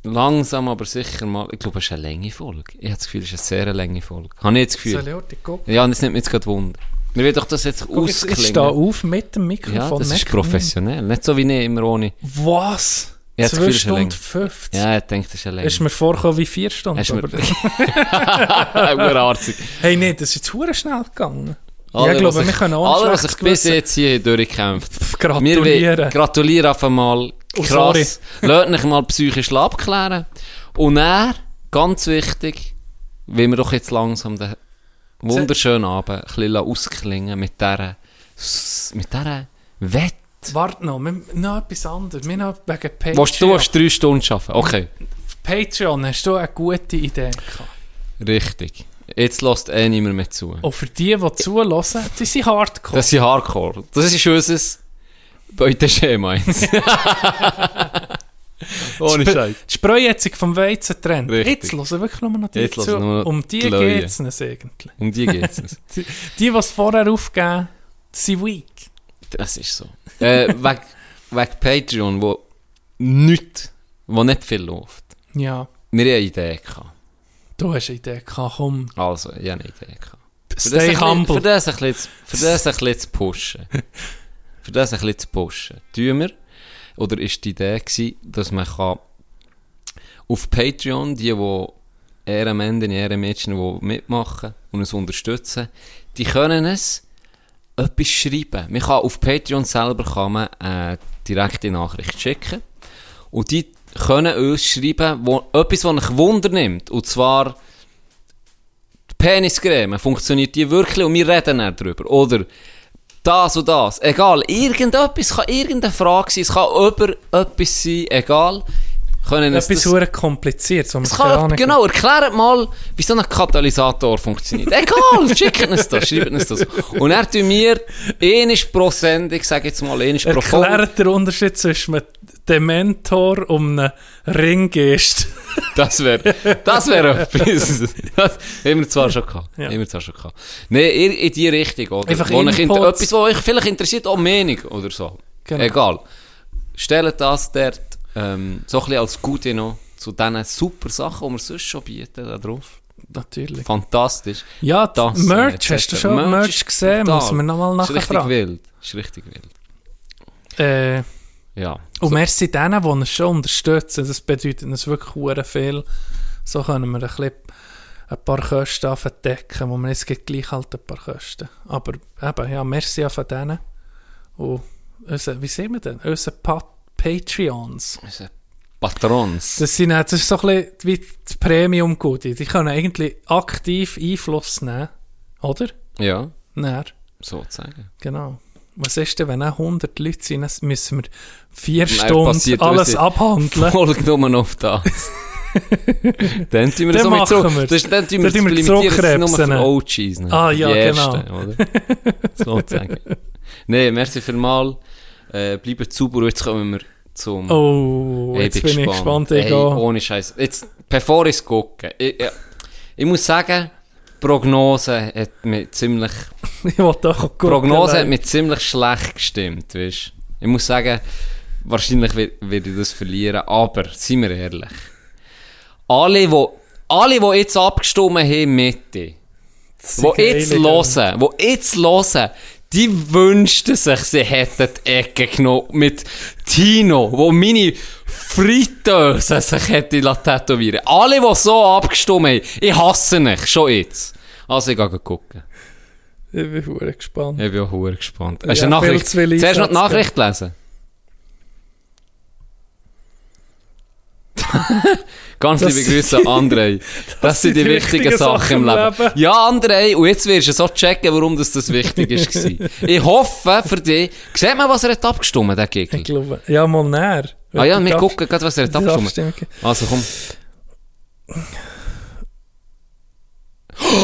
langsam, aber sicher mal... Ich glaube, es ist eine lange Folge. Ich habe das Gefühl, es ist eine sehr lange Folge. Habe ich das Soll Gefühl. ich heute gucken? Ja, das nimmt mich jetzt gerade Wunder. Wir will doch das jetzt Guck, jetzt, ich ausklingen. stehe auf mit dem Mikrofon. Ja, das ist professionell. Nicht so wie ich immer ohne... man. Was? Ich das 2 Gefühl, es ist eine Stunden Länge. 50? Ja, ich denke, das ist eine Ist mir vorgekommen wie 4 Stunden. Du mir- Urartig. hey, nee, das ist jetzt hure schnell gegangen. Alle, ich glaube, wir können auch Alle, was schlechtes bis jetzt hier durchgekämpft Gratulieren. gratulieren auf einmal. Oh, Krass. Lasst euch mal psychisch abklären. Und er, ganz wichtig, will wir doch jetzt langsam den wunderschönen Abend ein bisschen ausklingen mit dieser, mit dieser Wette. Warte noch, wir, noch etwas anderes. Wir haben wegen Patreon. Willst du hast drei Stunden arbeiten? Okay, Patreon, hast du eine gute Idee gehabt? richtig. Jetzt lässt eh niemand mehr zu. Und für die, die zulassen, die sind hardcore. Das ist Hardcore. Das ist unser Beuteschema. Ohne Scheiß. Die Spreuhetzung vom Weizen trennt. Jetzt hören wirklich nur noch die Jetzt zu. nur Um die die geht es uns eigentlich. Um die geht es. Die, die es vorher aufgeben, sind weak. Das ist so. Äh, wegen, wegen Patreon, wo nichts, wo nicht viel läuft. Ja, Wir haben eine Idee gehabt. du hast eine Idee gehabt, komm. Also, ich habe eine Idee gehabt. Für das, Stay humble. für, zu- für das ein bisschen zu pushen. für das ein bisschen zu pushen. Tun wir, oder ist die Idee gewesen, dass man kann auf Patreon, die, die Ehrenmänner, Ehrenmädchen, die mitmachen und uns unterstützen, die können es etwas schreiben. Man kann auf Patreon selber kann man eine direkte Nachricht schicken und die können uns schreiben, wo, etwas, was euch Wunder nimmt. Und zwar die Peniscreme, funktioniert die wirklich? Und wir reden darüber. Oder das und das. Egal, irgendetwas kann irgendeine Frage sein, es kann über etwas sein, egal. Können uns Etwas das- kompliziertes, was es kann, genau, erklärt mal, wie so ein Katalysator funktioniert. Egal, schickt uns das, schreibt uns das. Und er tun wir ähnlich pro Sendung, sag jetzt mal, ähnlich pro Folge. Erklärt der Unterschied zwischen einem Dementor und einem Ringgest. Das wäre das wär etwas. Das haben wir zwar schon gehabt. Ja. Haben wir zwar schon gehabt. Nee, in, die Richtung, oder? Einfach wo etwas, was euch vielleicht interessiert, auch Meinung oder so. Genau. Egal. Stellt das dort ähm, so ein bisschen als Gute noch zu diesen super Sachen, die wir sonst schon bieten da drauf. Natürlich. Fantastisch. Ja, Das, das, Merch, äh, hast du schon Merch, ist gesehen? brutal. Muss man nochmal Ist richtig nachfragen. wild. Ist richtig wild. Äh, Ja. und merci denen, die uns schon unterstützen. Das bedeutet uns wirklich viel. So können wir ein, bisschen ein paar Kosten verdecken, wo wir jetzt gleich halt ein paar Kosten. Aber eben, ja, merci von denen. Und unser, wie sehen wir denn? Unsere pa Patreons. Patrons. Das, sind, das ist so ein bisschen wie die premium -Goodie. Die können eigentlich aktiv Einfluss nehmen. Oder? ja, Näher. sozusagen. Genau. Was ist denn, wenn auch 100 Leute sind, dann müssen wir vier Nein, Stunden alles abhandeln. Folgt nur noch auf das. dann tun wir mit machen zurück. wir. Das, dann tun wir Dann das limitieren, das nur für OGs. Ne? Ah, ja, Die genau. Ersten, Oder? Sozusagen. Nein, merci für mal. Äh, bleibt sauber. Jetzt kommen wir zum... Oh, jetzt bin ich gespannt. Ich ohne Scheiß. Jetzt, bevor ich es gucke, ich, ich, ich muss sagen, die Prognose hat mir ziemlich... Ich doch. Prognose hat mir ziemlich schlecht gestimmt, weißt Ich muss sagen, wahrscheinlich werde ich das verlieren, aber, seien wir ehrlich. Alle, die alle, die jetzt abgestimmt haben, Mitte, die jetzt hören, die jetzt hören, die wünschten sich, sie hätten die Ecke genommen mit Tino, wo meine Fritteuse sich hätte tätowieren Alle, die so abgestimmt haben, ich hasse mich, schon jetzt. Also ich gehe gucken. Ich bin verdammt gespannt. Ich bin auch hure gespannt. Hast du eine Nachricht? Zuerst noch die Nachricht lesen. Ganz Das liebe Grüße an André. Das, sind die, wichtigen Sachen im Leben. Ja, André, und jetzt wirst du so checken, warum das, das wichtig war. ich hoffe für dich, sieht man, was er hat abgestimmt, der Ich Gigli? glaube, ja, mal näher. Ah ja, wir Die gucken gerade, was er hat die abgestimmt. Also komm.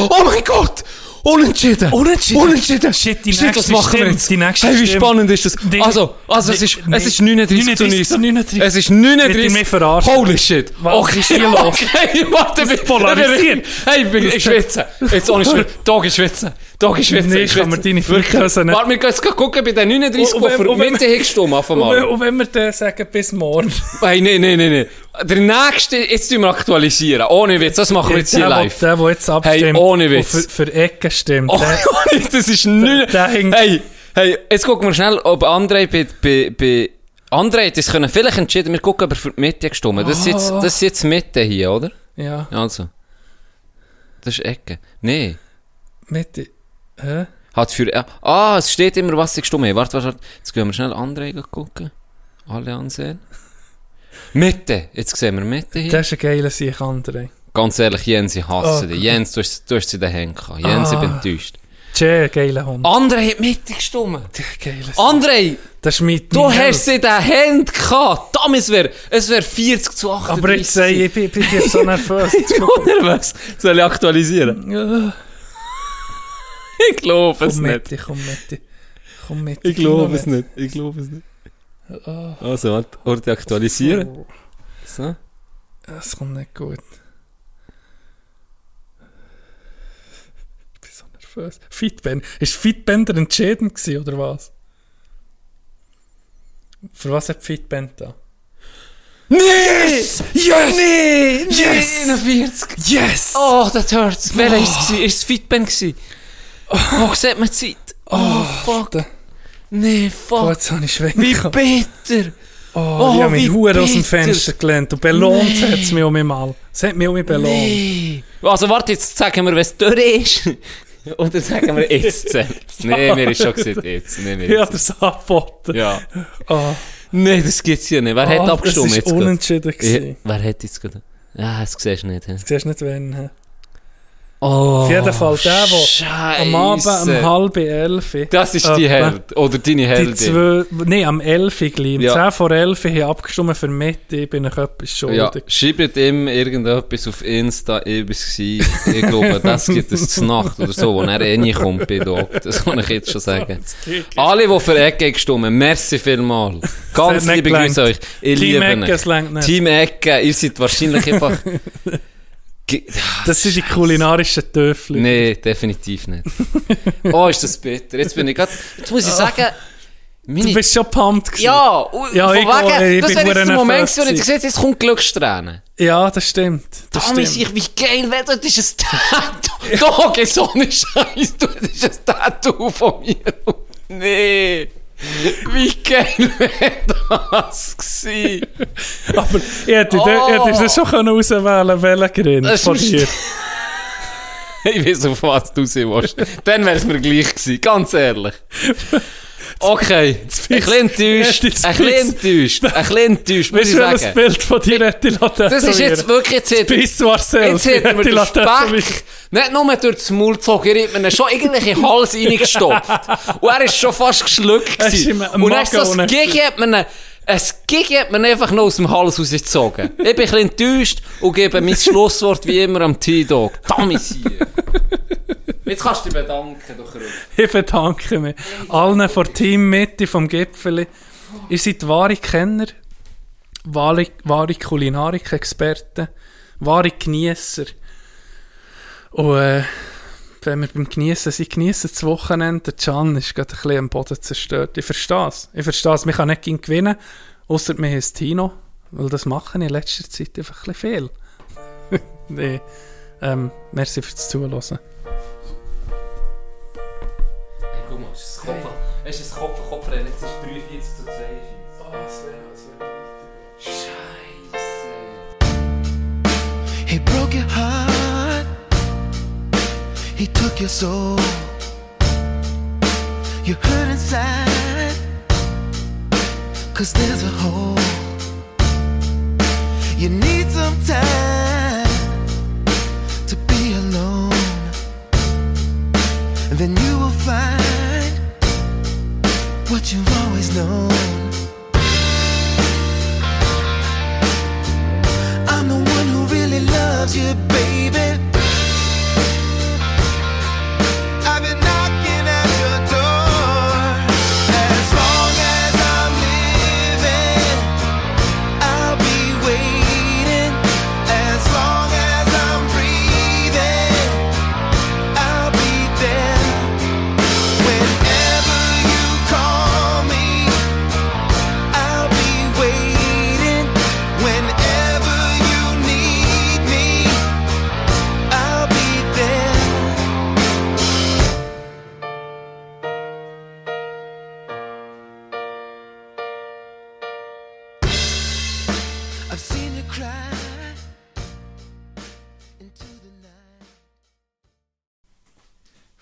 Oh mein Gott! Unentschieden! Unentschieden? Unentschieden! Shit, die Shit, was machen wir jetzt? die nächste hey, wie spannend ist das? Die- also, also es ist, es ist 39 zu 39 zu 39. Es ist Wird 39 ihr mich verarschen? Holy shit! Was ist hier los? Okay, warte, ich bin polarisiert. Hey, ich bin ich schwitze. Jetzt ohne Schwitze. Tag ist schwitze. Tag ist schwitze. Nee, ich ich kann mir deine nicht- Warte, wir gehen jetzt gucken bei den 39, Und- die für Mitte hingestimmt auf Und wenn, wir dann sagen, bis morgen. Nee, nee, nee, nee. Der nächste, jetzt tun wir aktualisieren. Ohne Witz, das machen wir jetzt hier der, live. Der, der jetzt abstimmt Hey, ohne Witz. für, für Ecken stimmt. Oh, der, das ist nicht. Hey, hey, jetzt gucken wir schnell, ob André bei, bei, bei André hat das können vielleicht entschieden, wir gucken, ob er für die Mitte gestimmt. Das ist jetzt, das ist jetzt Mitte hier, oder? ja, Also. Das ist Ecke. Nee. Mitte. Hä? Hat für, ah, es steht immer, was sie gestimmt haben. Warte, warte, warte. Jetzt gehen wir schnell André gucken. Alle ansehen. Mitte. Jetzt sehen wir Mitte hier. Das ist ein geiler Sieg, André. Ganz ehrlich, Jens, ich hasse Oh dich. Jens, du hast, du hast sie in den Händen gehabt. Jens, ich bin Ah. enttäuscht. Che, geiler Hund. André hat mitgestimmt. Geiles. André, Das ist mit du hast sie den Händen gehabt. Damals es wäre es wär 40 zu 38. Aber jetzt sage ich, bin, jetzt so nervös. Ich bin nervös. Soll ich aktualisieren? Ja, Ich glaube es komm nicht. mit, komm mit. Komm mit. Ich glaube es nicht. Ich glaube es nicht. Also, warte, Orte aktualisieren. So. Das kommt nicht gut. Ich bin so nervös. Fitband. Ist Fitband entscheidend gewesen, oder was? Für was hat Fitband da? Nee! Yes! Nee! Yes! 41! Yes! Oh, das hurts. Wer war es? Ist es Fitband gewesen? Oh, sieht man die Zeit? Oh, fuck. Da, Nee, oh, fuck. jetzt habe ich Schwenk. Wie bitter! Oh, Oh, ich habe wie mich Huren aus dem. Fenster gelehnt. Und belohnt Nee. hat es mich um mich mal. Es hat mich um mich belohnt. Nee! Also, warte, jetzt sagen wir, wenn es durch ist. Oder sagen wir jetzt? nee, mir ist schon gesagt, jetzt. Nee, mir Ich habe das angeboten. Ja. Oh, Nee, das gibt's ja nicht. Wer hat oh, abgestimmt Das jetzt? war unentschieden. Ja, wer hat jetzt gerade? Ja, das siehst du nicht. hä? Du siehst nicht, wen. Oh, Auf jeden Fall der, der Scheisse. am Abend um halb elf. Das ist die. Held. Oder deine Die Heldin. zwei, nee, am 11 gleich. Ja. 10 vor 11 haben abgestimmt für Mitte, ich bin euch etwas Ja, schuldig. schreibt ihm irgendetwas auf Insta, ich. Ich glaube, das gibt es zur Nacht oder so, wo er eh kommt bei Dog. Das kann ich jetzt schon sagen. Alle, die für Ecke gestimmt merci vielmal. Ganz liebe Grüße euch. Ich Team liebe Ecke. Team Ecke, ihr seid wahrscheinlich einfach... Ge- Das sind die kulinarischen Töffel. Nee, definitiv nicht. Oh, ist das bitter. Jetzt bin ich grad, Jetzt muss ich sagen... Meine Du bist schon pumped gewesen. Ja, und Ja, von ich wegen, ich das bin wäre jetzt der Moment gewesen, wo ich gesagt jetzt kommt Glückstränen. Ja, das stimmt. Das Tommy, stimmt. ich, wie geil wäre das, ist ein Tattoo. Doch, ist so eine Scheiße, das ist ein Tattoo von mir. Nee. Wie geil wäre das gewesen? Aber ich hätte, oh. das schon können auswählen welchen Grind Das von dir. Ich weiß, auf was du sie willst. Dann wäre es mir gleich gewesen, ganz ehrlich. Okay, ein bisschen enttäuscht, ein bisschen enttäuscht, ein bisschen enttäuscht, muss ich sagen. Bild von dir hätte ich Das ist jetzt wirklich, jetzt hat. Jetzt hat mir der Speck nicht nur durch das Maul gezogen, er hat mir schon den Hals reingestopft. Und er ist schon fast geschluckt. Gewesen. Und dann ist das Magen Gigi hat mir ein Gigi hat mir einfach noch aus dem Hals rausgezogen. Ich bin ein bisschen enttäuscht und gebe mein Schlusswort wie immer am T-Dog. Damals hier. Jetzt kannst du dich bedanken, Ruth. Ich bedanke mich. Allen von Team Mitte vom Gipfeli. Ihr seid wahre Kenner, wahre, wahre Kulinarik-Experten, wahre Genießer. Und äh, wenn wir beim Genießen sind, genießen das Wochenende. Can ist gerade ein bisschen am Boden zerstört. Ich verstehe es. Ich verstehe es. Man kann nicht gewinnen, außer haben das Tino. Weil das machen in letzter Zeit einfach ein bisschen viel. nee. Ähm, merci fürs Zuhören. Es ist das Kopf, Kopfrennen, jetzt ist 43 zu 42. He broke your heart. He took your soul. You hurt inside. Cause there's a hole. You need some time to be alone. And then you will find what you've always known. I'm the one who really loves you, baby.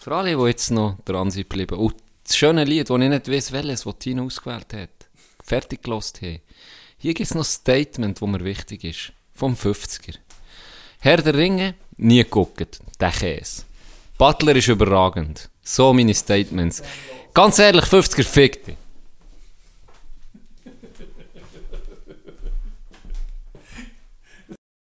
Für alle, die jetzt noch dran sind geblieben. Und das schöne Lied, das ich nicht weiß, welches, das Tino ausgewählt hat, fertig gelost haben. Hier gibt es noch ein Statement, das mir wichtig ist. Vom 50er. Herr der Ringe, nie geguckt. Der Käse. Butler ist überragend. So meine Statements. Ganz ehrlich, 50er fick dich.